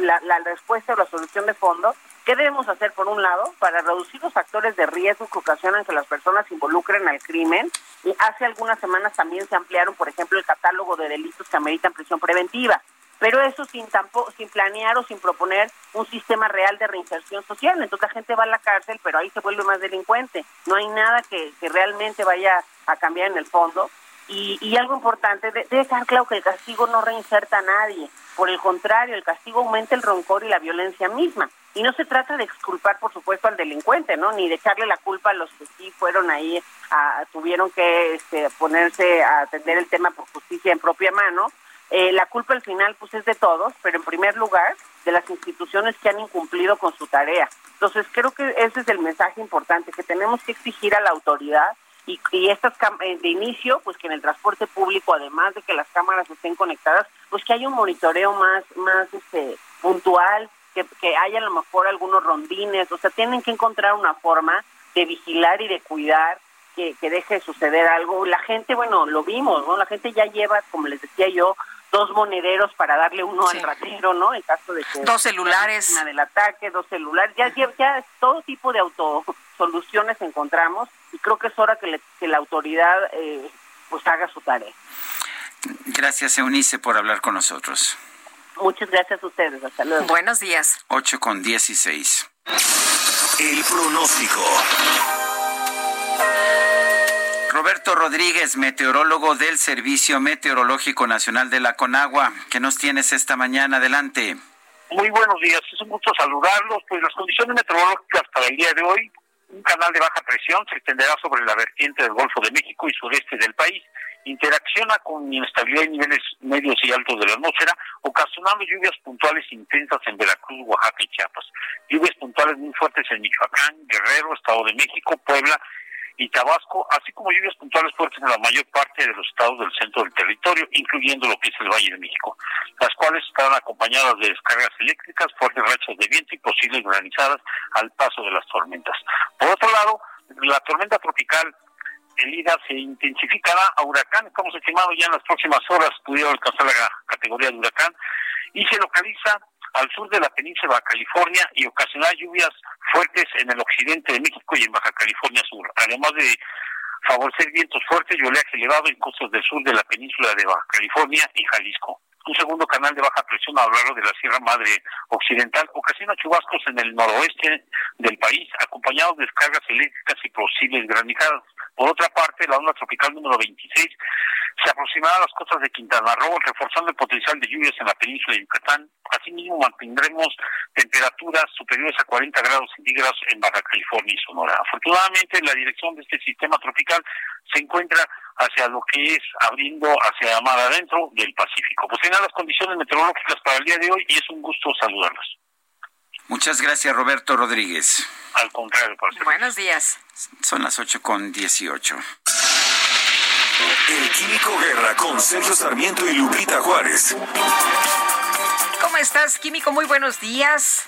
la, la, respuesta o la solución de fondo, ¿qué debemos hacer por un lado para reducir los factores de riesgo que ocasionan que las personas se involucren al crimen? Y hace algunas semanas también se ampliaron, por ejemplo, el catálogo de delitos que ameritan prisión preventiva pero eso sin tampoco, sin planear o sin proponer un sistema real de reinserción social. Entonces la gente va a la cárcel, pero ahí se vuelve más delincuente. No hay nada que, que realmente vaya a cambiar en el fondo. Y, y algo importante, debe estar claro que el castigo no reinserta a nadie. Por el contrario, el castigo aumenta el roncor y la violencia misma. Y no se trata de exculpar, por supuesto, al delincuente, ¿no? Ni de echarle la culpa a los que sí fueron ahí, a, tuvieron que este, ponerse a atender el tema por justicia en propia mano. Eh, la culpa al final, pues, es de todos, pero en primer lugar, de las instituciones que han incumplido con su tarea. Entonces, creo que ese es el mensaje importante, que tenemos que exigir a la autoridad y, y estas eh, de inicio, pues que en el transporte público, además de que las cámaras estén conectadas, pues que haya un monitoreo más, más este, puntual, que, que haya a lo mejor algunos rondines, o sea, tienen que encontrar una forma de vigilar y de cuidar que, que deje de suceder algo. La gente, bueno, lo vimos, ¿no? La gente ya lleva, como les decía yo, dos monederos para darle uno al ratero, ¿no? En caso de que dos celulares del ataque, dos celulares, ya ya, ya todo tipo de autosoluciones encontramos y creo que es hora que, le, que la autoridad eh, pues haga su tarea. Gracias Eunice por hablar con nosotros. Muchas gracias a ustedes, hasta luego. Buenos días. 8 con 16. El pronóstico. Roberto Rodríguez, meteorólogo del Servicio Meteorológico Nacional de la Conagua. ¿Qué nos tienes esta mañana? Adelante. Muy buenos días, es un gusto saludarlos. Pues las condiciones meteorológicas para el día de hoy, un canal de baja presión se extenderá sobre la vertiente del Golfo de México y sureste del país. Interacciona con inestabilidad en niveles medios y altos de la atmósfera, ocasionando lluvias puntuales intensas en Veracruz, Oaxaca y Chiapas. Lluvias puntuales muy fuertes en Michoacán, Guerrero, Estado de México, Puebla, y Tabasco, así como lluvias puntuales fuertes en la mayor parte de los estados del centro del territorio, incluyendo lo que es el Valle de México, las cuales estarán acompañadas de descargas eléctricas, fuertes rachas de viento y posibles granizadas al paso de las tormentas. Por otro lado, la tormenta tropical el IDA se intensificará a huracán. Estamos estimados ya en las próximas horas pudiera alcanzar la categoría de huracán y se localiza al sur de la península de California y ocasionará lluvias fuertes en el occidente de México y en Baja California Sur, además de favorecer vientos fuertes y oleaje elevado en costas del sur de la península de Baja California y Jalisco. Un segundo canal de baja presión a lo largo de la Sierra Madre Occidental ocasiona chubascos en el noroeste del país, acompañados de descargas eléctricas y posibles granizadas. Por otra parte, la onda tropical número 26 se aproximará a las costas de Quintana Roo, reforzando el potencial de lluvias en la península de Yucatán. Asimismo, mantendremos temperaturas superiores a 40 grados centígrados en Baja California y Sonora. Afortunadamente, la dirección de este sistema tropical se encuentra hacia lo que es abriendo hacia mar adentro del Pacífico. Pues tienen las condiciones meteorológicas para el día de hoy y es un gusto saludarlos. Muchas gracias, Roberto Rodríguez. Al contrario, por Buenos días. Son las 8 con 18. El Químico Guerra con Sergio Sarmiento y Lupita Juárez. ¿Cómo estás, Químico? Muy buenos días.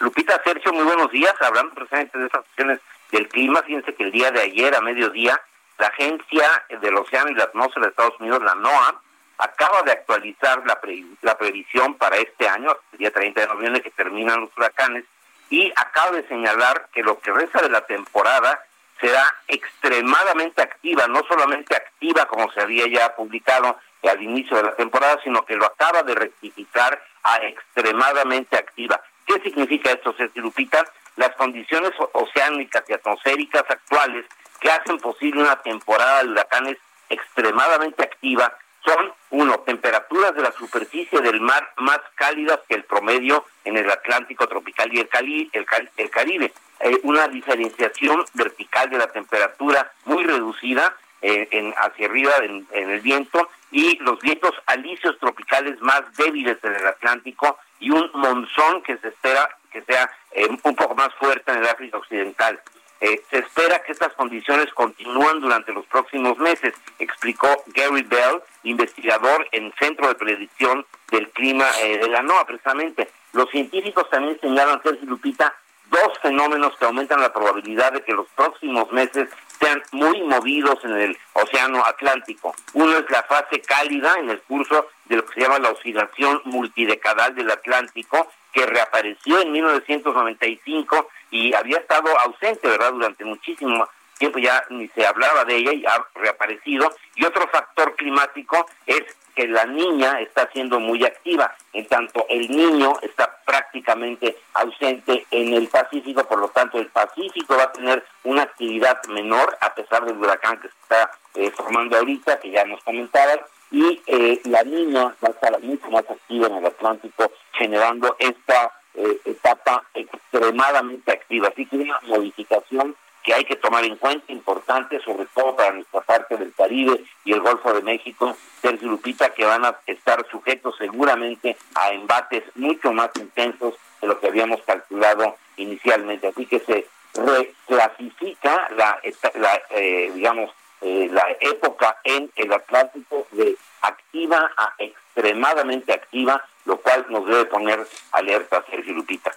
Lupita, Sergio, muy buenos días. Hablando precisamente de estas cuestiones del clima, fíjense que el día de ayer, a mediodía, la Agencia del Océano y la Atmósfera de Estados Unidos, la NOAA, acaba de actualizar la, la previsión para este año, el día 30 de noviembre, que terminan los huracanes, y acaba de señalar que lo que resta de la temporada será extremadamente activa, no solamente activa como se había ya publicado al inicio de la temporada, sino que lo acaba de rectificar a extremadamente activa. ¿Qué significa esto, Sergio Lupita? Las condiciones oceánicas y atmosféricas actuales que hacen posible una temporada de huracanes extremadamente activa son, uno, temperaturas de la superficie del mar más cálidas que el promedio en el Atlántico tropical y el, Cali, el, Caribe. Eh, una diferenciación vertical de la temperatura muy reducida eh, en, hacia arriba en, el viento y los vientos alisios tropicales más débiles en el Atlántico y un monzón que se espera que sea eh, un poco más fuerte en el África Occidental. Eh, se espera que estas condiciones continúen durante los próximos meses, explicó Gary Bell, investigador en Centro de Predicción del Clima eh, de la NOAA, precisamente. Los científicos también señalan, Sergio Lupita, dos fenómenos que aumentan la probabilidad de que los próximos meses sean muy movidos en el Océano Atlántico. Uno es la fase cálida en el curso de lo que se llama la oscilación multidecadal del Atlántico, que reapareció en 1995 y había estado ausente, ¿verdad?, durante muchísimo tiempo, ya ni se hablaba de ella y ha reaparecido. Y otro factor climático es que la niña está siendo muy activa, en tanto el niño está prácticamente ausente en el Pacífico, por lo tanto el Pacífico va a tener una actividad menor a pesar del huracán que se está eh, formando ahorita, que ya nos comentaban, y eh, la niña va a estar mucho más activa en el Atlántico, generando esta eh, etapa extremadamente activa. Así que una modificación que hay que tomar en cuenta, importante, sobre todo para nuestra parte del Caribe y el Golfo de México, Sergio Lupita, que van a estar sujetos seguramente a embates mucho más intensos de lo que habíamos calculado inicialmente. Así que se reclasifica la, la eh, digamos, eh, la época en el Atlántico de activa a extremadamente activa lo cual nos debe poner alerta, Sergio Lupita.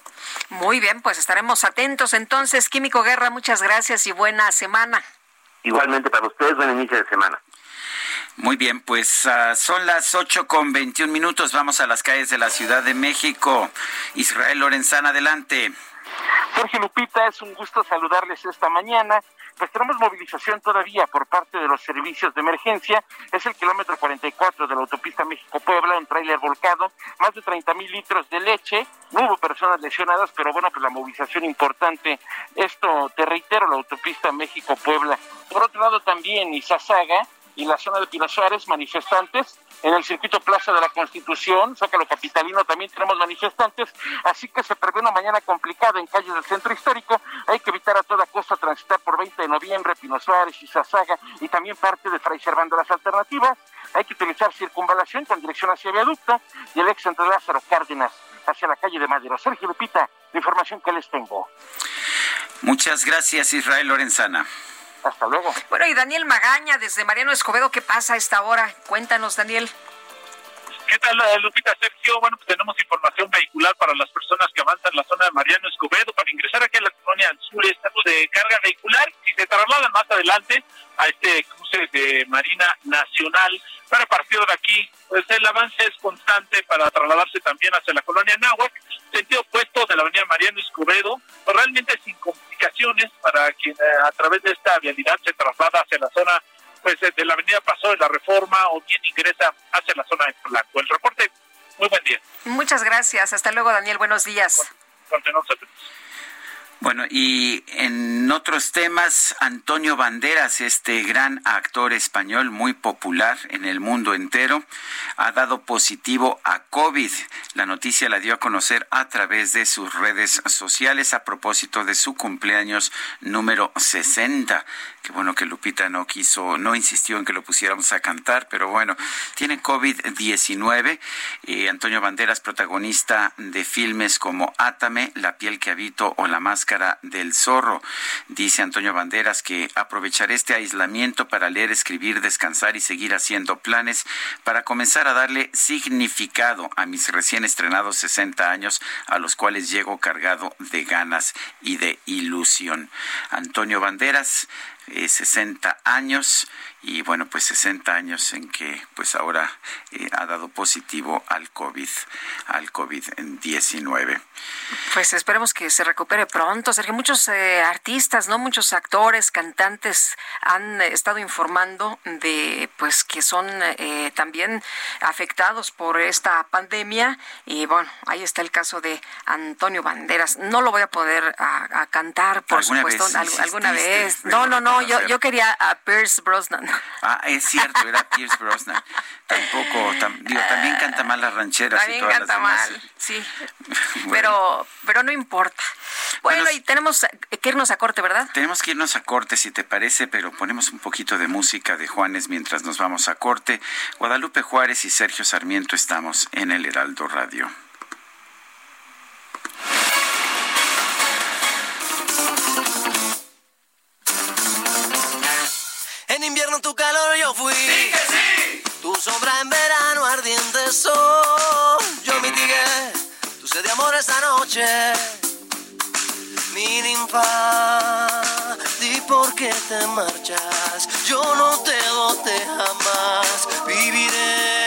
Muy bien, pues estaremos atentos. Entonces, Químico Guerra, muchas gracias y buena semana. Igualmente para ustedes, buen inicio de semana. Muy bien, pues uh, son las ocho con veintiún minutos. Vamos a las calles de la Ciudad de México. Israel Lorenzana, adelante. Sergio Lupita, es un gusto saludarles esta mañana pues tenemos movilización todavía por parte de los servicios de emergencia. Es el kilómetro 44 de la autopista México-Puebla, un tráiler volcado, más de 30 mil litros de leche. No hubo personas lesionadas, pero bueno, pues la movilización importante. Esto, te reitero, la autopista México-Puebla. Por otro lado, también Izazaga y la zona de Pino Suárez, manifestantes en el circuito Plaza de la Constitución, Zócalo Capitalino, también tenemos manifestantes, así que se prevé una mañana complicada en calles del centro histórico. Hay que evitar a toda costa transitar por 20 de noviembre, Pino Suárez, Izazaga y también parte de Fray Servando las alternativas. Hay que utilizar circunvalación con dirección hacia Viaducto y el ex entre Lázaro Cárdenas hacia la calle de Madero. Sergio Lupita, la información que les tengo. Muchas gracias, Israel Lorenzana. Hasta luego. Bueno, y Daniel Magaña, desde Mariano Escobedo, ¿qué pasa a esta hora? Cuéntanos, Daniel. ¿Qué tal, Lupita Sergio? Bueno, pues tenemos información vehicular para las personas que avanzan la zona de Mariano Escobedo. Para ingresar aquí a la colonia al sur, estamos de carga vehicular. Si se trasladan más adelante a este cruce de Marina Nacional, para partir de aquí, pues el avance es constante para trasladarse también hacia la colonia Náhuac, sentido opuesto de la avenida Mariano Escobedo, pues realmente sin complicaciones para quien eh, a través de esta vialidad se traslada hacia la zona pues de la avenida Paso de la Reforma o bien ingresa hacia la zona de Polanco. El reporte, muy buen día. Muchas gracias. Hasta luego, Daniel. Buenos días. Bueno, y en otros temas, Antonio Banderas, este gran actor español muy popular en el mundo entero, ha dado positivo a COVID. La noticia la dio a conocer a través de sus redes sociales a propósito de su cumpleaños número 60. Qué bueno que Lupita no quiso, no insistió en que lo pusiéramos a cantar, pero bueno, tiene COVID-19. Eh, Antonio Banderas, protagonista de filmes como Átame, La piel que habito o La máscara del zorro. Dice Antonio Banderas que aprovecharé este aislamiento para leer, escribir, descansar y seguir haciendo planes para comenzar a darle significado a mis recién estrenados 60 años, a los cuales llego cargado de ganas y de ilusión. Antonio Banderas, 60 eh, años y bueno, pues 60 años en que pues ahora eh, ha dado positivo al COVID, al COVID-19. Pues esperemos que se recupere pronto, Sergio. Muchos eh, artistas, no muchos actores, cantantes han estado informando de pues que son eh, también afectados por esta pandemia y bueno, ahí está el caso de Antonio Banderas. No lo voy a poder a, cantar, por supuesto, alguna vez. No, no, no, yo, yo quería a Pierce Brosnan. Ah, es cierto, era Pierce Brosnan. Tampoco, también canta mal las rancheras. También canta mal, sí. Pero, pero no importa. Bueno, y tenemos que irnos a corte, ¿verdad? Tenemos que irnos a corte, si te parece, pero ponemos un poquito de música de Juanes mientras nos vamos a corte. Guadalupe Juárez y Sergio Sarmiento estamos en el Heraldo Radio. Tu calor yo fui. Tu sombra en verano ardiente sol. Yo mitigué tu sed de amor esta noche. Mi ninfa, di por qué te marchas. Yo no te bote jamás. Viviré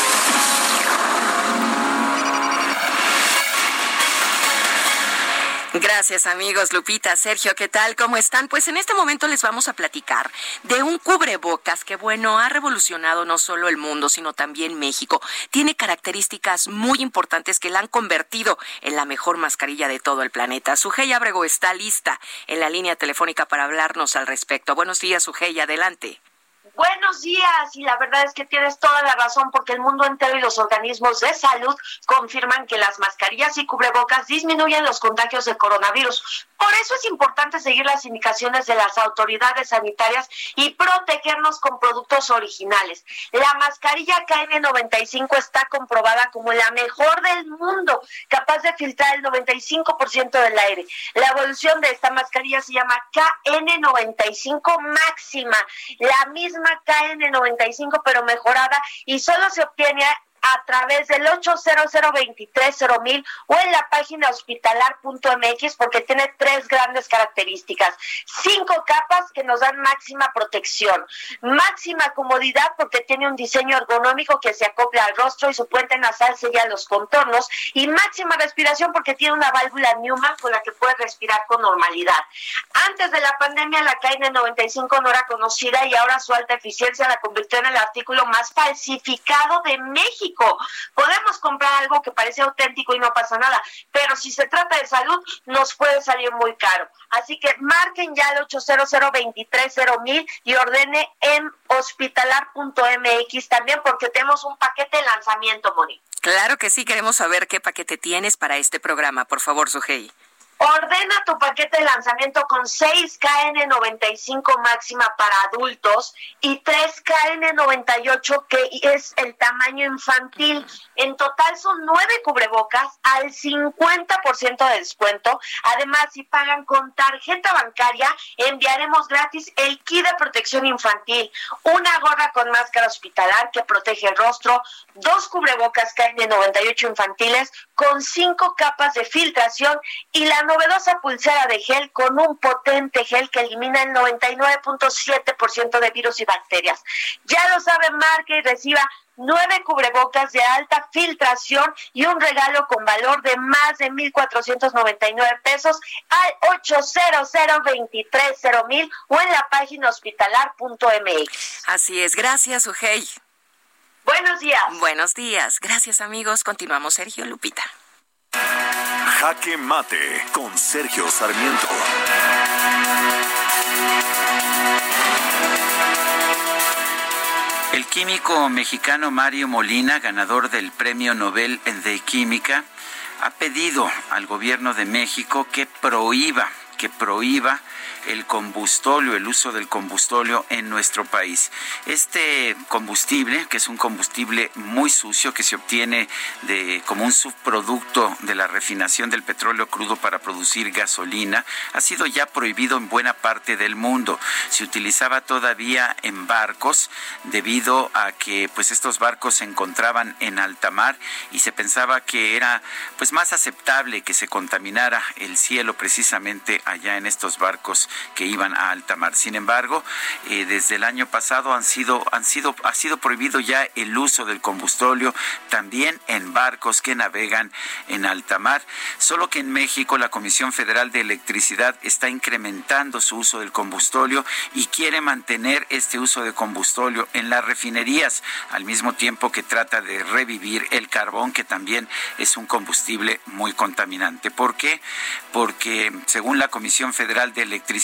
Gracias amigos, Lupita, Sergio, ¿qué tal? ¿Cómo están? Pues en este momento les vamos a platicar de un cubrebocas que, bueno, ha revolucionado no solo el mundo, sino también México. Tiene características muy importantes que la han convertido en la mejor mascarilla de todo el planeta. Sujei Abrego está lista en la línea telefónica para hablarnos al respecto. Buenos días, Sujei, adelante. Buenos días, y la verdad es que tienes toda la razón porque el mundo entero y los organismos de salud confirman que las mascarillas y cubrebocas disminuyen los contagios de coronavirus. Por eso es importante seguir las indicaciones de las autoridades sanitarias y protegernos con productos originales. La mascarilla KN95 está comprobada como la mejor del mundo, capaz de filtrar el 95% del aire. La evolución de esta mascarilla se llama KN95 máxima, la misma KN95 pero mejorada y solo se obtiene a través del 800 mil o en la página hospitalar.mx porque tiene tres grandes características. Cinco capas que nos dan máxima protección, máxima comodidad porque tiene un diseño ergonómico que se acopla al rostro y su puente nasal sella los contornos y máxima respiración porque tiene una válvula Newman con la que puede respirar con normalidad. Antes de la pandemia la KN95 no era conocida y ahora su alta eficiencia la convirtió en el artículo más falsificado de México México. Podemos comprar algo que parece auténtico y no pasa nada, pero si se trata de salud, nos puede salir muy caro. Así que marquen ya el 800 mil y ordene en hospitalar.mx también porque tenemos un paquete de lanzamiento, Moni. Claro que sí, queremos saber qué paquete tienes para este programa. Por favor, Sujei. Ordena tu paquete de lanzamiento con 6 KN95 máxima para adultos y 3 KN98 que es el tamaño infantil. En total son 9 cubrebocas al 50% de descuento. Además, si pagan con tarjeta bancaria, enviaremos gratis el kit de protección infantil, una gorra con máscara hospitalar que protege el rostro, dos cubrebocas KN98 infantiles con 5 capas de filtración y la novedosa pulsera de gel con un potente gel que elimina el 99.7% de virus y bacterias. Ya lo sabe, marque y reciba nueve cubrebocas de alta filtración y un regalo con valor de más de 1.499 pesos al 800 mil o en la página hospitalar.mx. Así es, gracias, Ujei. Buenos días. Buenos días. Gracias, amigos. Continuamos, Sergio Lupita. Jaque Mate con Sergio Sarmiento. El químico mexicano Mario Molina, ganador del Premio Nobel de Química, ha pedido al gobierno de México que prohíba, que prohíba el combustóleo, el uso del combustóleo en nuestro país. Este combustible, que es un combustible muy sucio que se obtiene de como un subproducto de la refinación del petróleo crudo para producir gasolina, ha sido ya prohibido en buena parte del mundo. Se utilizaba todavía en barcos debido a que pues estos barcos se encontraban en alta mar y se pensaba que era pues más aceptable que se contaminara el cielo precisamente allá en estos barcos que iban a alta mar. Sin embargo, eh, desde el año pasado han sido, han sido, ha sido prohibido ya el uso del combustóleo también en barcos que navegan en alta mar. Solo que en México la Comisión Federal de Electricidad está incrementando su uso del combustóleo y quiere mantener este uso de combustóleo en las refinerías, al mismo tiempo que trata de revivir el carbón, que también es un combustible muy contaminante. ¿Por qué? Porque según la Comisión Federal de Electricidad,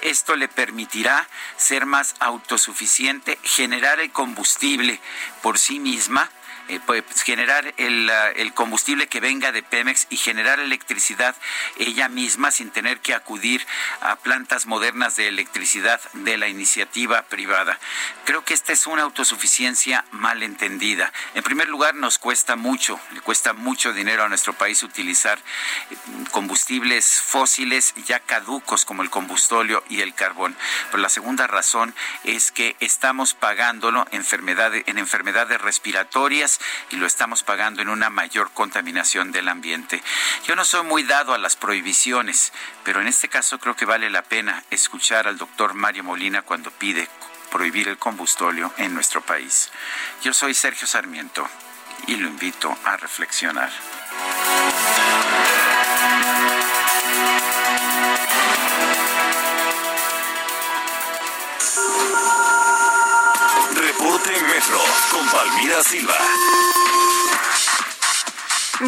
esto le permitirá ser más autosuficiente, generar el combustible por sí misma eh, pues, generar el, el, combustible que venga de Pemex y generar electricidad ella misma sin tener que acudir a plantas modernas de electricidad de la iniciativa privada. Creo que esta es una autosuficiencia mal entendida. En primer lugar, nos cuesta mucho, le cuesta mucho dinero a nuestro país utilizar eh, combustibles fósiles ya caducos como el combustóleo y el carbón. Pero la segunda razón es que estamos pagándolo enfermedades, en enfermedades respiratorias y lo estamos pagando en una mayor contaminación del ambiente. Yo no soy muy dado a las prohibiciones, pero en este caso creo que vale la pena escuchar al doctor Mario Molina cuando pide prohibir el combustóleo en nuestro país. Yo soy Sergio Sarmiento y lo invito a reflexionar. Con Palmira Silva.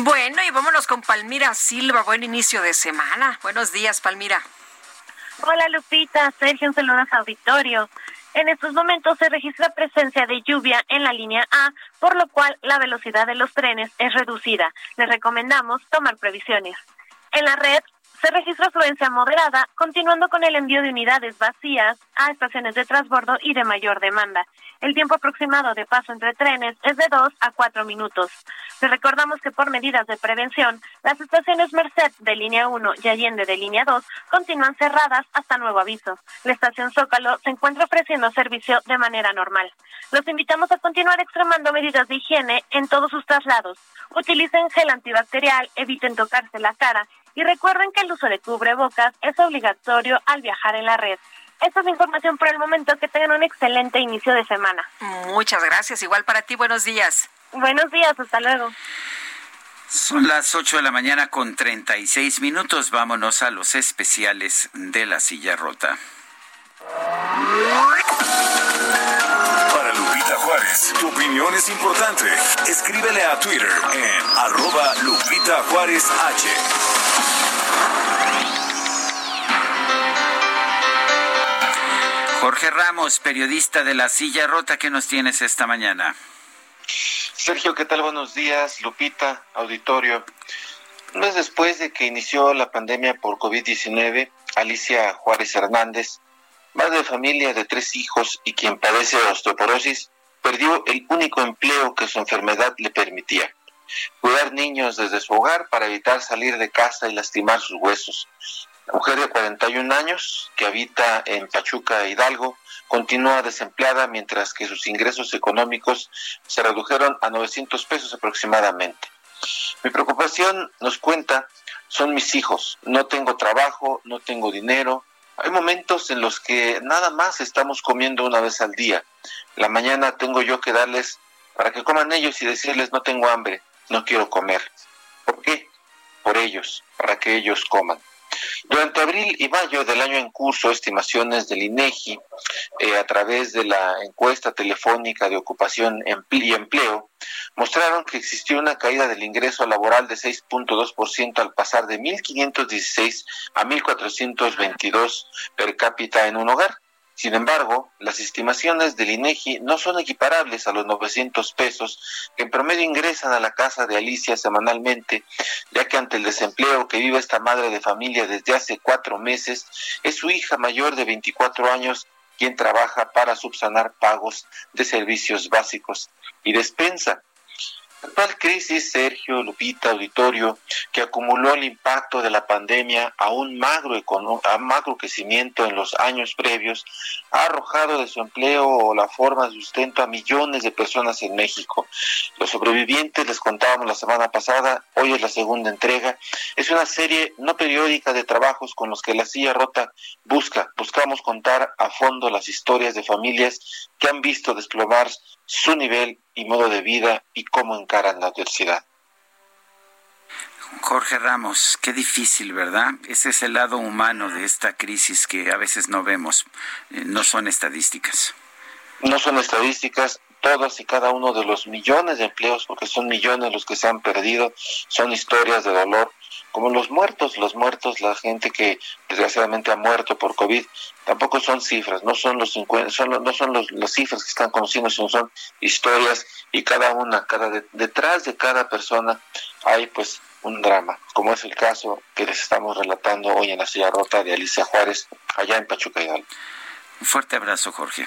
Bueno, y vámonos con Palmira Silva. Buen inicio de semana. Buenos días, Palmira. Hola, Lupita. Sergio, saludos auditorio. En estos momentos se registra presencia de lluvia en la línea A, por lo cual la velocidad de los trenes es reducida. Les recomendamos tomar previsiones. En la red se registra afluencia moderada, continuando con el envío de unidades vacías a estaciones de transbordo y de mayor demanda. El tiempo aproximado de paso entre trenes es de 2 a 4 minutos. Les recordamos que por medidas de prevención, las estaciones Merced de línea 1 y Allende de línea 2 continúan cerradas hasta nuevo aviso. La estación Zócalo se encuentra ofreciendo servicio de manera normal. Los invitamos a continuar extremando medidas de higiene en todos sus traslados. Utilicen gel antibacterial, eviten tocarse la cara y recuerden que el uso de cubrebocas es obligatorio al viajar en la red. Esta es la información por el momento. Que tengan un excelente inicio de semana. Muchas gracias. Igual para ti. Buenos días. Buenos días. Hasta luego. Son las 8 de la mañana con 36 minutos. Vámonos a los especiales de la silla rota. Para Lupita Juárez. Tu opinión es importante. Escríbele a Twitter en arroba Lupita Juárez H. Jorge Ramos, periodista de La Silla Rota, ¿qué nos tienes esta mañana? Sergio, ¿qué tal? Buenos días. Lupita, auditorio. Un mes después de que inició la pandemia por COVID-19, Alicia Juárez Hernández, madre de familia de tres hijos y quien padece osteoporosis, perdió el único empleo que su enfermedad le permitía. Cuidar niños desde su hogar para evitar salir de casa y lastimar sus huesos. Mujer de 41 años, que habita en Pachuca, Hidalgo, continúa desempleada mientras que sus ingresos económicos se redujeron a 900 pesos aproximadamente. Mi preocupación, nos cuenta, son mis hijos. No tengo trabajo, no tengo dinero. Hay momentos en los que nada más estamos comiendo una vez al día. La mañana tengo yo que darles para que coman ellos y decirles no tengo hambre, no quiero comer. ¿Por qué? Por ellos, para que ellos coman. Durante abril y mayo del año en curso, estimaciones del INEGI eh, a través de la encuesta telefónica de ocupación y empleo mostraron que existió una caída del ingreso laboral de 6.2% al pasar de 1.516 a 1.422 per cápita en un hogar. Sin embargo, las estimaciones del INEGI no son equiparables a los 900 pesos que en promedio ingresan a la casa de Alicia semanalmente, ya que ante el desempleo que vive esta madre de familia desde hace cuatro meses, es su hija mayor de 24 años quien trabaja para subsanar pagos de servicios básicos y despensa actual crisis, Sergio, Lupita, auditorio, que acumuló el impacto de la pandemia a un magro, a magro crecimiento en los años previos, ha arrojado de su empleo o la forma de sustento a millones de personas en México. Los sobrevivientes, les contábamos la semana pasada, hoy es la segunda entrega, es una serie no periódica de trabajos con los que la silla rota busca, buscamos contar a fondo las historias de familias que han visto desplomar su nivel y modo de vida y cómo encaran la adversidad. Jorge Ramos, qué difícil, ¿verdad? Ese es el lado humano de esta crisis que a veces no vemos. Eh, no son estadísticas. No son estadísticas. Todos y cada uno de los millones de empleos, porque son millones los que se han perdido, son historias de dolor como los muertos, los muertos, la gente que desgraciadamente ha muerto por COVID, tampoco son cifras, no son los 50, son, no son los, las cifras que están conociendo, sino son historias y cada una, cada detrás de cada persona hay pues un drama, como es el caso que les estamos relatando hoy en la silla rota de Alicia Juárez, allá en Pachuca Hidalgo. Un fuerte abrazo, Jorge.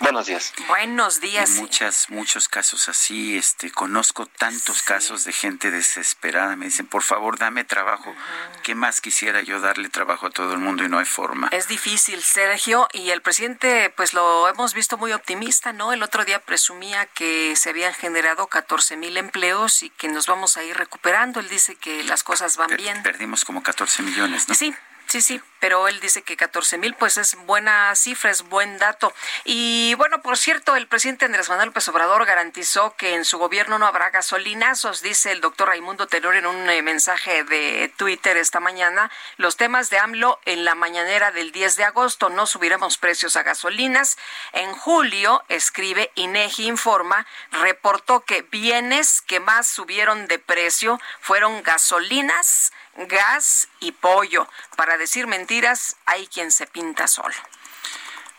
Buenos días. Buenos días. Muchas, muchos casos así, este, conozco tantos casos de gente desesperada. Me dicen, por favor, dame trabajo. ¿Qué más quisiera yo darle trabajo a todo el mundo y no hay forma? Es difícil, Sergio, y el presidente, pues lo hemos visto muy optimista, ¿no? El otro día presumía que se habían generado 14 mil empleos y que nos vamos a ir recuperando. Él dice que las cosas van bien. Perdimos como 14 millones, ¿no? Sí, Sí, sí, pero él dice que 14 mil, pues es buena cifra, es buen dato. Y bueno, por cierto, el presidente Andrés Manuel López Obrador garantizó que en su gobierno no habrá gasolinazos, dice el doctor Raimundo Tenor en un eh, mensaje de Twitter esta mañana. Los temas de AMLO en la mañanera del 10 de agosto, no subiremos precios a gasolinas. En julio, escribe INEGI Informa, reportó que bienes que más subieron de precio fueron gasolinas, gas y pollo. Para decir mentiras, hay quien se pinta solo.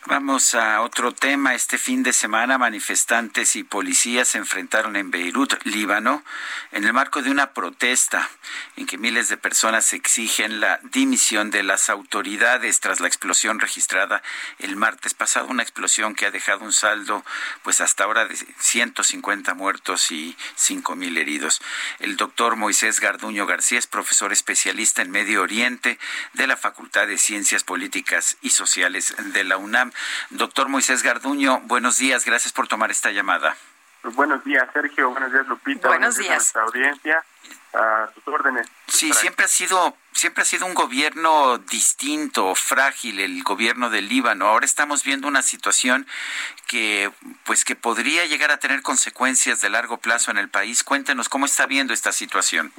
Vamos a otro tema. Este fin de semana manifestantes y policías se enfrentaron en Beirut, Líbano, en el marco de una protesta en que miles de personas exigen la dimisión de las autoridades tras la explosión registrada el martes pasado, una explosión que ha dejado un saldo pues hasta ahora de 150 muertos y 5 mil heridos. El doctor Moisés Garduño García es profesor especialista en Medio Oriente de la Facultad de Ciencias Políticas y Sociales de la UNAM. Doctor Moisés Garduño, buenos días, gracias por tomar esta llamada. Pues buenos días, Sergio, buenos días, Lupita. Buenos, días. a nuestra audiencia, a sus órdenes. Sí, siempre ha sido siempre ha sido un gobierno distinto, frágil, el gobierno del Líbano. Ahora estamos viendo una situación que, pues, que podría llegar a tener consecuencias de largo plazo en el país. Cuéntenos cómo está viendo esta situación.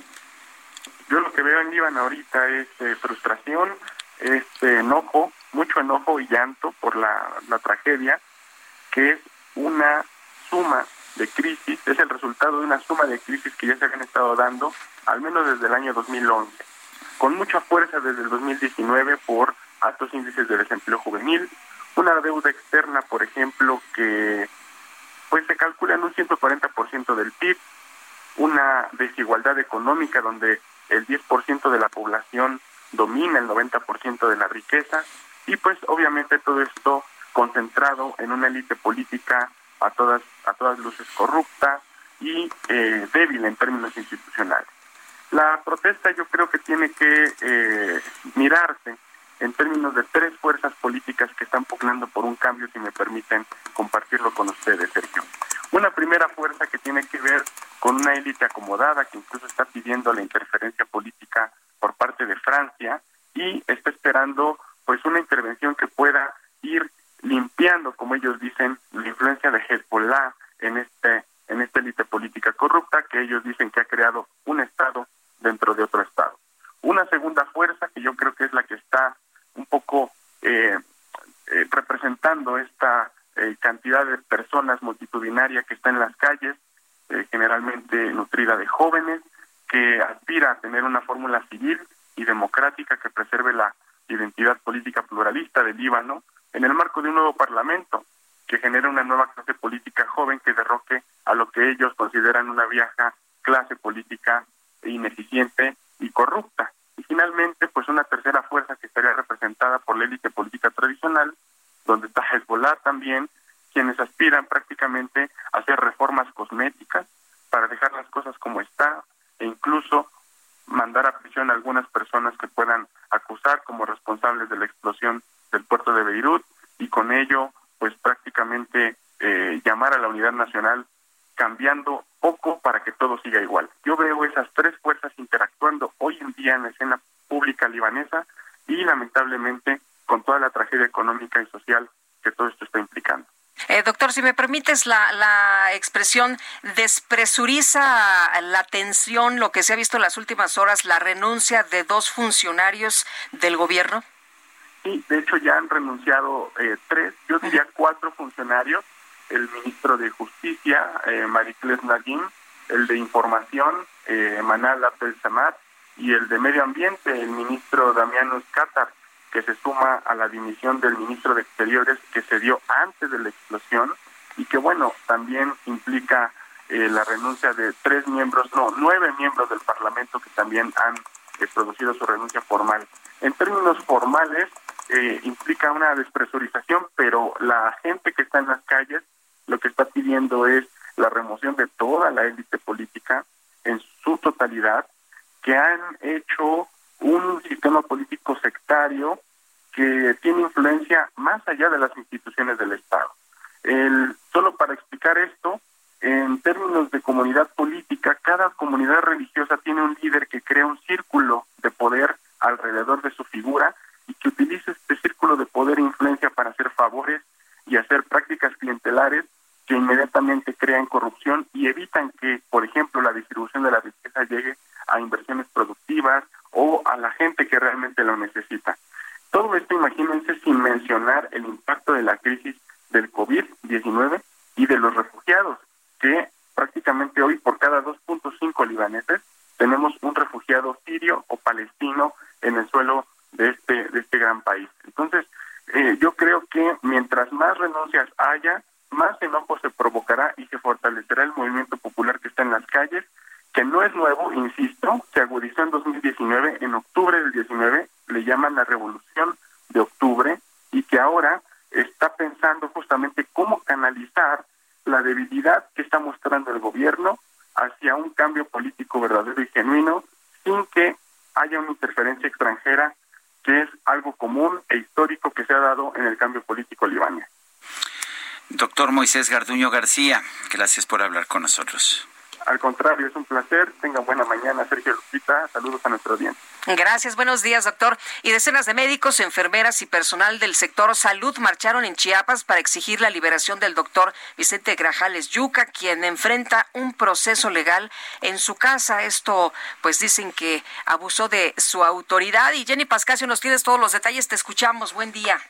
Yo lo que veo en Líbano ahorita es eh, frustración, es enojo, mucho enojo y llanto por la, tragedia, que es una suma de crisis, es el resultado de una suma de crisis que ya se habían estado dando, al menos desde el año 2011, con mucha fuerza desde el 2019 por altos índices de desempleo juvenil, una deuda externa, por ejemplo, que pues se calcula en un 140% del PIB, una desigualdad económica donde el 10% de la población domina el 90% de la riqueza y pues obviamente todo esto concentrado en una élite política a todas a todas luces corrupta y eh, débil en términos institucionales. La protesta yo creo que tiene que eh, mirarse en términos de tres fuerzas políticas que están pugnando por un cambio, si me permiten compartirlo con ustedes, Sergio. Una primera fuerza que tiene que ver con una élite acomodada que incluso está pidiendo la interferencia política por parte de Francia y está esperando pues una intervención que pueda ir limpiando, como ellos dicen, la influencia de Hezbollah en este en esta élite política corrupta que ellos dicen que ha creado un estado dentro de otro estado. Una segunda fuerza que yo creo que es la que está un poco eh, eh, representando esta eh, cantidad de personas multitudinaria que está en las calles, generalmente nutrida de jóvenes, que aspira a tener una fórmula civil y democrática que preserve la identidad política pluralista del Líbano en el marco de un nuevo parlamento que genere una nueva clase política joven que derroque a lo que ellos consideran una vieja clase política ineficiente y corrupta. Y finalmente, pues una tercera fuerza que estaría representada por la élite política tradicional, donde está Hezbollah también, quienes aspiran prácticamente a hacer reformas cosméticas para dejar las cosas como está e incluso mandar a prisión a algunas personas que puedan acusar como responsables de la explosión del puerto de Beirut y con ello pues prácticamente eh, llamar a la unidad nacional cambiando poco para que todo siga igual. Yo veo esas tres fuerzas interactuando hoy en día en la escena pública libanesa y lamentablemente con toda la tragedia económica y social que todo esto está implicando. Eh, doctor, si me permites la, la expresión, ¿despresuriza la tensión lo que se ha visto en las últimas horas, la renuncia de dos funcionarios del gobierno? Sí, de hecho ya han renunciado eh, tres, yo diría cuatro funcionarios, el ministro de Justicia, eh, Maricles el de Información, eh, Manal Abdel Samad, y el de Medio Ambiente, el ministro Damiano Qatar que se suma a la dimisión del ministro de Exteriores que se dio antes de la explosión y que, bueno, también implica eh, la renuncia de tres miembros, no, nueve miembros del Parlamento que también han eh, producido su renuncia formal. En términos formales, eh, implica una despresurización, pero la gente que está en las calles lo que está pidiendo es la remoción de toda la élite política en su totalidad, que han hecho un sistema político sectario que tiene influencia más allá de las instituciones del Estado. El, solo para explicar esto, en términos de comunidad política, cada comunidad religiosa tiene un líder que crea un círculo de poder alrededor de su figura y que utiliza este círculo de poder e influencia para hacer favores y hacer prácticas clientelares que inmediatamente crean corrupción y evitan que, por ejemplo, la distribución de la riqueza llegue a inversiones productivas o a la gente que realmente lo necesita. Todo esto, imagínense, sin mencionar el impacto de la crisis del COVID-19 y de los refugiados, que prácticamente hoy por cada 2.5 libaneses tenemos un refugiado sirio o palestino en el suelo de este, de este gran país. Entonces, eh, yo creo que mientras más renuncias haya, más enojo se provocará y se fortalecerá el movimiento popular que está en las calles que no es nuevo, insisto, se agudizó en 2019, en octubre del 19, le llaman la revolución de octubre, y que ahora está pensando justamente cómo canalizar la debilidad que está mostrando el gobierno hacia un cambio político verdadero y genuino, sin que haya una interferencia extranjera, que es algo común e histórico que se ha dado en el cambio político libanés. Doctor Moisés Garduño García, gracias por hablar con nosotros. Al contrario, es un placer. Tengan buena mañana, Sergio Lupita. Saludos a nuestro audiencia. Gracias, buenos días, doctor. Y decenas de médicos, enfermeras y personal del sector salud marcharon en Chiapas para exigir la liberación del doctor Vicente Grajales Yuca, quien enfrenta un proceso legal en su casa. Esto, pues dicen que abusó de su autoridad. Y Jenny Pascasio, nos tienes todos los detalles. Te escuchamos. Buen día.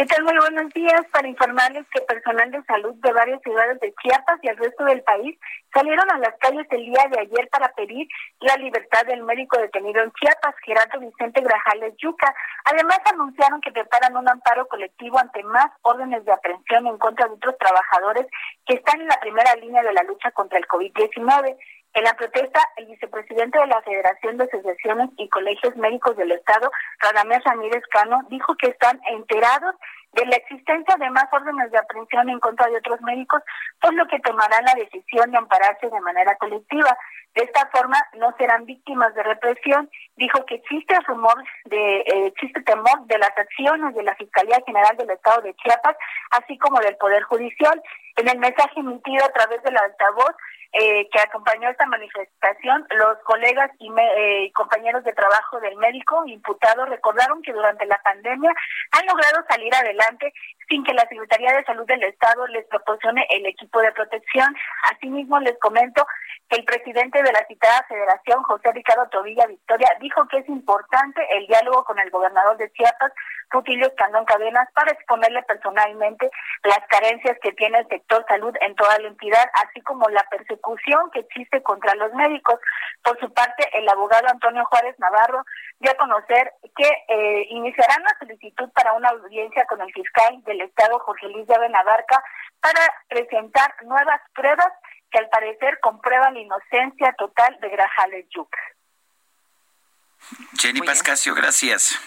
¿Qué? Muy buenos días. Para informarles que personal de salud de varias ciudades de Chiapas y el resto del país salieron a las calles el día de ayer para pedir la libertad del médico detenido en Chiapas, Gerardo Vicente Grajales Yuca. Además, anunciaron que preparan un amparo colectivo ante más órdenes de aprehensión en contra de otros trabajadores que están en la primera línea de la lucha contra el COVID-19. En la protesta, el vicepresidente de la Federación de Asociaciones y Colegios Médicos del Estado, Radamés Ramírez Cano, dijo que están enterados de la existencia de más órdenes de aprehensión en contra de otros médicos, por lo que tomarán la decisión de ampararse de manera colectiva. De esta forma no serán víctimas de represión. Dijo que existe rumor de eh, existe temor de las acciones de la Fiscalía General del Estado de Chiapas, así como del Poder Judicial. En el mensaje emitido a través del altavoz, eh, que acompañó esta manifestación, los colegas y eh, compañeros de trabajo del médico imputado recordaron que durante la pandemia han logrado salir adelante sin que la Secretaría de Salud del Estado les proporcione el equipo de protección. Asimismo, les comento el presidente de la citada federación, José Ricardo Tobilla Victoria, dijo que es importante el diálogo con el gobernador de Chiapas, Rutilio Escandón Cadenas, para exponerle personalmente las carencias que tiene el sector salud en toda la entidad, así como la persecución que existe contra los médicos. Por su parte, el abogado Antonio Juárez Navarro dio a conocer que eh, iniciarán la solicitud para una audiencia con el fiscal del Estado, Jorge Luis de Benabarca, para presentar nuevas pruebas que al parecer comprueban la inocencia total de Grajales Yuc. Jenny Pascasio, gracias.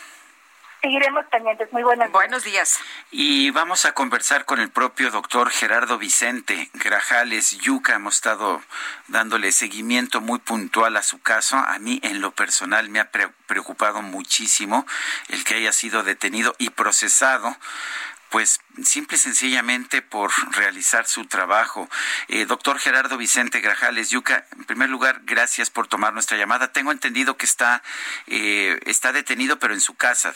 Seguiremos pendientes. Muy buenos días. Buenos días. Y vamos a conversar con el propio doctor Gerardo Vicente Grajales Yuca. Hemos estado dándole seguimiento muy puntual a su caso. A mí, en lo personal, me ha preocupado muchísimo el que haya sido detenido y procesado pues simple y sencillamente por realizar su trabajo. Eh, doctor Gerardo Vicente Grajales Yuca, en primer lugar, gracias por tomar nuestra llamada. Tengo entendido que está, eh, está detenido, pero en su casa.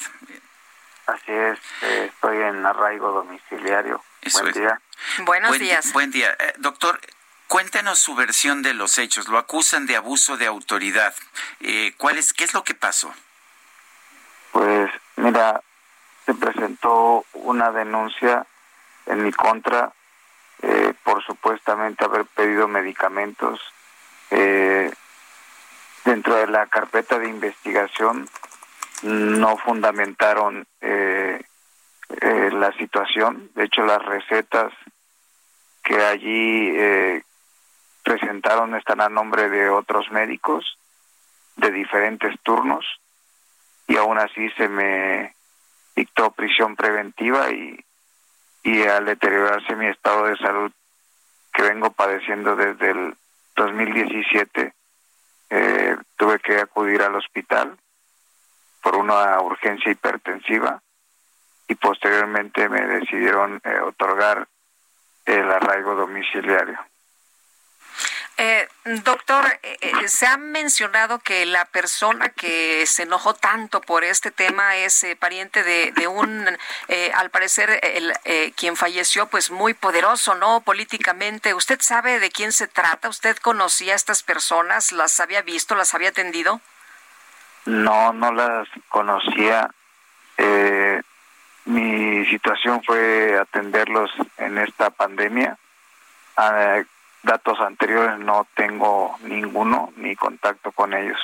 Así es, eh, estoy en arraigo domiciliario. buen día. Buenos días. Buen día. doctor, Cuéntenos su versión de los hechos. Lo acusan de abuso de autoridad. ¿cuál es, ¿Qué es lo que pasó? Pues mira, se presentó una denuncia en mi contra eh, por supuestamente haber pedido medicamentos. Eh, dentro de la carpeta de investigación no fundamentaron eh, la situación. De hecho, las recetas que allí presentaron están a nombre de otros médicos de diferentes turnos y aún así se me dictó prisión preventiva y, y al deteriorarse mi estado de salud que vengo padeciendo desde el 2017, eh, tuve que acudir al hospital por una urgencia hipertensiva y posteriormente me decidieron eh, otorgar el arraigo domiciliario. Eh, doctor, eh, eh, se ha mencionado que la persona que se enojó tanto por este tema es pariente de, un, al parecer, el, quien falleció, pues muy poderoso, ¿no? Políticamente. ¿Usted sabe de quién se trata? ¿Usted conocía a estas personas? ¿Las había visto? ¿Las había atendido? No, no las conocía. mi situación fue atenderlos en esta pandemia. Datos anteriores no tengo ninguno ni contacto con ellos.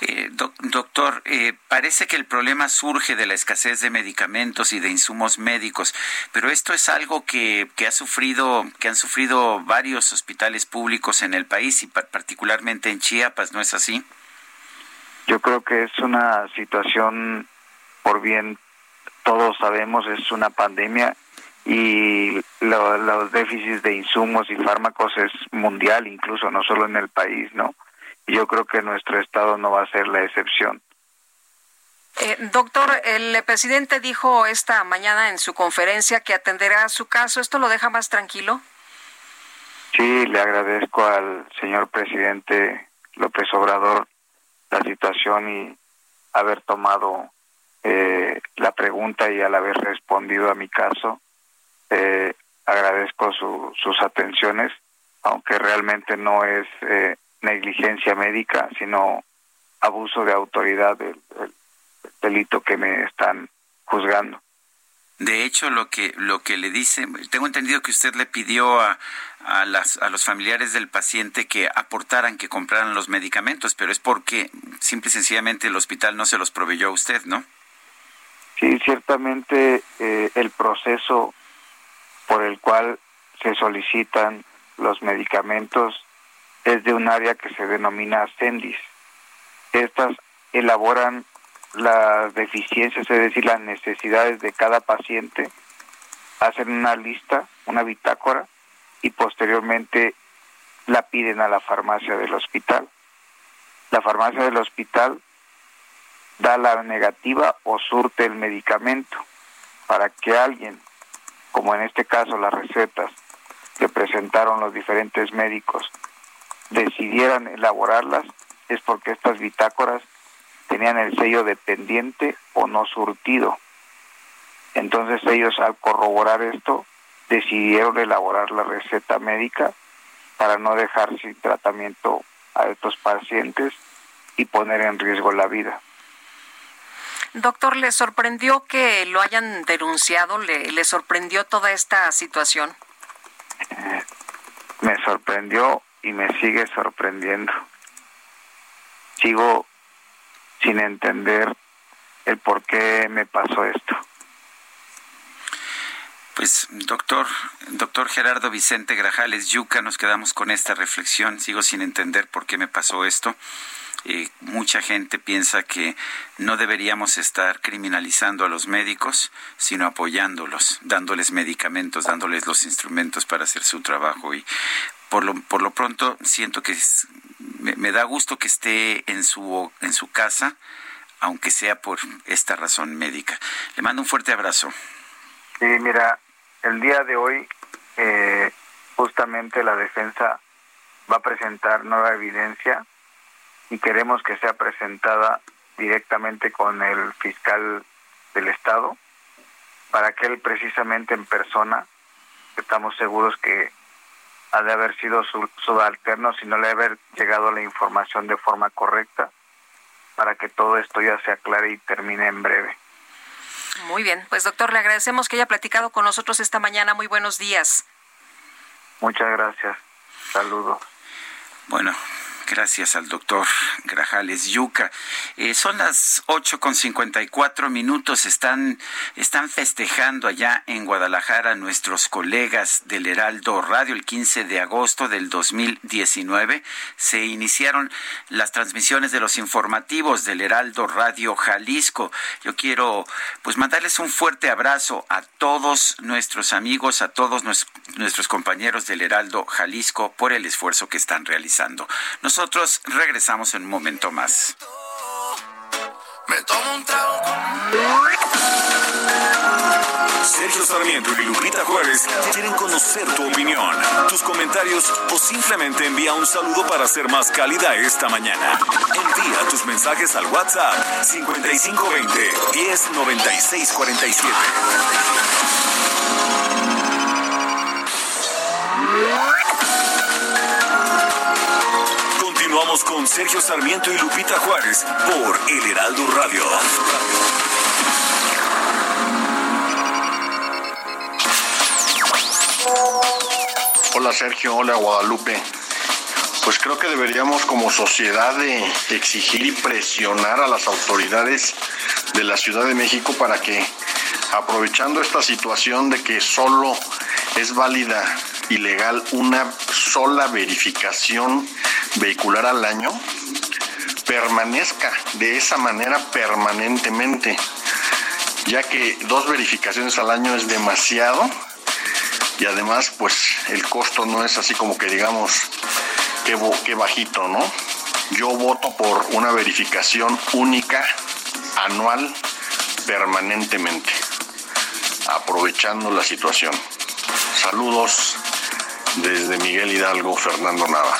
Eh, doctor, eh, parece que el problema surge de la escasez de medicamentos y de insumos médicos, pero esto es algo que, que ha sufrido, que han sufrido varios hospitales públicos en el país y particularmente en Chiapas, ¿no es así? Yo creo que es una situación, por bien todos sabemos, es una pandemia y los déficits de insumos y fármacos es mundial, incluso no solo en el país, ¿no? Y yo creo que nuestro estado no va a ser la excepción. Eh, doctor, el presidente dijo esta mañana en su conferencia que atenderá su caso. ¿Esto lo deja más tranquilo? Sí, le agradezco al señor presidente López Obrador la situación y haber tomado eh, la pregunta y al haber respondido a mi caso. Eh, agradezco sus atenciones, aunque realmente no es eh, negligencia médica, sino abuso de autoridad del, delito que me están juzgando. De hecho, lo que lo que le dice, tengo entendido que usted le pidió a, a, las, a los familiares del paciente que aportaran, que compraran los medicamentos, pero es porque simple y sencillamente el hospital no se los proveyó a usted, ¿no? Sí, ciertamente eh, el proceso por el cual se solicitan los medicamentos es de un área que se denomina CENDIS. Estas elaboran las deficiencias, es decir, las necesidades de cada paciente, hacen una lista, una bitácora, y posteriormente la piden a la farmacia del hospital. La farmacia del hospital da la negativa o surte el medicamento para que alguien, como en este caso las recetas que presentaron los diferentes médicos, decidieran elaborarlas, es porque estas bitácoras tenían el sello de pendiente o no surtido. Entonces ellos al corroborar esto decidieron elaborar la receta médica para no dejar sin tratamiento a estos pacientes y poner en riesgo la vida. Doctor, ¿le sorprendió que lo hayan denunciado? ¿Le, le sorprendió toda esta situación? Eh, me sorprendió y me sigue sorprendiendo. Sigo sin entender el por qué me pasó esto. Pues, doctor, doctor Gerardo Vicente Grajales Yuca, nos quedamos con esta reflexión. Sigo sin entender por qué me pasó esto. Eh, mucha gente piensa que no deberíamos estar criminalizando a los médicos, sino apoyándolos, dándoles medicamentos, dándoles los instrumentos para hacer su trabajo. Y por lo, por lo pronto siento que me, da gusto que esté en su, en su casa, aunque sea por esta razón médica. Le mando un fuerte abrazo. Sí, mira, el día de hoy eh, justamente la defensa va a presentar nueva evidencia y queremos que sea presentada directamente con el fiscal del estado para que él precisamente en persona estamos seguros que ha de haber sido su subalterno si no le ha haber llegado la información de forma correcta para que todo esto ya se aclare y termine en breve. Muy bien, pues doctor, le agradecemos que haya platicado con nosotros esta mañana. Muy buenos días. Muchas gracias. Saludos. Bueno, Gracias al doctor Grajales Yuca. Eh, son las ocho con cincuenta y cuatro minutos. Están, están festejando allá en Guadalajara nuestros colegas del Heraldo Radio el 15 de agosto del 2019. Se iniciaron las transmisiones de los informativos del Heraldo Radio Jalisco. Yo quiero pues mandarles un fuerte abrazo a todos nuestros amigos, a todos nuestros compañeros del Heraldo Jalisco por el esfuerzo que están realizando. Nosotros regresamos en un momento más. Me tomo un trago Sergio Sarmiento y Lupita Juárez quieren conocer tu opinión, tus comentarios o simplemente envía un saludo para ser más cálida esta mañana. Envía tus mensajes al WhatsApp 5520 109647. Con Sergio Sarmiento y Lupita Juárez por El Heraldo Radio. Hola Sergio, hola Guadalupe. Pues creo que deberíamos como sociedad de exigir y presionar a las autoridades de la Ciudad de México para que, aprovechando esta situación de que solo es válida y legal una sola verificación vehicular al año, permanezca de esa manera permanentemente, ya que dos verificaciones al año es demasiado y además pues el costo no es así como que digamos que, que bajito, ¿no? Yo voto por una verificación única, anual, permanentemente, aprovechando la situación. Saludos desde Miguel Hidalgo, Fernando Nava.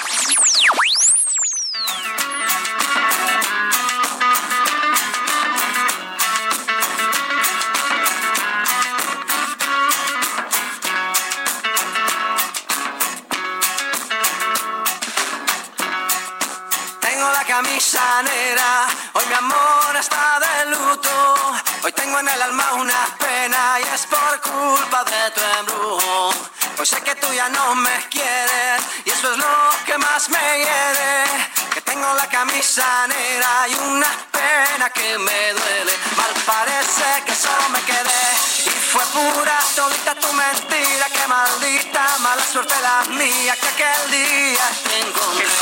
Hoy mi amor está de luto Hoy tengo en el alma una pena y es por culpa de tu embrujo. Pues sé que tú ya no me quieres y eso es lo que más me hiere. Que tengo la camisa negra y una pena que me duele. Mal parece que solo me quedé y fue pura todita tu mentira. Que maldita mala suerte la mía que aquel día te encontré. es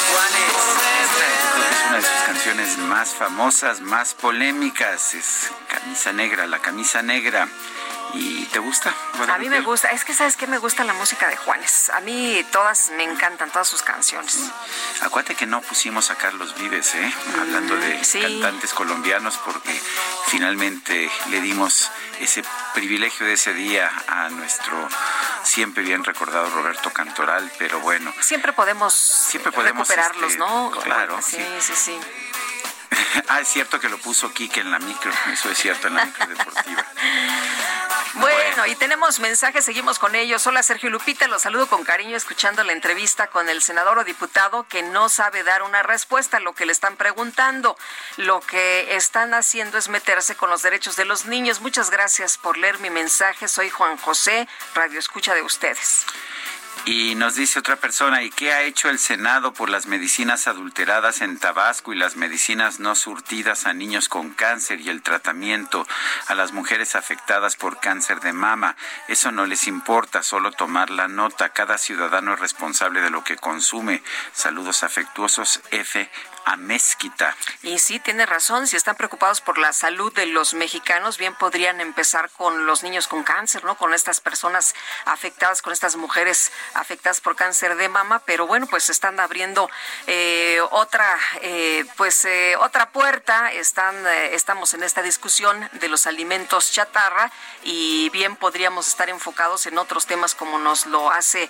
una de sus canciones más famosas, más polémicas. Es Camisa Negra, la camisa negra. ¿Y te gusta? A mí me gusta, es que sabes que me gusta la música de Juanes. A mí todas me encantan, todas sus canciones. Acuérdate que no pusimos a Carlos Vives, ¿eh? Hablando de cantantes colombianos, porque finalmente le dimos ese privilegio de ese día a nuestro siempre bien recordado Roberto Cantoral, pero bueno. Siempre podemos, siempre podemos recuperarlos, este, ¿no? Claro. Sí, sí, sí. ah, es cierto que lo puso Kike en la micro, eso es cierto, en la micro deportiva. Bueno, y tenemos mensajes, seguimos con ellos. Hola Sergio Lupita, los saludo con cariño escuchando la entrevista con el senador o diputado que no sabe dar una respuesta a lo que le están preguntando. Lo que están haciendo es meterse con los derechos de los niños. Muchas gracias por leer mi mensaje. Soy Juan José, radio escucha de ustedes. Y nos dice otra persona, ¿y qué ha hecho el Senado por las medicinas adulteradas en Tabasco y las medicinas no surtidas a niños con cáncer y el tratamiento a las mujeres afectadas por cáncer de mama? Eso no les importa, solo tomar la nota. Cada ciudadano es responsable de lo que consume. Saludos afectuosos, F a. Y sí, tiene razón, si están preocupados por la salud de los mexicanos, bien podrían empezar con los niños con cáncer, ¿no? Con estas personas afectadas, con estas mujeres afectadas por cáncer de mama, pero bueno, pues están abriendo eh, otra, eh, pues eh, otra puerta, están, estamos en esta discusión de los alimentos chatarra y bien podríamos estar enfocados en otros temas como nos lo hace,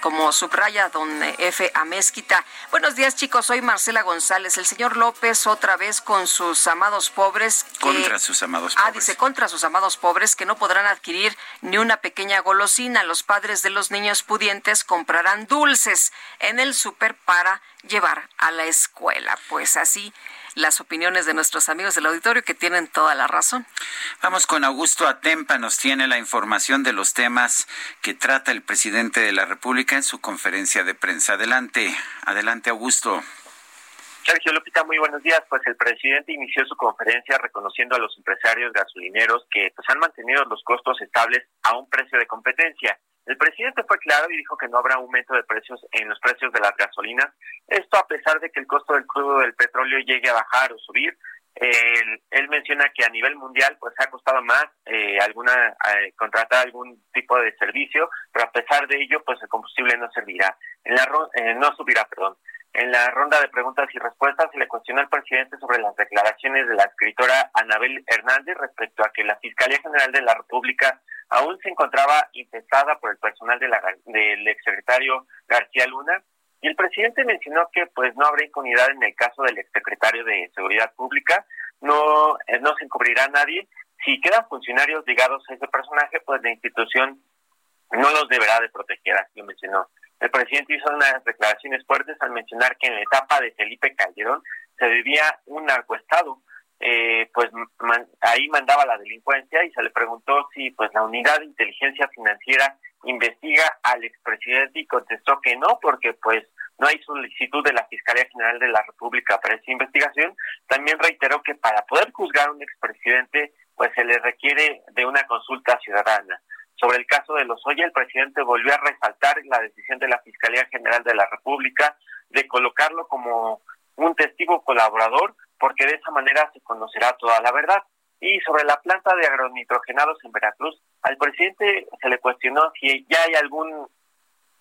como subraya don F. Amezquita. Buenos días chicos, soy Marcela González. El señor López otra vez con sus amados pobres. contra sus amados pobres. Ah, dice contra sus amados pobres que no podrán adquirir ni una pequeña golosina. Los padres de los niños pudientes comprarán dulces en el súper para llevar a la escuela. Pues así las opiniones de nuestros amigos del auditorio que tienen toda la razón. Vamos con Augusto Atempa, nos tiene la información de los temas que trata el presidente de la República en su conferencia de prensa. Adelante, adelante Augusto. Sergio Lupita, muy buenos días. Pues el presidente inició su conferencia reconociendo a los empresarios gasolineros que pues, han mantenido los costos estables a un precio de competencia. El presidente fue claro y dijo que no habrá aumento de precios en los precios de las gasolinas. Esto a pesar de que el costo del crudo del petróleo llegue a bajar o subir. él menciona que a nivel mundial pues ha costado más eh, alguna eh, contratar algún tipo de servicio, pero a pesar de ello pues el combustible no servirá, en la, eh, no subirá, perdón. En la ronda de preguntas y respuestas se le cuestionó al presidente sobre las declaraciones de la escritora Anabel Hernández respecto a que la Fiscalía General de la República aún se encontraba infestada por el personal de la, del exsecretario García Luna y el presidente mencionó que pues no habrá impunidad en el caso del exsecretario de Seguridad Pública, no, eh, no se encubrirá a nadie. Si quedan funcionarios ligados a ese personaje, pues la institución no los deberá de proteger, así lo mencionó. El presidente hizo unas declaraciones fuertes al mencionar que en la etapa de Felipe Calderón se vivía un narcoestado, eh, pues ahí mandaba la delincuencia y se le preguntó si pues la unidad de inteligencia financiera investiga al expresidente y contestó que no, porque pues no hay solicitud de la Fiscalía General de la República para esa investigación. También reiteró que para poder juzgar a un expresidente pues se le requiere de una consulta ciudadana. Sobre el caso de Lozoya, el presidente volvió a resaltar la decisión de la Fiscalía General de la República de colocarlo como un testigo colaborador, porque de esa manera se conocerá toda la verdad. Y sobre la planta de agronitrogenados en Veracruz, al presidente se le cuestionó si ya hay algún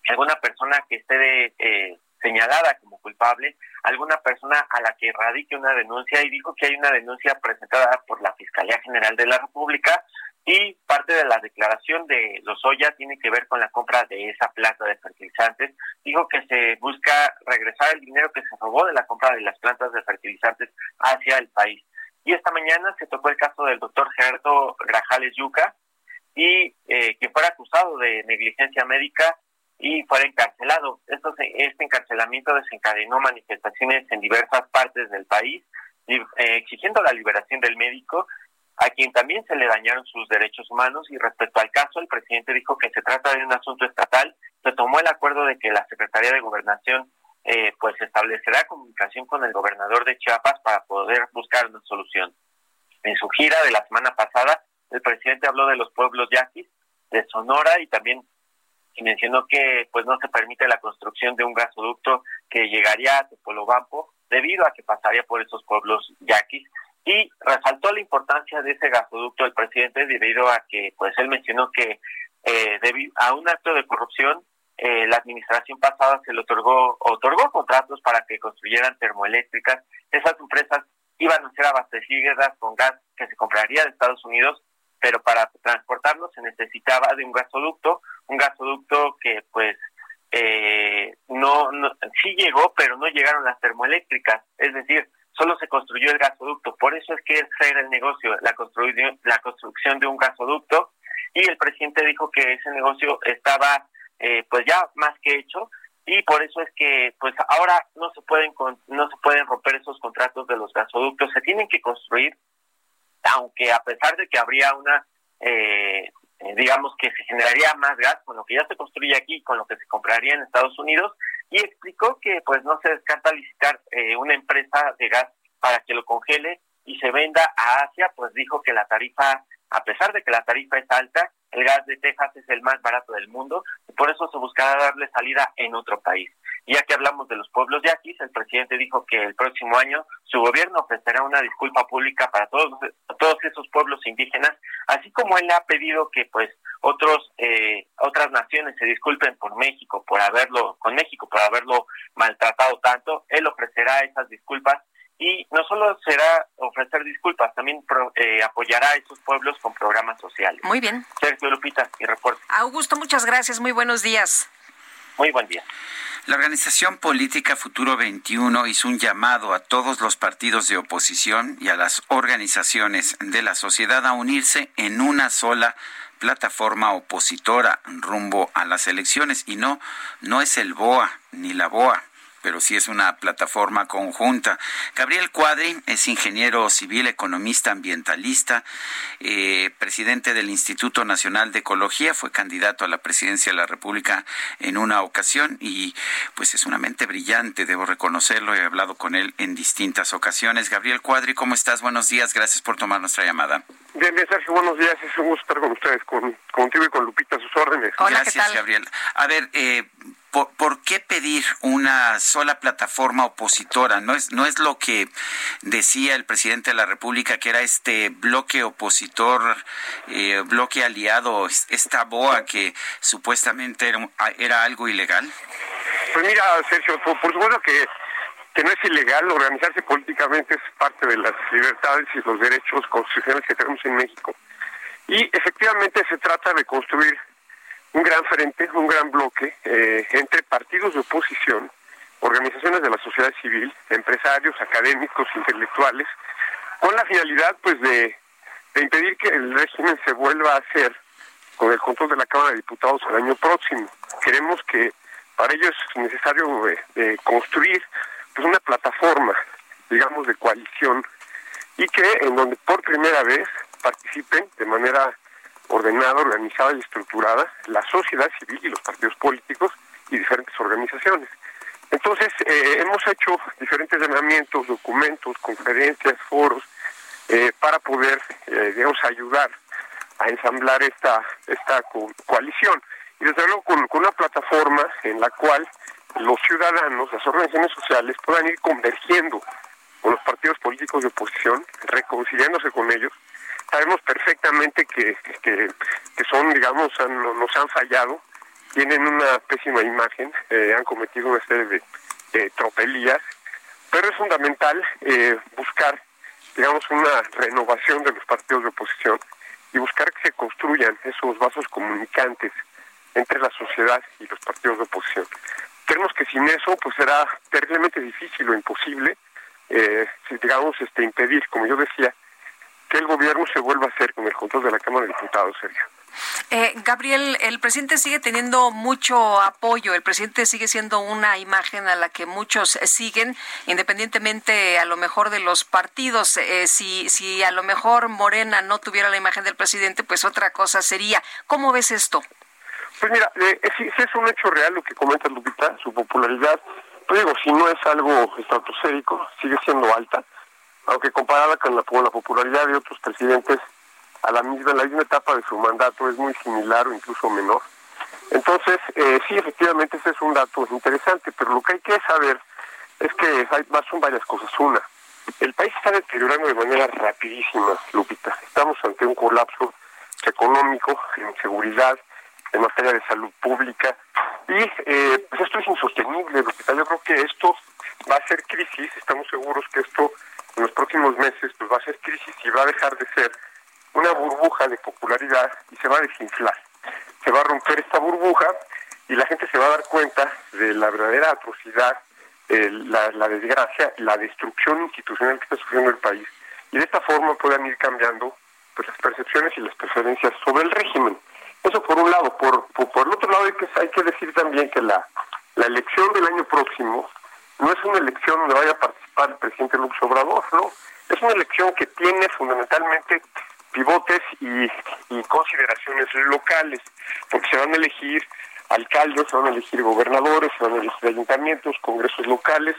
alguna persona que esté eh, señalada como culpable, alguna persona a la que radique una denuncia y dijo que hay una denuncia presentada por la Fiscalía General de la República y parte de la declaración de Lozoya tiene que ver con la compra de esa planta de fertilizantes. Dijo que se busca regresar el dinero que se robó de la compra de las plantas de fertilizantes hacia el país. Y esta mañana se tocó el caso del doctor Gerardo Grajales Yuca, y eh, que fuera acusado de negligencia médica y fuera encarcelado. Esto, este encarcelamiento desencadenó manifestaciones en diversas partes del país, eh, exigiendo la liberación del médico a quien también se le dañaron sus derechos humanos y respecto al caso, el presidente dijo que se trata de un asunto estatal, se tomó el acuerdo de que la Secretaría de Gobernación eh, pues establecerá comunicación con el gobernador de Chiapas para poder buscar una solución. En su gira de la semana pasada, el presidente habló de los pueblos yaquis, de Sonora y también mencionó que pues no se permite la construcción de un gasoducto que llegaría a Tepolobampo debido a que pasaría por esos pueblos yaquis. Y resaltó la importancia de ese gasoducto el presidente debido a que pues él mencionó que eh, debido a un acto de corrupción eh, la administración pasada se le otorgó otorgó contratos para que construyeran termoeléctricas. Esas empresas iban a ser abastecidas con gas que se compraría de Estados Unidos pero para transportarlo se necesitaba de un gasoducto un gasoducto que pues eh, no, no sí llegó pero no llegaron las termoeléctricas es decir solo se construyó el gasoducto. Por eso es que ese era el negocio, la, construcción, la construcción de un gasoducto. Y el presidente dijo que ese negocio estaba eh, pues ya más que hecho y por eso es que pues ahora no se pueden no se pueden romper esos contratos de los gasoductos se tienen que construir aunque a pesar de que habría una eh, eh, digamos que se generaría más gas con lo que ya se construye aquí con lo que se compraría en Estados Unidos y explicó que pues no se descarta licitar eh, una empresa de gas para que lo congele y se venda a Asia, pues dijo que la tarifa, a pesar de que la tarifa es alta, el gas de Texas es el más barato del mundo y por eso se buscará darle salida en otro país. Ya que hablamos de los pueblos yaquis, el presidente dijo que el próximo año su gobierno ofrecerá una disculpa pública para todos, todos esos pueblos indígenas, así como él ha pedido que pues otros eh, otras naciones se disculpen por México por haberlo con México por haberlo maltratado tanto él ofrecerá esas disculpas y no solo será ofrecer disculpas también eh, apoyará a esos pueblos con programas sociales. Muy bien. Sergio Lupita y reporte. Augusto muchas gracias muy buenos días. Muy buen día. La organización política Futuro 21 hizo un llamado a todos los partidos de oposición y a las organizaciones de la sociedad a unirse en una sola plataforma opositora rumbo a las elecciones. Y no no es el BOA ni la BOA pero sí es una plataforma conjunta. Gabriel Cuadri es ingeniero civil, economista, ambientalista, eh, presidente del Instituto Nacional de Ecología, fue candidato a la presidencia de la República en una ocasión y pues es una mente brillante, debo reconocerlo, he hablado con él en distintas ocasiones. Gabriel Cuadri, ¿cómo estás? Buenos días, gracias por tomar nuestra llamada. Bien, bien, Sergio, buenos días, es un gusto estar con ustedes, con, contigo y con Lupita, a sus órdenes. Gracias, Gabriel. A ver, eh, ¿Por, qué pedir una sola plataforma opositora? No es, no es lo que decía el presidente de la República, que era este bloque opositor, eh, bloque aliado, esta BOA que supuestamente era, algo ilegal. Pues mira, Sergio, por, supuesto que, que no es ilegal, organizarse políticamente es parte de las libertades y los derechos constitucionales que tenemos en México. Y efectivamente se trata de construir un gran frente, un gran bloque eh, entre partidos de oposición, organizaciones de la sociedad civil, empresarios, académicos, intelectuales, con la finalidad pues de, impedir que el régimen se vuelva a hacer con el control de la Cámara de Diputados el año próximo. Queremos que para ello es necesario eh, construir pues una plataforma, digamos, de coalición y que en donde por primera vez participen de manera ordenada, organizada y estructurada la sociedad civil y los partidos políticos y diferentes organizaciones. Entonces, eh, hemos hecho diferentes llamamientos, documentos, conferencias, foros, eh, para poder, eh, digamos, ayudar a ensamblar esta, esta coalición. Y desde luego con, una plataforma en la cual los ciudadanos, las organizaciones sociales puedan ir convergiendo con los partidos políticos de oposición, reconciliándose con ellos sabemos perfectamente que, que, son, digamos, nos han fallado, tienen una pésima imagen, eh, han cometido una serie de, tropelías, pero es fundamental eh, buscar, digamos, una renovación de los partidos de oposición y buscar que se construyan esos vasos comunicantes entre la sociedad y los partidos de oposición. Creemos que sin eso pues será terriblemente difícil o imposible, eh, digamos, este, impedir, como yo decía, que el gobierno se vuelva a hacer con el control de la Cámara de Diputados, Sergio. Eh, Gabriel, el presidente sigue teniendo mucho apoyo, el presidente sigue siendo una imagen a la que muchos siguen, independientemente a lo mejor de los partidos. Eh, si, si a lo mejor Morena no tuviera la imagen del presidente, pues otra cosa sería. ¿Cómo ves esto? Pues mira, eh, si, es un hecho real lo que comenta Lupita, su popularidad, pues digo, si no es algo estratosférico, sigue siendo alta, aunque comparada con la, popularidad de otros presidentes a la misma, la misma etapa de su mandato es muy similar o incluso menor. Entonces, eh, sí, efectivamente, ese es un dato interesante, pero lo que hay que saber es que hay, son varias cosas. Una, el país está deteriorando de manera rapidísima, Lupita. Estamos ante un colapso económico, en seguridad, en materia de salud pública, y eh, pues esto es insostenible, Lupita. Yo creo que esto va a ser crisis, estamos seguros que esto en los próximos meses pues va a ser crisis y va a dejar de ser una burbuja de popularidad y se va a desinflar. Se va a romper esta burbuja y la gente se va a dar cuenta de la verdadera atrocidad, la, la, desgracia, la destrucción institucional que está sufriendo el país. Y de esta forma puedan ir cambiando pues, las percepciones y las preferencias sobre el régimen. Eso por un lado. Por, por, el otro lado hay que, hay que decir también que la, la elección del año próximo no es una elección donde vaya a participar el presidente López Obrador, ¿no? Es una elección que tiene fundamentalmente pivotes y, consideraciones locales, porque se van a elegir alcaldes, se van a elegir gobernadores, se van a elegir ayuntamientos, congresos locales.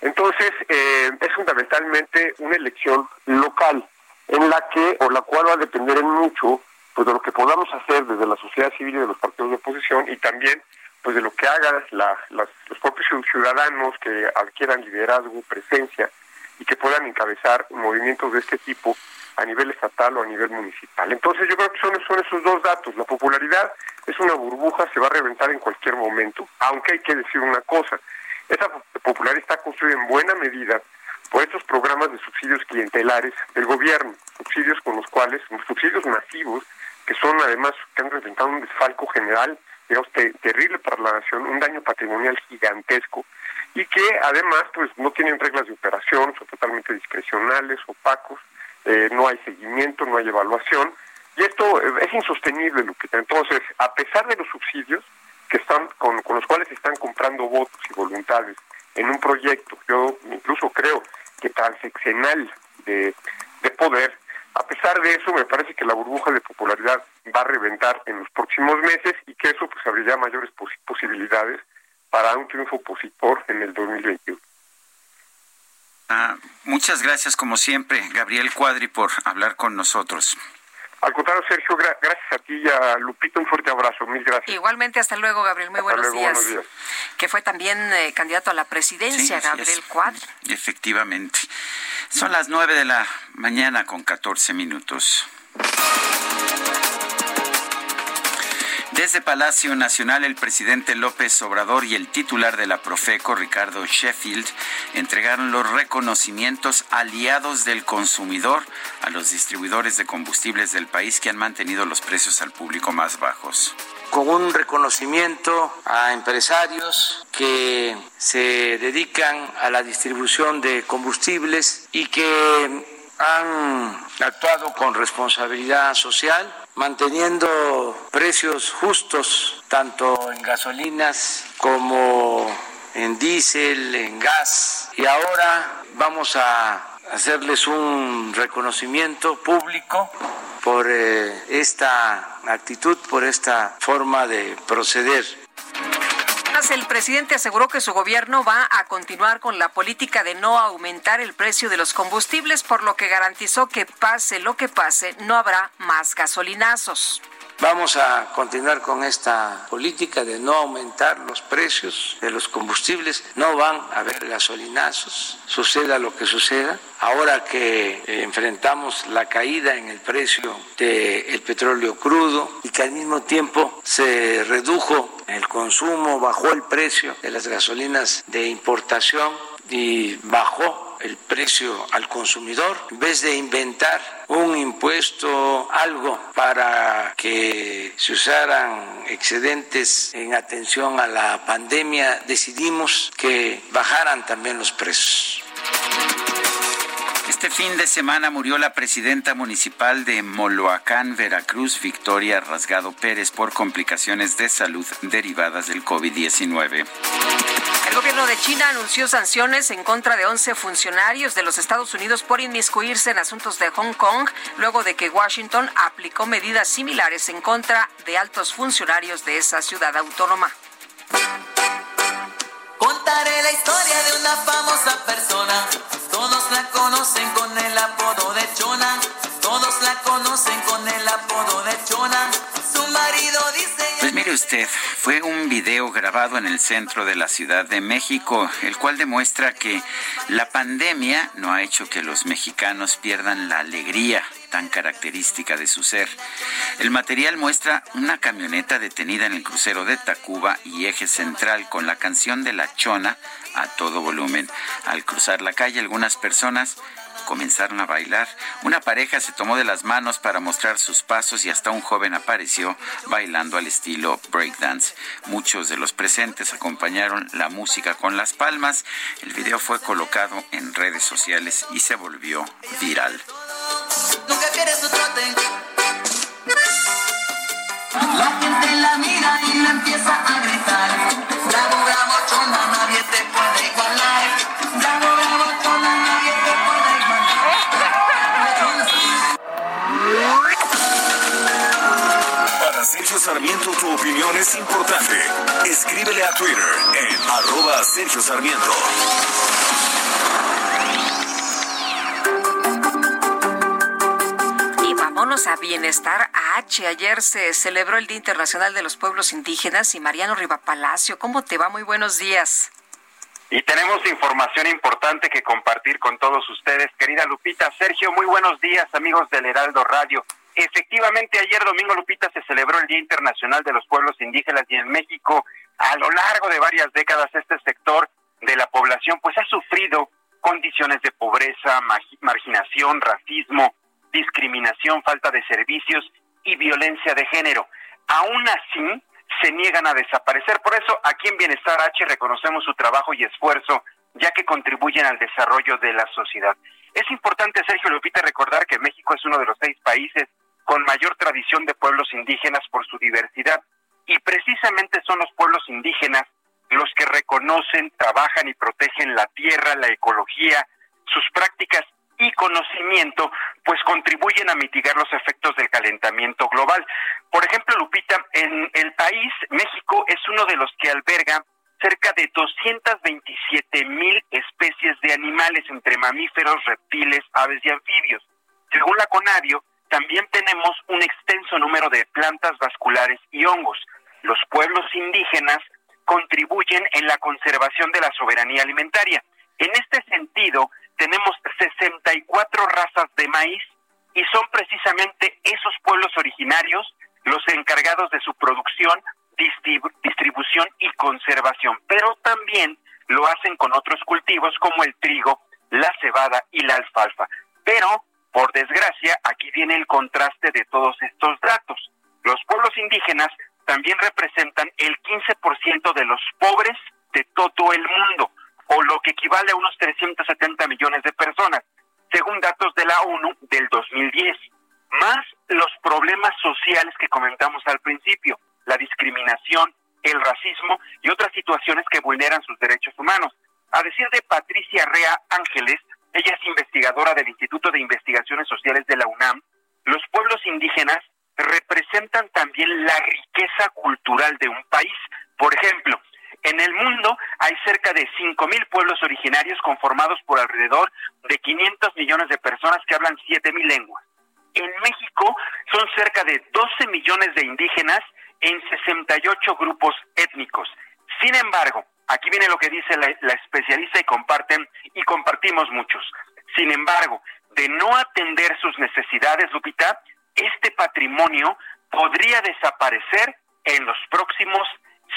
Entonces, eh, es fundamentalmente una elección local en la que o la cual va a depender en mucho pues de lo que podamos hacer desde la sociedad civil y de los partidos de oposición y también pues de lo que hagan los propios ciudadanos que adquieran liderazgo, presencia y que puedan encabezar movimientos de este tipo a nivel estatal o a nivel municipal. Entonces yo creo que son, son esos dos datos. La popularidad es una burbuja, se va a reventar en cualquier momento, aunque hay que decir una cosa, esa popularidad está construida en buena medida por estos programas de subsidios clientelares del gobierno, subsidios con los cuales, subsidios masivos, que son además, que han representado un desfalco general, digamos, terrible para la nación, un daño patrimonial gigantesco, y que además pues no tienen reglas de operación, son totalmente discrecionales, opacos, eh, no hay seguimiento, no hay evaluación, y esto eh, es insostenible, Lupita. Entonces, a pesar de los subsidios que están con, los cuales están comprando votos y voluntades en un proyecto, yo incluso creo que transeccional de, de poder, a pesar de eso, me parece que la burbuja de popularidad va a reventar en los próximos meses y que eso pues abrirá mayores posibilidades para un triunfo opositor en el 2021. Ah, muchas gracias, como siempre, Gabriel Cuadri, por hablar con nosotros. Al contrario, Sergio, gracias a ti y a Lupito, un fuerte abrazo, mil gracias. Igualmente, hasta luego, Gabriel, muy buenos, días. Que fue también eh, candidato a la presidencia, Gabriel Cuadri. Efectivamente. Son las nueve de la mañana con catorce minutos. Desde Palacio Nacional, el presidente López Obrador y el titular de la Profeco, Ricardo Sheffield, entregaron los reconocimientos aliados del consumidor a los distribuidores de combustibles del país que han mantenido los precios al público más bajos con un reconocimiento a empresarios que se dedican a la distribución de combustibles y que han actuado con responsabilidad social manteniendo precios justos tanto en gasolinas como en diésel, en gas. Y ahora vamos a hacerles un reconocimiento público por eh, esta actitud, por esta forma de proceder el presidente aseguró que su gobierno va a continuar con la política de no aumentar el precio de los combustibles, por lo que garantizó que pase lo que pase, no habrá más gasolinazos. Vamos a continuar con esta política de no aumentar los precios de los combustibles. No van a haber gasolinazos, suceda lo que suceda. Ahora que eh, enfrentamos la caída en el precio del petróleo crudo y que al mismo tiempo se redujo el consumo, bajó el precio de las gasolinas de importación y bajó el precio al consumidor, en vez de inventar un impuesto, algo para que se usaran excedentes en atención a la pandemia, decidimos que bajaran también los precios. Este fin de semana murió la presidenta municipal de Moloacán, Veracruz, Victoria Rasgado Pérez, por complicaciones de salud derivadas del COVID-19. El gobierno de China anunció sanciones en contra de 11 funcionarios de los Estados Unidos por inmiscuirse en asuntos de Hong Kong, luego de que Washington aplicó medidas similares en contra de altos funcionarios de esa ciudad autónoma. Contaré la historia de una famosa persona. Todos la conocen con el apodo de Chona. Todos la conocen con el apodo de Chona. Su marido dice... Pues mire usted, fue un video grabado en el centro de la Ciudad de México, el cual demuestra que la pandemia no ha hecho que los mexicanos pierdan la alegría tan característica de su ser. El material muestra una camioneta detenida en el crucero de Tacuba y eje central con la canción de La Chona a todo volumen. Al cruzar la calle, algunas personas comenzaron a bailar. Una pareja se tomó de las manos para mostrar sus pasos y hasta un joven apareció bailando al estilo breakdance. Muchos de los presentes acompañaron la música con las palmas. El video fue colocado en redes sociales y se volvió viral. Nunca. La gente la mira y la empieza a gritar. Bravo, bravo, chona, nadie te puede igualar. Sergio Sarmiento tu opinión es importante. Escríbele a Twitter en arroba Sergio Sarmiento. Y vámonos a Bienestar H. Ayer se celebró el Día Internacional de los Pueblos Indígenas y Mariano Rivapalacio, ¿cómo te va? Muy buenos días. Y tenemos información importante que compartir con todos ustedes, querida Lupita. Sergio, muy buenos días, amigos del Heraldo Radio. Efectivamente, ayer domingo, Lupita, se celebró el Día Internacional de los Pueblos Indígenas y en México, a lo largo de varias décadas, este sector de la población pues ha sufrido condiciones de pobreza, marginación, racismo, discriminación, falta de servicios y violencia de género. Aún así, se niegan a desaparecer. Por eso, aquí en Bienestar H reconocemos su trabajo y esfuerzo, ya que contribuyen al desarrollo de la sociedad. Es importante, Sergio Lupita, recordar que México es uno de los seis países con mayor tradición de pueblos indígenas por su diversidad, y precisamente son los pueblos indígenas los que reconocen, trabajan y protegen la tierra, la ecología, sus prácticas y conocimiento, pues contribuyen a mitigar los efectos del calentamiento global. Por ejemplo, Lupita, en el país, México es uno de los que alberga cerca de 227 mil especies de animales entre mamíferos, reptiles, aves y anfibios. Según la CONAVIO, también tenemos un extenso número de plantas vasculares y hongos. Los pueblos indígenas contribuyen en la conservación de la soberanía alimentaria. En este sentido, tenemos 64 razas de maíz y son precisamente esos pueblos originarios los encargados de su producción, distribución y conservación, pero también lo hacen con otros cultivos como el trigo, la cebada y la alfalfa. Pero, por desgracia, aquí viene el contraste de todos estos datos. Los pueblos indígenas también representan el 15% de los pobres de todo el mundo, o lo que equivale a unos 370 millones de personas, según datos de la ONU del 2010, más los problemas sociales que comentamos al principio, la discriminación, el racismo y otras situaciones que vulneran sus derechos humanos. A decir de Patricia Rea Ángeles, ella es investigadora del Instituto de Investigaciones Sociales de la UNAM, los pueblos indígenas representan también la riqueza cultural de un país. Por ejemplo, en el mundo hay cerca de 5.000 pueblos originarios conformados por alrededor de 500 millones de personas que hablan 7.000 lenguas. En México son cerca de 12 millones de indígenas en 68 grupos étnicos. Sin embargo, aquí viene lo que dice la, especialista y comparten y compartimos muchos. Sin embargo, de no atender sus necesidades, Lupita, este patrimonio podría desaparecer en los próximos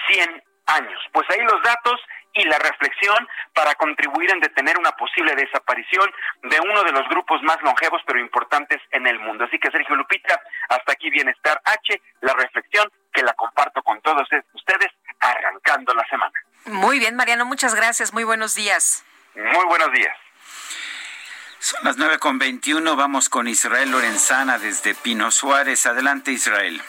100 años. Pues ahí los datos y la reflexión para contribuir en detener una posible desaparición de uno de los grupos más longevos pero importantes en el mundo. Así que Sergio Lupita, hasta aquí Bienestar H, la reflexión que la comparto con todos ustedes arrancando la semana. Muy bien, Mariano, muchas gracias. Muy buenos días. Muy buenos días. Son las nueve con veintiuno. Vamos con Israel Lorenzana desde Pino Suárez. Adelante, Israel.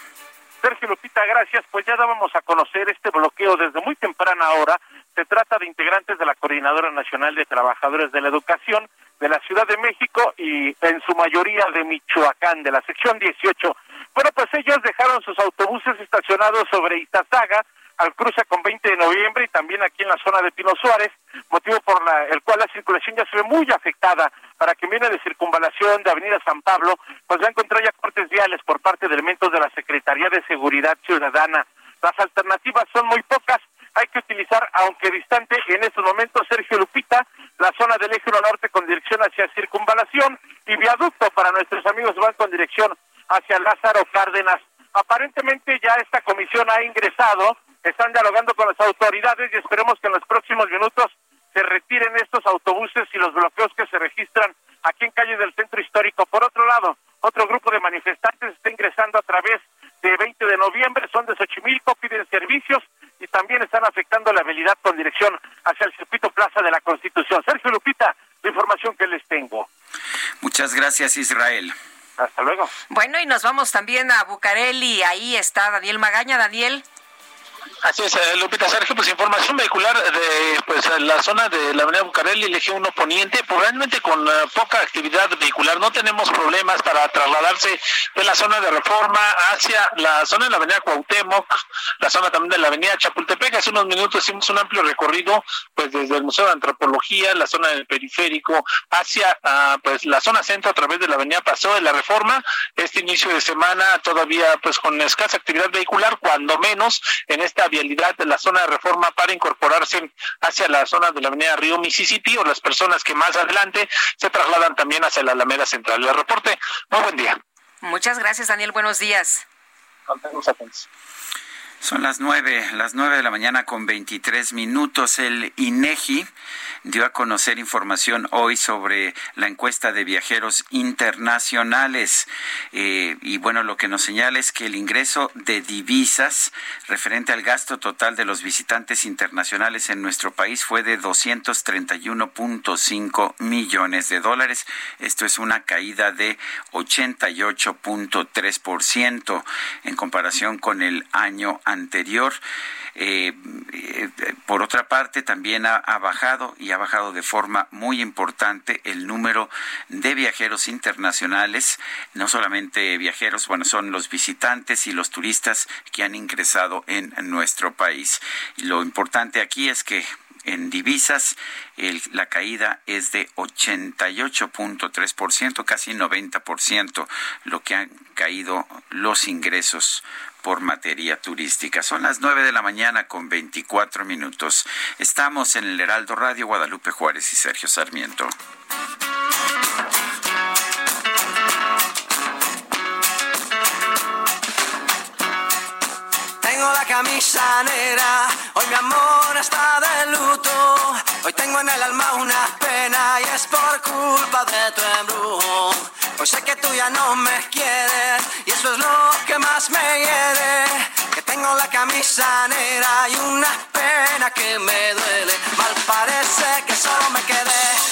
Sergio Lupita, gracias. Pues ya dábamos a conocer este bloqueo desde muy temprana hora. Se trata de integrantes de la Coordinadora Nacional de Trabajadores de la Educación de la Ciudad de México y en su mayoría de Michoacán, de la sección 18. Bueno, pues ellos dejaron sus autobuses estacionados sobre Itazaga, al cruce con 20 de noviembre y también aquí en la zona de Pino Suárez, motivo por el cual la circulación ya se ve muy afectada. Para quien viene de circunvalación de Avenida San Pablo, pues va a encontrar ya cortes viales por parte de elementos de la Secretaría de Seguridad Ciudadana. Las alternativas son muy pocas, hay que utilizar, aunque distante en estos momentos, Sergio Lupita, la zona del eje norte con dirección hacia circunvalación y viaducto para nuestros amigos van con dirección hacia Lázaro Cárdenas. Aparentemente ya esta comisión ha ingresado, están dialogando con las autoridades y esperemos que en los próximos minutos se retiren estos autobuses y los bloqueos que se registran aquí en calle del centro histórico. Por otro lado, otro grupo de manifestantes está ingresando a través de 20 de noviembre, son de Xochimilco, piden servicios y también están afectando la habilidad con dirección hacia el circuito Plaza de la Constitución. Sergio Lupita, la información que les tengo. Muchas gracias, Israel. Hasta luego. Bueno, y nos vamos también a Bucareli. Ahí está Daniel Magaña. Daniel. Así es, eh, Lupita Sergio, pues información vehicular de pues la zona de la avenida Bucareli, eje 1 Poniente, pues realmente con eh, poca actividad vehicular, no tenemos problemas para trasladarse de la zona de Reforma hacia la zona de la avenida Cuauhtémoc, la zona también de la avenida Chapultepec, hace unos minutos hicimos un amplio recorrido pues desde el Museo de Antropología, la zona del periférico, hacia ah, pues la zona centro a través de la avenida Paseo de la Reforma, este inicio de semana todavía pues con escasa actividad vehicular, cuando menos en esta vialidad de la zona de reforma para incorporarse hacia la zona de la avenida Río Mississippi o las personas que más adelante se trasladan también hacia la Alameda Central. El reporte, muy buen día. Muchas gracias, Daniel. Buenos días. Son las nueve, las nueve de la mañana con veintitrés minutos. El INEGI dio a conocer información hoy sobre la encuesta de viajeros internacionales. Eh, y bueno, lo que nos señala es que el ingreso de divisas referente al gasto total de los visitantes internacionales en nuestro país fue de 231.5 millones de dólares. Esto es una caída de 88.3% en comparación con el año anterior. Eh, eh, por otra parte, también ha, bajado y ha bajado de forma muy importante el número de viajeros internacionales, no solamente viajeros, bueno, son los visitantes y los turistas que han ingresado en nuestro país. lo importante aquí es que en divisas la caída es de 88.3%, casi 90%, lo que han caído los ingresos por materia turística. Son las nueve de la mañana con 24 minutos. Estamos en el Heraldo Radio Guadalupe Juárez y Sergio Sarmiento. Tengo la camisa negra, hoy mi amor está de luto. Hoy tengo en el alma una pena y es por culpa de tu embrujo. Hoy sé que tú ya no me quieres y eso es lo que más me hiere. Que tengo la camisa negra y una pena que me duele. Mal parece que solo me quedé.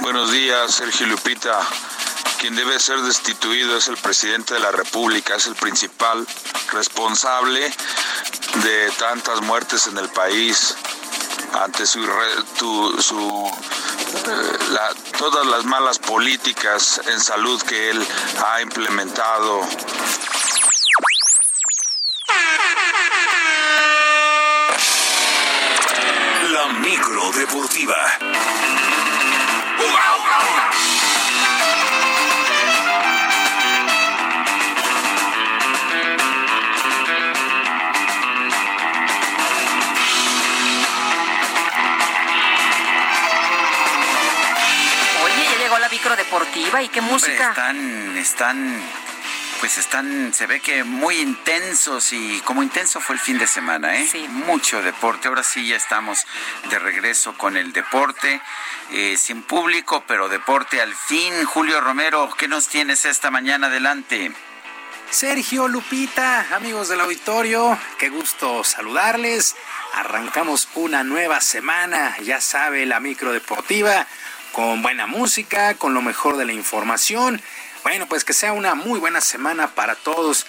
Buenos días, Sergio Lupita. Quien debe ser destituido es el presidente de la República, es el principal responsable de tantas muertes en el país ante su, su eh, todas las malas políticas en salud que él ha implementado. Micro deportiva. Oye, ya llegó la micro deportiva y qué música. Están, están pues están, se ve que muy intensos y como intenso fue el fin de semana, ¿eh? Sí. Mucho deporte. Ahora sí ya estamos de regreso con el deporte, eh, sin público, pero deporte al fin. Julio Romero, ¿qué nos tienes esta mañana adelante? Sergio Lupita, amigos del auditorio, qué gusto saludarles. Arrancamos una nueva semana, ya sabe, la micro deportiva, con buena música, con lo mejor de la información. Bueno, pues que sea una muy buena semana para todos.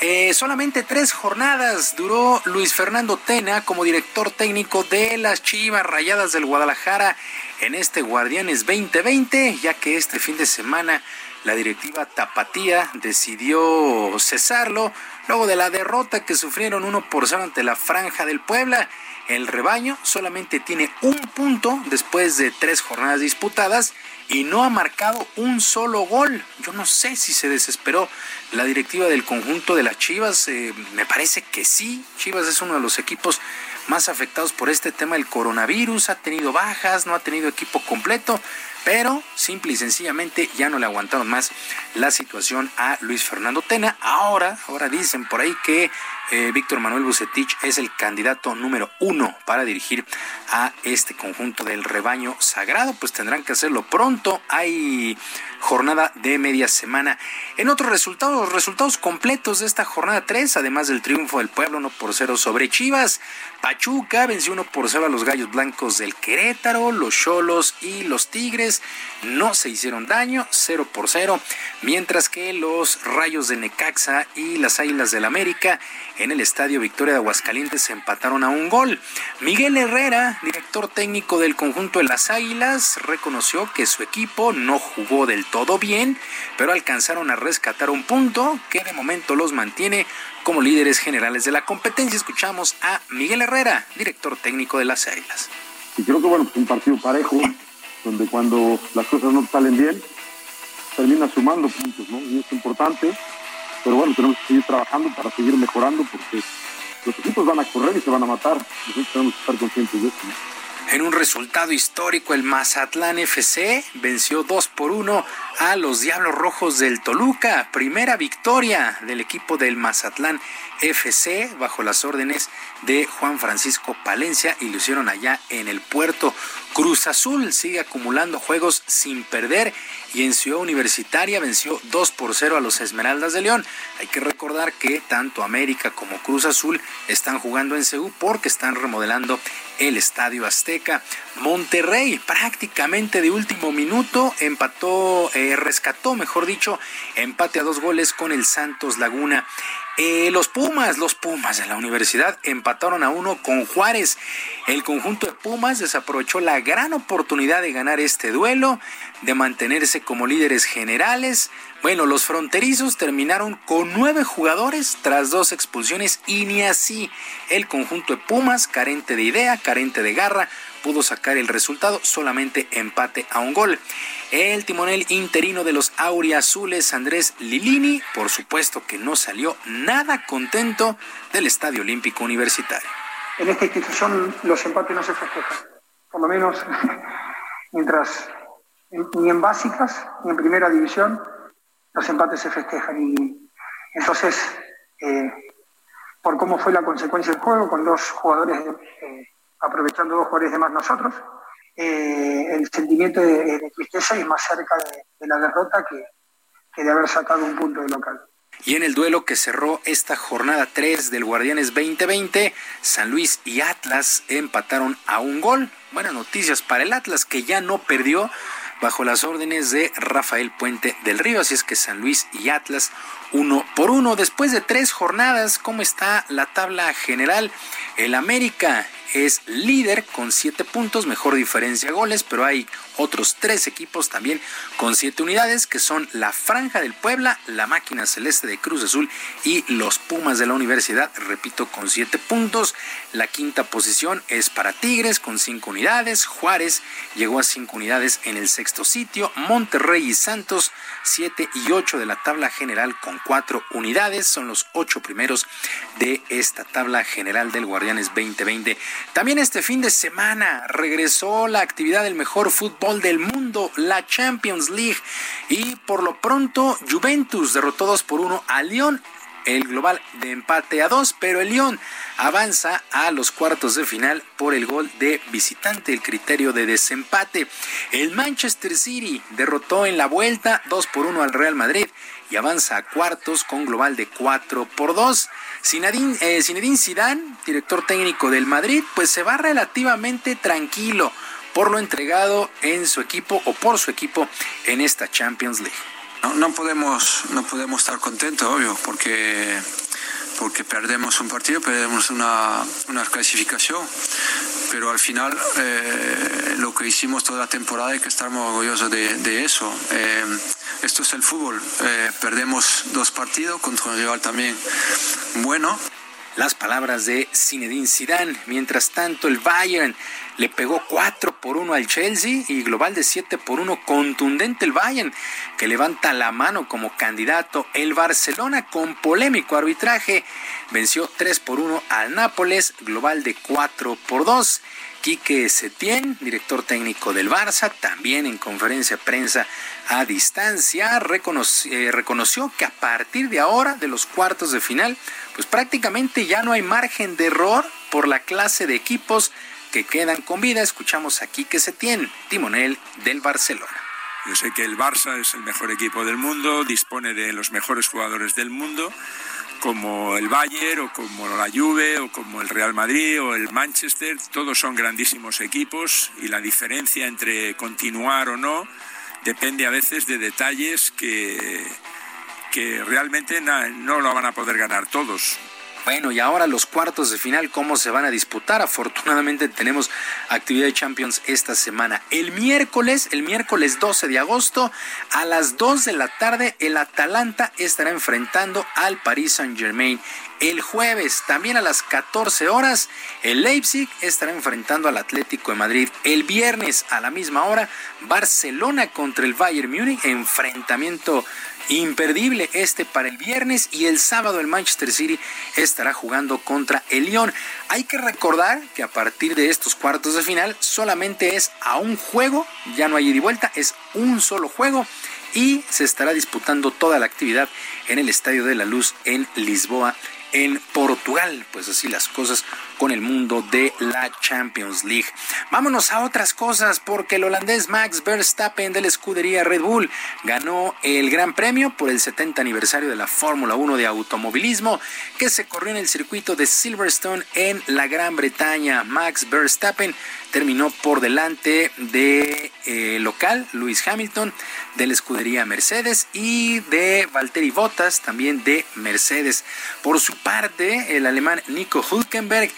Eh, solamente tres jornadas duró Luis Fernando Tena como director técnico de las Chivas Rayadas del Guadalajara en este Guardianes 2020, ya que este fin de semana la directiva Tapatía decidió cesarlo luego de la derrota que sufrieron 1 por 0 ante la Franja del Puebla. El rebaño solamente tiene un punto después de tres jornadas disputadas y no ha marcado un solo gol. Yo no sé si se desesperó la directiva del conjunto de las Chivas. Eh, me parece que sí. Chivas es uno de los equipos más afectados por este tema del coronavirus. Ha tenido bajas, no ha tenido equipo completo pero simple y sencillamente ya no le aguantaron más la situación a Luis Fernando Tena. Ahora, ahora dicen por ahí que eh, Víctor Manuel Bucetich es el candidato número uno para dirigir a este conjunto del rebaño sagrado. Pues tendrán que hacerlo pronto. Hay jornada de media semana. En otros resultados, los resultados completos de esta jornada 3, además del triunfo del pueblo 1 por 0 sobre Chivas, Pachuca venció 1 por 0 a los Gallos Blancos del Querétaro, los Cholos y los Tigres no se hicieron daño, 0 por 0, mientras que los Rayos de Necaxa y las Águilas del América en el Estadio Victoria de Aguascalientes se empataron a un gol. Miguel Herrera, director técnico del conjunto de las Águilas, reconoció que su equipo no jugó del todo bien, pero alcanzaron a rescatar un punto que de momento los mantiene como líderes generales de la competencia. Escuchamos a Miguel Herrera, director técnico de las Águilas. Y creo que bueno, pues un partido parejo, donde cuando las cosas no salen bien, termina sumando puntos, ¿no? Y es importante, pero bueno, tenemos que seguir trabajando para seguir mejorando porque los equipos van a correr y se van a matar. Nosotros tenemos que estar conscientes de eso. En un resultado histórico, el Mazatlán FC venció 2 por 1 a los Diablos Rojos del Toluca. Primera victoria del equipo del Mazatlán FC bajo las órdenes de Juan Francisco Palencia y lo hicieron allá en el puerto. Cruz Azul sigue acumulando juegos sin perder y en Ciudad Universitaria venció 2 por 0 a los Esmeraldas de León. Hay que recordar que tanto América como Cruz Azul están jugando en Ceú porque están remodelando el Estadio Azteca. Monterrey prácticamente de último minuto empató, eh, rescató, mejor dicho, empate a dos goles con el Santos Laguna. Eh, los Pumas, los Pumas de la universidad empataron a uno con Juárez. El conjunto de Pumas desaprovechó la gran oportunidad de ganar este duelo, de mantenerse como líderes generales. Bueno, los fronterizos terminaron con nueve jugadores tras dos expulsiones y ni así el conjunto de Pumas, carente de idea, carente de garra, pudo sacar el resultado, solamente empate a un gol. El timonel interino de los Auriazules, Andrés Lilini, por supuesto que no salió nada contento del Estadio Olímpico Universitario. En esta institución los empates no se festejan, por lo menos mientras ni en básicas ni en primera división los empates se festejan. Y entonces, eh, por cómo fue la consecuencia del juego, con dos jugadores eh, aprovechando dos jugadores de más nosotros, eh, el sentimiento de, tristeza y más cerca de, de la derrota que, que, de haber sacado un punto de local. Y en el duelo que cerró esta jornada 3 del Guardianes 2020, San Luis y Atlas empataron a un gol. Buenas noticias para el Atlas que ya no perdió bajo las órdenes de Rafael Puente del Río. Así es que San Luis y Atlas uno por uno. Después de tres jornadas, ¿cómo está la tabla general? El América es líder con siete puntos, mejor diferencia de goles, pero hay otros tres equipos también con siete unidades, que son la Franja del Puebla, la Máquina Celeste de Cruz Azul y los Pumas de la Universidad, repito, con siete puntos. La quinta posición es para Tigres con cinco unidades, Juárez llegó a cinco unidades en el sexto sitio, Monterrey y Santos siete y ocho de la tabla general con cuatro unidades, son los ocho primeros de esta tabla general del Guardianes 2020. También este fin de semana regresó la actividad del mejor fútbol del mundo, la Champions League. Y por lo pronto, Juventus derrotó 2 por 1 a Lyon el global de empate a dos, pero el Lyon avanza a los cuartos de final por el gol de visitante, el criterio de desempate. El Manchester City derrotó en la vuelta 2 por 1 al Real Madrid y avanza a cuartos con global de 4 por 2. Zinedine, eh, Zinedine Zidane, director técnico del Madrid, pues se va relativamente tranquilo por lo entregado en su equipo o por su equipo en esta Champions League. No, podemos, no podemos estar contentos, obvio, porque, porque perdemos un partido, perdemos una, una clasificación, pero al final eh, lo que hicimos toda la temporada hay que estar muy orgullosos de, eso. Eh, esto es el fútbol, eh, perdemos dos partidos contra un rival también bueno. Las palabras de Zinedine Zidane. Mientras tanto, el Bayern le pegó 4 por 1 al Chelsea y global de 7 por 1 contundente el Bayern que levanta la mano como candidato. El Barcelona con polémico arbitraje venció 3 por 1 al Nápoles, global de 4 por 2. Quique Setién, director técnico del Barça, también en conferencia de prensa a distancia, eh, reconoció que a partir de ahora, de los cuartos de final, pues prácticamente ya no hay margen de error por la clase de equipos que quedan con vida. Escuchamos aquí que se tiene timonel del Barcelona. Yo sé que el Barça es el mejor equipo del mundo, dispone de los mejores jugadores del mundo, como el Bayern o como la Juve o como el Real Madrid o el Manchester, todos son grandísimos equipos y la diferencia entre continuar o no depende a veces de detalles que, que realmente no lo van a poder ganar todos. Bueno, y ahora los cuartos de final, ¿cómo se van a disputar? Afortunadamente tenemos actividad de Champions esta semana. El miércoles, el miércoles 12 de agosto, a las 2 de la tarde, el Atalanta estará enfrentando al Paris Saint Germain. El jueves, también a las 14 horas, el Leipzig estará enfrentando al Atlético de Madrid. El viernes, a la misma hora, Barcelona contra el Bayern Múnich, enfrentamiento imperdible este para el viernes y el sábado el Manchester City estará jugando contra el Lyon. Hay que recordar que a partir de estos cuartos de final solamente es a un juego, ya no hay ida y vuelta, es un solo juego y se estará disputando toda la actividad en el Estadio de la Luz en Lisboa, en Portugal. Pues así las cosas con el mundo de la Champions League. Vámonos a otras cosas porque el holandés Max Verstappen de la escudería Red Bull ganó el Gran Premio por el 70 aniversario de la Fórmula 1 de automovilismo que se corrió en el circuito de Silverstone en la Gran Bretaña. Max Verstappen terminó por delante de eh, local Lewis Hamilton de la escudería Mercedes y de Valtteri Bottas también de Mercedes. Por su parte, el alemán Nico Hülkenberg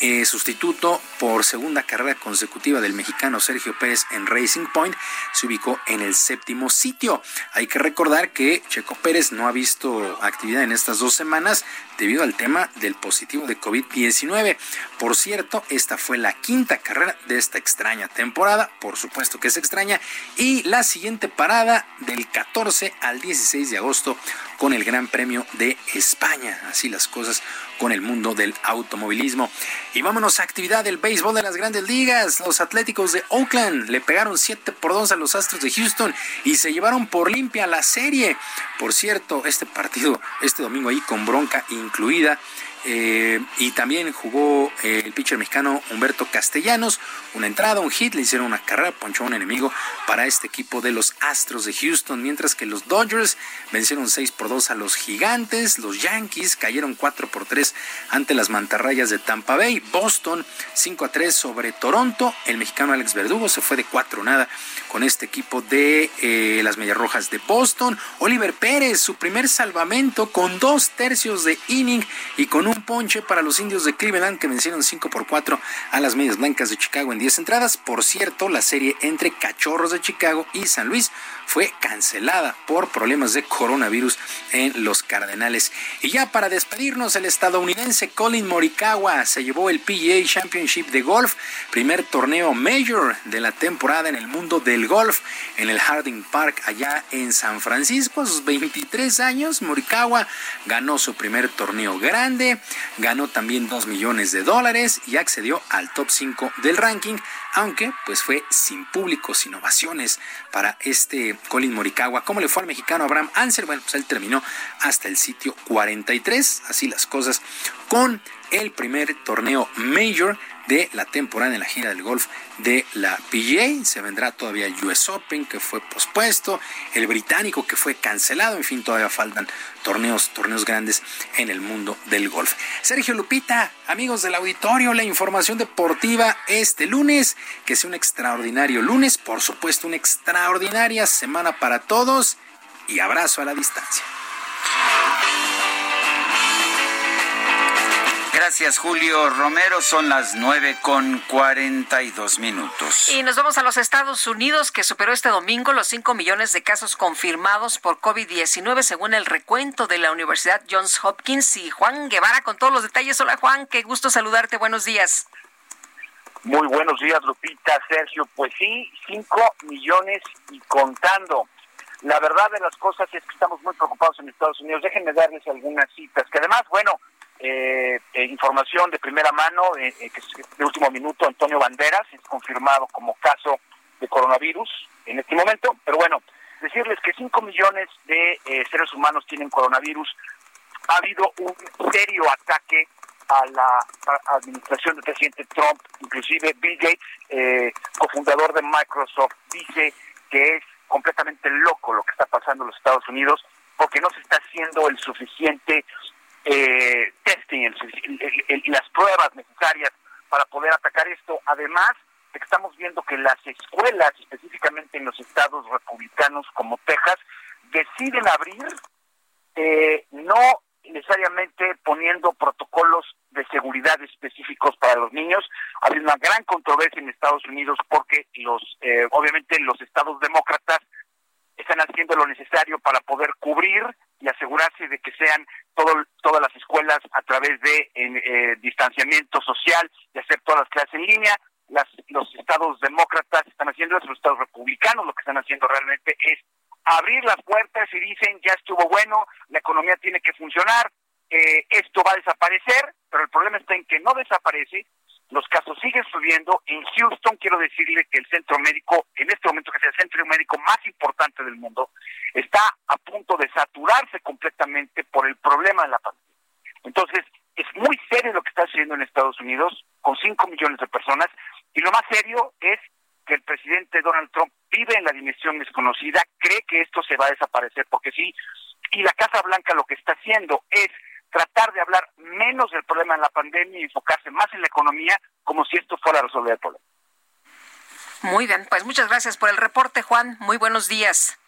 eh, sustituto por segunda carrera consecutiva del mexicano Sergio Pérez en Racing Point, se ubicó en el séptimo sitio. Hay que recordar que Checo Pérez no ha visto actividad en estas dos semanas debido al tema del positivo de COVID-19. Por cierto, esta fue la quinta carrera de esta extraña temporada, por supuesto que es extraña, y la siguiente parada del 14 al 16 de agosto con el Gran Premio de España. Así las cosas con el mundo del automovilismo. Y vámonos a actividad del béisbol de las grandes ligas. Los Atléticos de Oakland le pegaron 7 por 2 a los Astros de Houston y se llevaron por limpia la serie. Por cierto, este partido, este domingo ahí con bronca incluida. Eh, y también jugó eh, el pitcher mexicano Humberto Castellanos, una entrada, un hit, le hicieron una carrera, ponchó un enemigo para este equipo de los Astros de Houston, mientras que los Dodgers vencieron 6 por 2 a los Gigantes, los Yankees cayeron 4 por 3 ante las Mantarrayas de Tampa Bay, Boston 5 a 3 sobre Toronto, el mexicano Alex Verdugo se fue de 4 nada con este equipo de eh, las Medias Rojas de Boston, Oliver Pérez, su primer salvamento con dos tercios de inning y con un ponche para los indios de Cleveland que vencieron 5 por 4 a las Medias Blancas de Chicago en 10 entradas. Por cierto, la serie entre Cachorros de Chicago y San Luis fue cancelada por problemas de coronavirus en los Cardenales. Y ya para despedirnos, el estadounidense Colin Morikawa se llevó el PGA Championship de golf, primer torneo mayor de la temporada en el mundo del golf en el Harding Park allá en San Francisco. A sus 23 años, Morikawa ganó su primer torneo grande ganó también 2 millones de dólares y accedió al top 5 del ranking, aunque pues fue sin público, sin ovaciones para este Colin Morikawa. ¿Cómo le fue al mexicano Abraham Ansel? Bueno, pues él terminó hasta el sitio 43, así las cosas, con el primer torneo Major de la temporada en la gira del golf de la PGA. Se vendrá todavía el US Open que fue pospuesto, el británico que fue cancelado, en fin, todavía faltan torneos, torneos grandes en el mundo del golf. Sergio Lupita, amigos del auditorio, la información deportiva este lunes, que sea un extraordinario lunes, por supuesto, una extraordinaria semana para todos y abrazo a la distancia. Gracias, Julio Romero. Son las nueve con cuarenta y dos minutos. Y nos vamos a los Estados Unidos, que superó este domingo los cinco millones de casos confirmados por COVID-19, según el recuento de la Universidad Johns Hopkins. Y Juan Guevara con todos los detalles. Hola, Juan. Qué gusto saludarte. Buenos días. Muy buenos días, Lupita, Sergio. Pues sí, cinco millones y contando. La verdad de las cosas es que estamos muy preocupados en Estados Unidos. Déjenme darles algunas citas, que además, bueno, eh, eh, información de primera mano, eh, eh, de último minuto, Antonio Banderas, es confirmado como caso de coronavirus en este momento, pero bueno, decirles que 5 millones de seres humanos tienen coronavirus, ha habido un serio ataque a la administración del presidente Trump, inclusive Bill Gates, cofundador de Microsoft, dice que es completamente loco lo que está pasando en los Estados Unidos porque no se está haciendo el suficiente eh, testing, las pruebas necesarias para poder atacar esto. Además, estamos viendo que las escuelas, específicamente en los estados republicanos como Texas, deciden abrir, eh, no necesariamente poniendo protocolos de seguridad específicos para los niños. Hay una gran controversia en Estados Unidos porque los, eh, obviamente, los estados demócratas están haciendo lo necesario para poder cubrir y asegurarse de que sean todo, todas las escuelas a través de eh, distanciamiento social y hacer todas las clases en línea. Las, los estados demócratas están haciendo eso, los estados republicanos lo que están haciendo realmente es abrir las puertas y dicen ya estuvo bueno, la economía tiene que funcionar, eh, esto va a desaparecer, pero el problema está en que no desaparece, los casos siguen subiendo. En Houston quiero decirle que el centro médico, en este momento que es el centro médico más importante del mundo, está a punto de saturarse completamente por el problema de la pandemia. Entonces, es muy serio lo que está sucediendo en Estados Unidos, con 5 millones de personas, y lo más serio es que el presidente Donald Trump vive en la dimensión desconocida, cree que esto se va a desaparecer porque sí, y la Casa Blanca lo que está haciendo es tratar de hablar menos del problema de la pandemia y enfocarse más en la economía como si esto fuera a resolver el problema. Muy bien, pues muchas gracias por el reporte, Juan. Muy buenos días.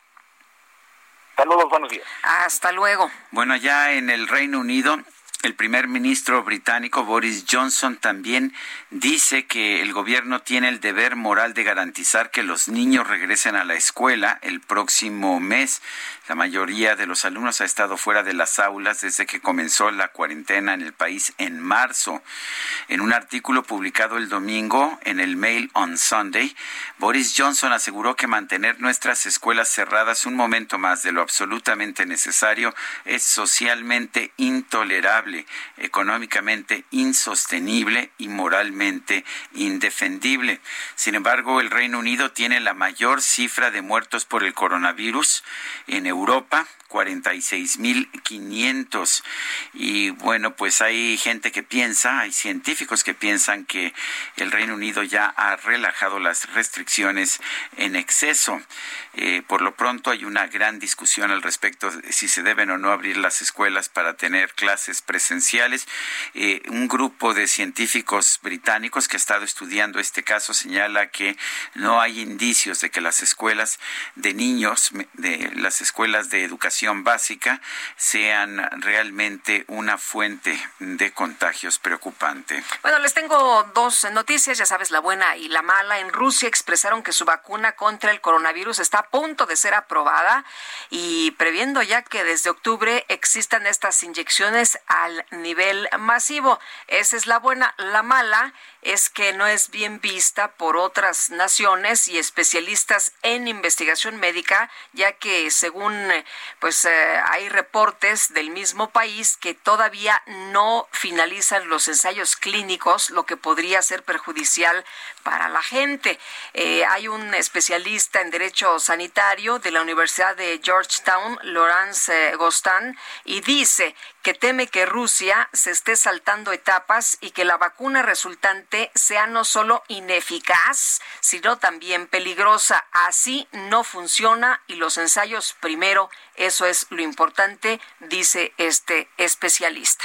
Saludos, buenos días. Hasta luego. Bueno, ya en el Reino Unido el primer ministro británico Boris Johnson también dice que el gobierno tiene el deber moral de garantizar que los niños regresen a la escuela el próximo mes. La mayoría de los alumnos ha estado fuera de las aulas desde que comenzó la cuarentena en el país en marzo. En un artículo publicado el domingo en el Mail on Sunday, Boris Johnson aseguró que mantener nuestras escuelas cerradas un momento más de lo absolutamente necesario es socialmente intolerable, económicamente insostenible y moralmente indefendible. Sin embargo, el Reino Unido tiene la mayor cifra de muertos por el coronavirus en Europa 46.500. Y bueno, pues hay gente que piensa, hay científicos que piensan que el Reino Unido ya ha relajado las restricciones en exceso. Eh, por lo pronto hay una gran discusión al respecto de si se deben o no abrir las escuelas para tener clases presenciales. Eh, un grupo de científicos británicos que ha estado estudiando este caso señala que no hay indicios de que las escuelas de niños, de las escuelas de educación básica sean realmente una fuente de contagios preocupante. Bueno, les tengo dos noticias, ya sabes, la buena y la mala. En Rusia expresaron que su vacuna contra el coronavirus está a punto de ser aprobada y previendo ya que desde octubre existan estas inyecciones al nivel masivo. Esa es la buena. La mala es que no es bien vista por otras naciones y especialistas en investigación médica, ya que según pues eh, hay reportes del mismo país que todavía no finalizan los ensayos clínicos, lo que podría ser perjudicial para la gente. Eh, hay un especialista en derecho sanitario de la Universidad de Georgetown, Laurence Gostan, y dice que teme que Rusia se esté saltando etapas y que la vacuna resultante sea no solo ineficaz, sino también peligrosa. Así no funciona y los ensayos primero, eso es lo importante, dice este especialista.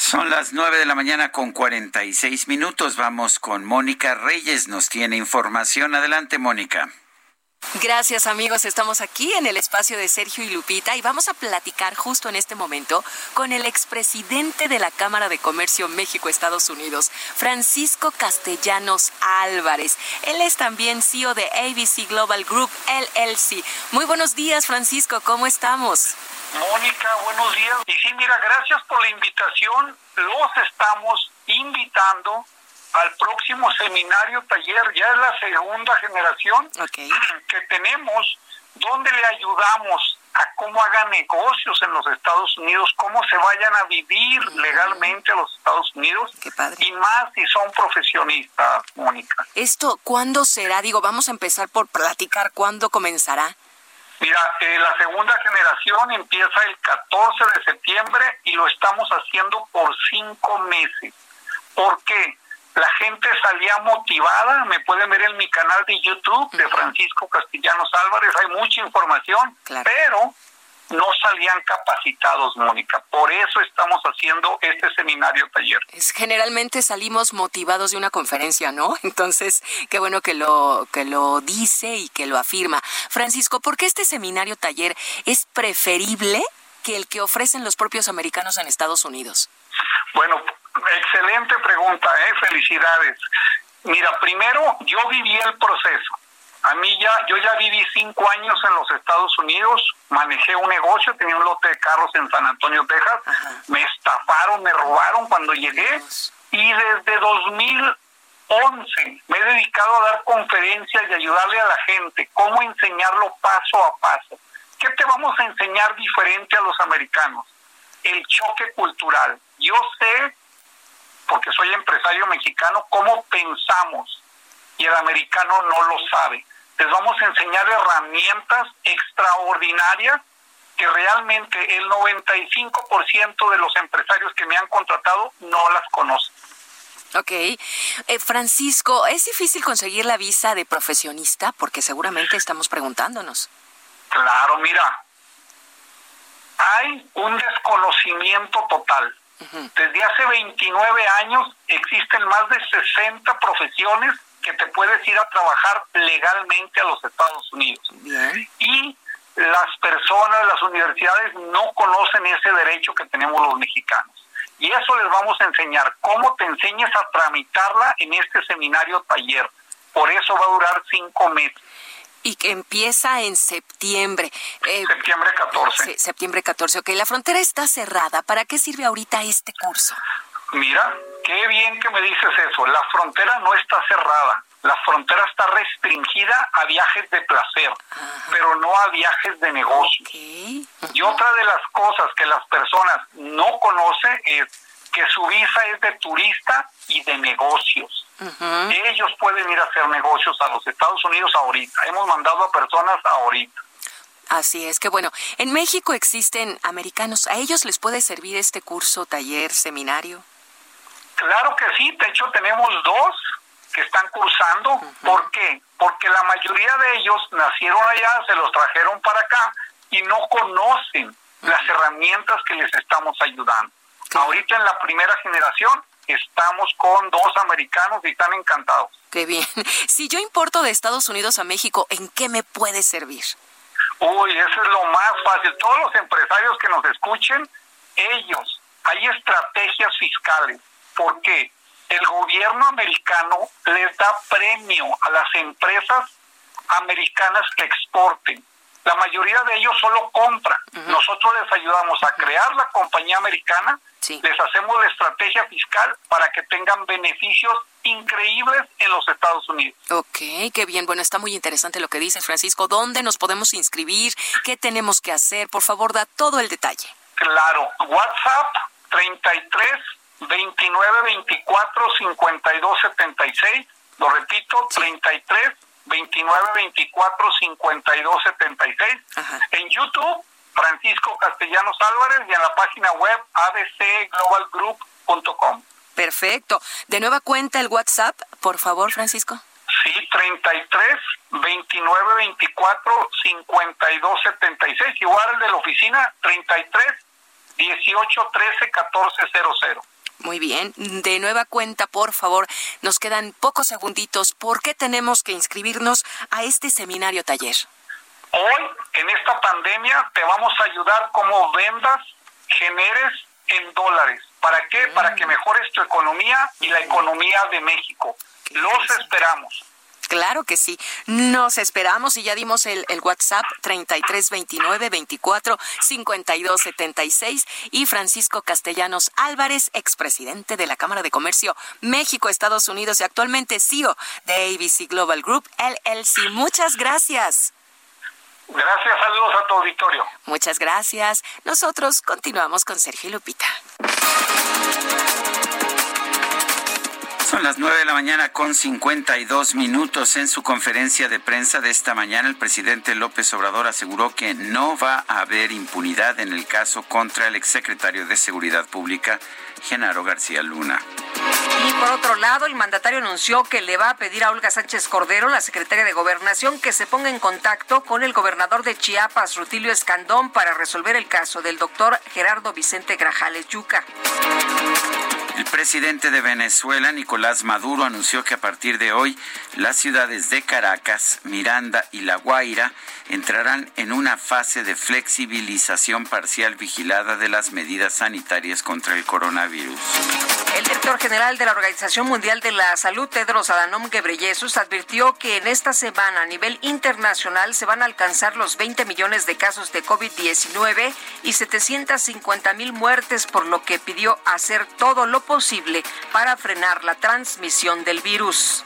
Son las nueve de la mañana con cuarenta y seis minutos. Vamos con Mónica Reyes. Nos tiene información. Adelante, Mónica. Gracias amigos, estamos aquí en el espacio de Sergio y Lupita y vamos a platicar justo en este momento con el expresidente de la Cámara de Comercio México-Estados Unidos, Francisco Castellanos Álvarez. Él es también CEO de ABC Global Group LLC. Muy buenos días Francisco, ¿cómo estamos? Mónica, buenos días. Y sí, mira, gracias por la invitación. Los estamos invitando al próximo seminario taller, ya es la segunda generación que tenemos, donde le ayudamos a cómo hagan negocios en los Estados Unidos, cómo se vayan a vivir legalmente a los Estados Unidos y más si son profesionistas, Mónica. ¿Esto cuándo será? Digo, vamos a empezar por platicar cuándo comenzará. Mira, eh, la segunda generación empieza el 14 de septiembre y lo estamos haciendo por cinco meses. ¿Por qué? La gente salía motivada, me pueden ver en mi canal de YouTube de Francisco Castellanos Álvarez, hay mucha información, pero no salían capacitados, Mónica. Por eso estamos haciendo este seminario taller. Es, generalmente salimos motivados de una conferencia, ¿no? Entonces, qué bueno que lo que lo dice y que lo afirma. Francisco, ¿por qué este seminario taller es preferible que el que ofrecen los propios americanos en Estados Unidos? Bueno, Excelente pregunta, ¿eh? felicidades. Mira, primero yo viví el proceso. A mí ya, yo ya viví cinco años en los Estados Unidos, manejé un negocio, tenía un lote de carros en San Antonio, Texas, me estafaron, me robaron cuando llegué y desde 2011 me he dedicado a dar conferencias y ayudarle a la gente, cómo enseñarlo paso a paso. ¿Qué te vamos a enseñar diferente a los americanos? El choque cultural. Yo sé porque soy empresario mexicano, cómo pensamos y el americano no lo sabe. Les vamos a enseñar herramientas extraordinarias que realmente el 95% de los empresarios que me han contratado no las conocen. Ok. Eh, Francisco, ¿es difícil conseguir la visa de profesionista? Porque seguramente estamos preguntándonos. Claro, mira, hay un desconocimiento total. Desde hace 29 años existen más de 60 profesiones que te puedes ir a trabajar legalmente a los Estados Unidos. Y las personas, las universidades no conocen ese derecho que tenemos los mexicanos. Y eso les vamos a enseñar, cómo te enseñes a tramitarla en este seminario taller. Por eso va a durar cinco meses y que empieza en septiembre. Eh, septiembre 14. septiembre 14. Ok, la frontera está cerrada. ¿Para qué sirve ahorita este curso? Mira, qué bien que me dices eso. La frontera no está cerrada. La frontera está restringida a viajes de placer, pero no a viajes de negocio. Y otra de las cosas que las personas no conocen es que su visa es de turista y de negocios. Ellos pueden ir a hacer negocios a los Estados Unidos ahorita. Hemos mandado a personas ahorita. Así es que bueno, en México existen americanos. ¿A ellos les puede servir este curso, taller, seminario? Claro que sí. De hecho, tenemos dos que están cursando. ¿Por qué? Porque la mayoría de ellos nacieron allá, se los trajeron para acá y no conocen las herramientas que les estamos ayudando. Ahorita en la primera generación estamos con dos americanos y están encantados. Qué bien. Si yo importo de Estados Unidos a México, ¿en qué me puede servir? Uy, eso es lo más fácil. Todos los empresarios que nos escuchen, ellos, hay estrategias fiscales. ¿Por qué? El gobierno americano les da premio a las empresas americanas que exporten. La mayoría de ellos solo compran. Nosotros les ayudamos a crear la compañía americana, les hacemos la estrategia fiscal para que tengan beneficios increíbles en los Estados Unidos. Ok, qué bien. Bueno, está muy interesante lo que dices, Francisco. ¿Dónde nos podemos inscribir? ¿Qué tenemos que hacer? Por favor, da todo el detalle. Claro, WhatsApp 33 29 24 52 76. Lo repito, 33 29 24 52 76. En YouTube, Francisco Castellanos Álvarez y en la página web abcglobalgroup.com. Perfecto. De nueva cuenta el WhatsApp, por favor, Francisco. Sí, 33 29 24 52 76. Igual el de la oficina, 33 18 13 14 00. Muy bien. De nueva cuenta, por favor, nos quedan pocos segunditos. ¿Por qué tenemos que inscribirnos a este seminario taller? Hoy, en esta pandemia, te vamos a ayudar como vendas, generes en dólares. ¿Para qué? Para que mejores tu economía y la economía de México. Los esperamos. Claro que sí. Nos esperamos y ya dimos el, el WhatsApp 3329 24 52 76 y Francisco Castellanos Álvarez, expresidente de la Cámara de Comercio México, Estados Unidos y actualmente CEO de ABC Global Group LLC. Muchas gracias. Gracias, saludos a tu auditorio. Muchas gracias. Nosotros continuamos con Sergio Lupita. Son las nueve de la mañana con 52 minutos. En su conferencia de prensa de esta mañana, el presidente López Obrador aseguró que no va a haber impunidad en el caso contra el exsecretario de Seguridad Pública, Genaro García Luna. Y por otro lado, el mandatario anunció que le va a pedir a Olga Sánchez Cordero, la secretaria de Gobernación, que se ponga en contacto con el gobernador de Chiapas, Rutilio Escandón, para resolver el caso del doctor Gerardo Vicente Grajales Yuca. El presidente de Venezuela, Nicolás Maduro, anunció que a partir de hoy las ciudades de Caracas, Miranda y La Guaira entrarán en una fase de flexibilización parcial vigilada de las medidas sanitarias contra el coronavirus. El director general de la Organización Mundial de la Salud, Tedros Adhanom Ghebreyesus, advirtió que en esta semana a nivel internacional se van a alcanzar los 20 millones de casos de COVID-19 y 750 mil muertes, por lo que pidió hacer todo lo posible para frenar la transmisión del virus.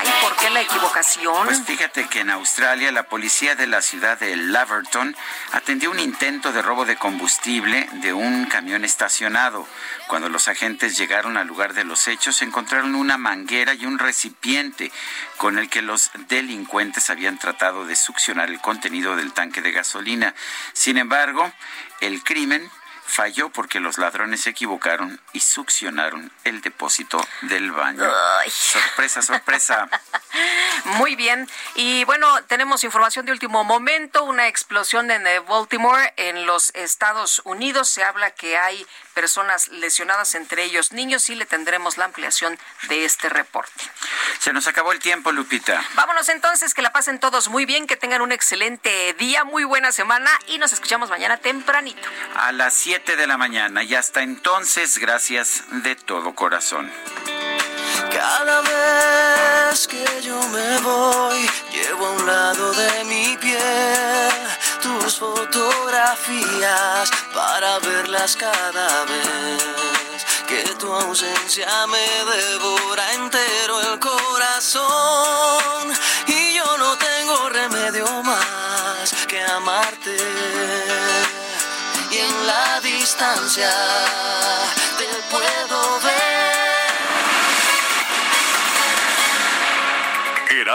Ay, ¿por qué la equivocación? Pues fíjate que en Australia la policía de la ciudad de Laverton atendió un intento de robo de combustible de un camión estacionado. Cuando los agentes llegaron al lugar de los hechos encontraron una manguera y un recipiente con el que los delincuentes habían tratado de succionar el contenido del tanque de gasolina. Sin embargo, el crimen falló porque los ladrones se equivocaron y succionaron el depósito del baño. Sorpresa, sorpresa. Muy bien. Y bueno, tenemos información de último momento, una explosión en eh, Baltimore, en los Estados Unidos. Se habla que hay personas lesionadas, entre ellos niños, y le tendremos la ampliación de este reporte. Se nos acabó el tiempo, Lupita. Vámonos entonces, que la pasen todos muy bien, que tengan un excelente día, muy buena semana y nos escuchamos mañana tempranito. A las 7 de la mañana y hasta entonces, gracias de todo corazón. Cada vez que yo me voy, llevo a un lado de mi piel tus fotografías para verlas cada vez. Que tu ausencia me devora entero el corazón y yo no tengo remedio más que amarte. Y en la distancia te puedo ver.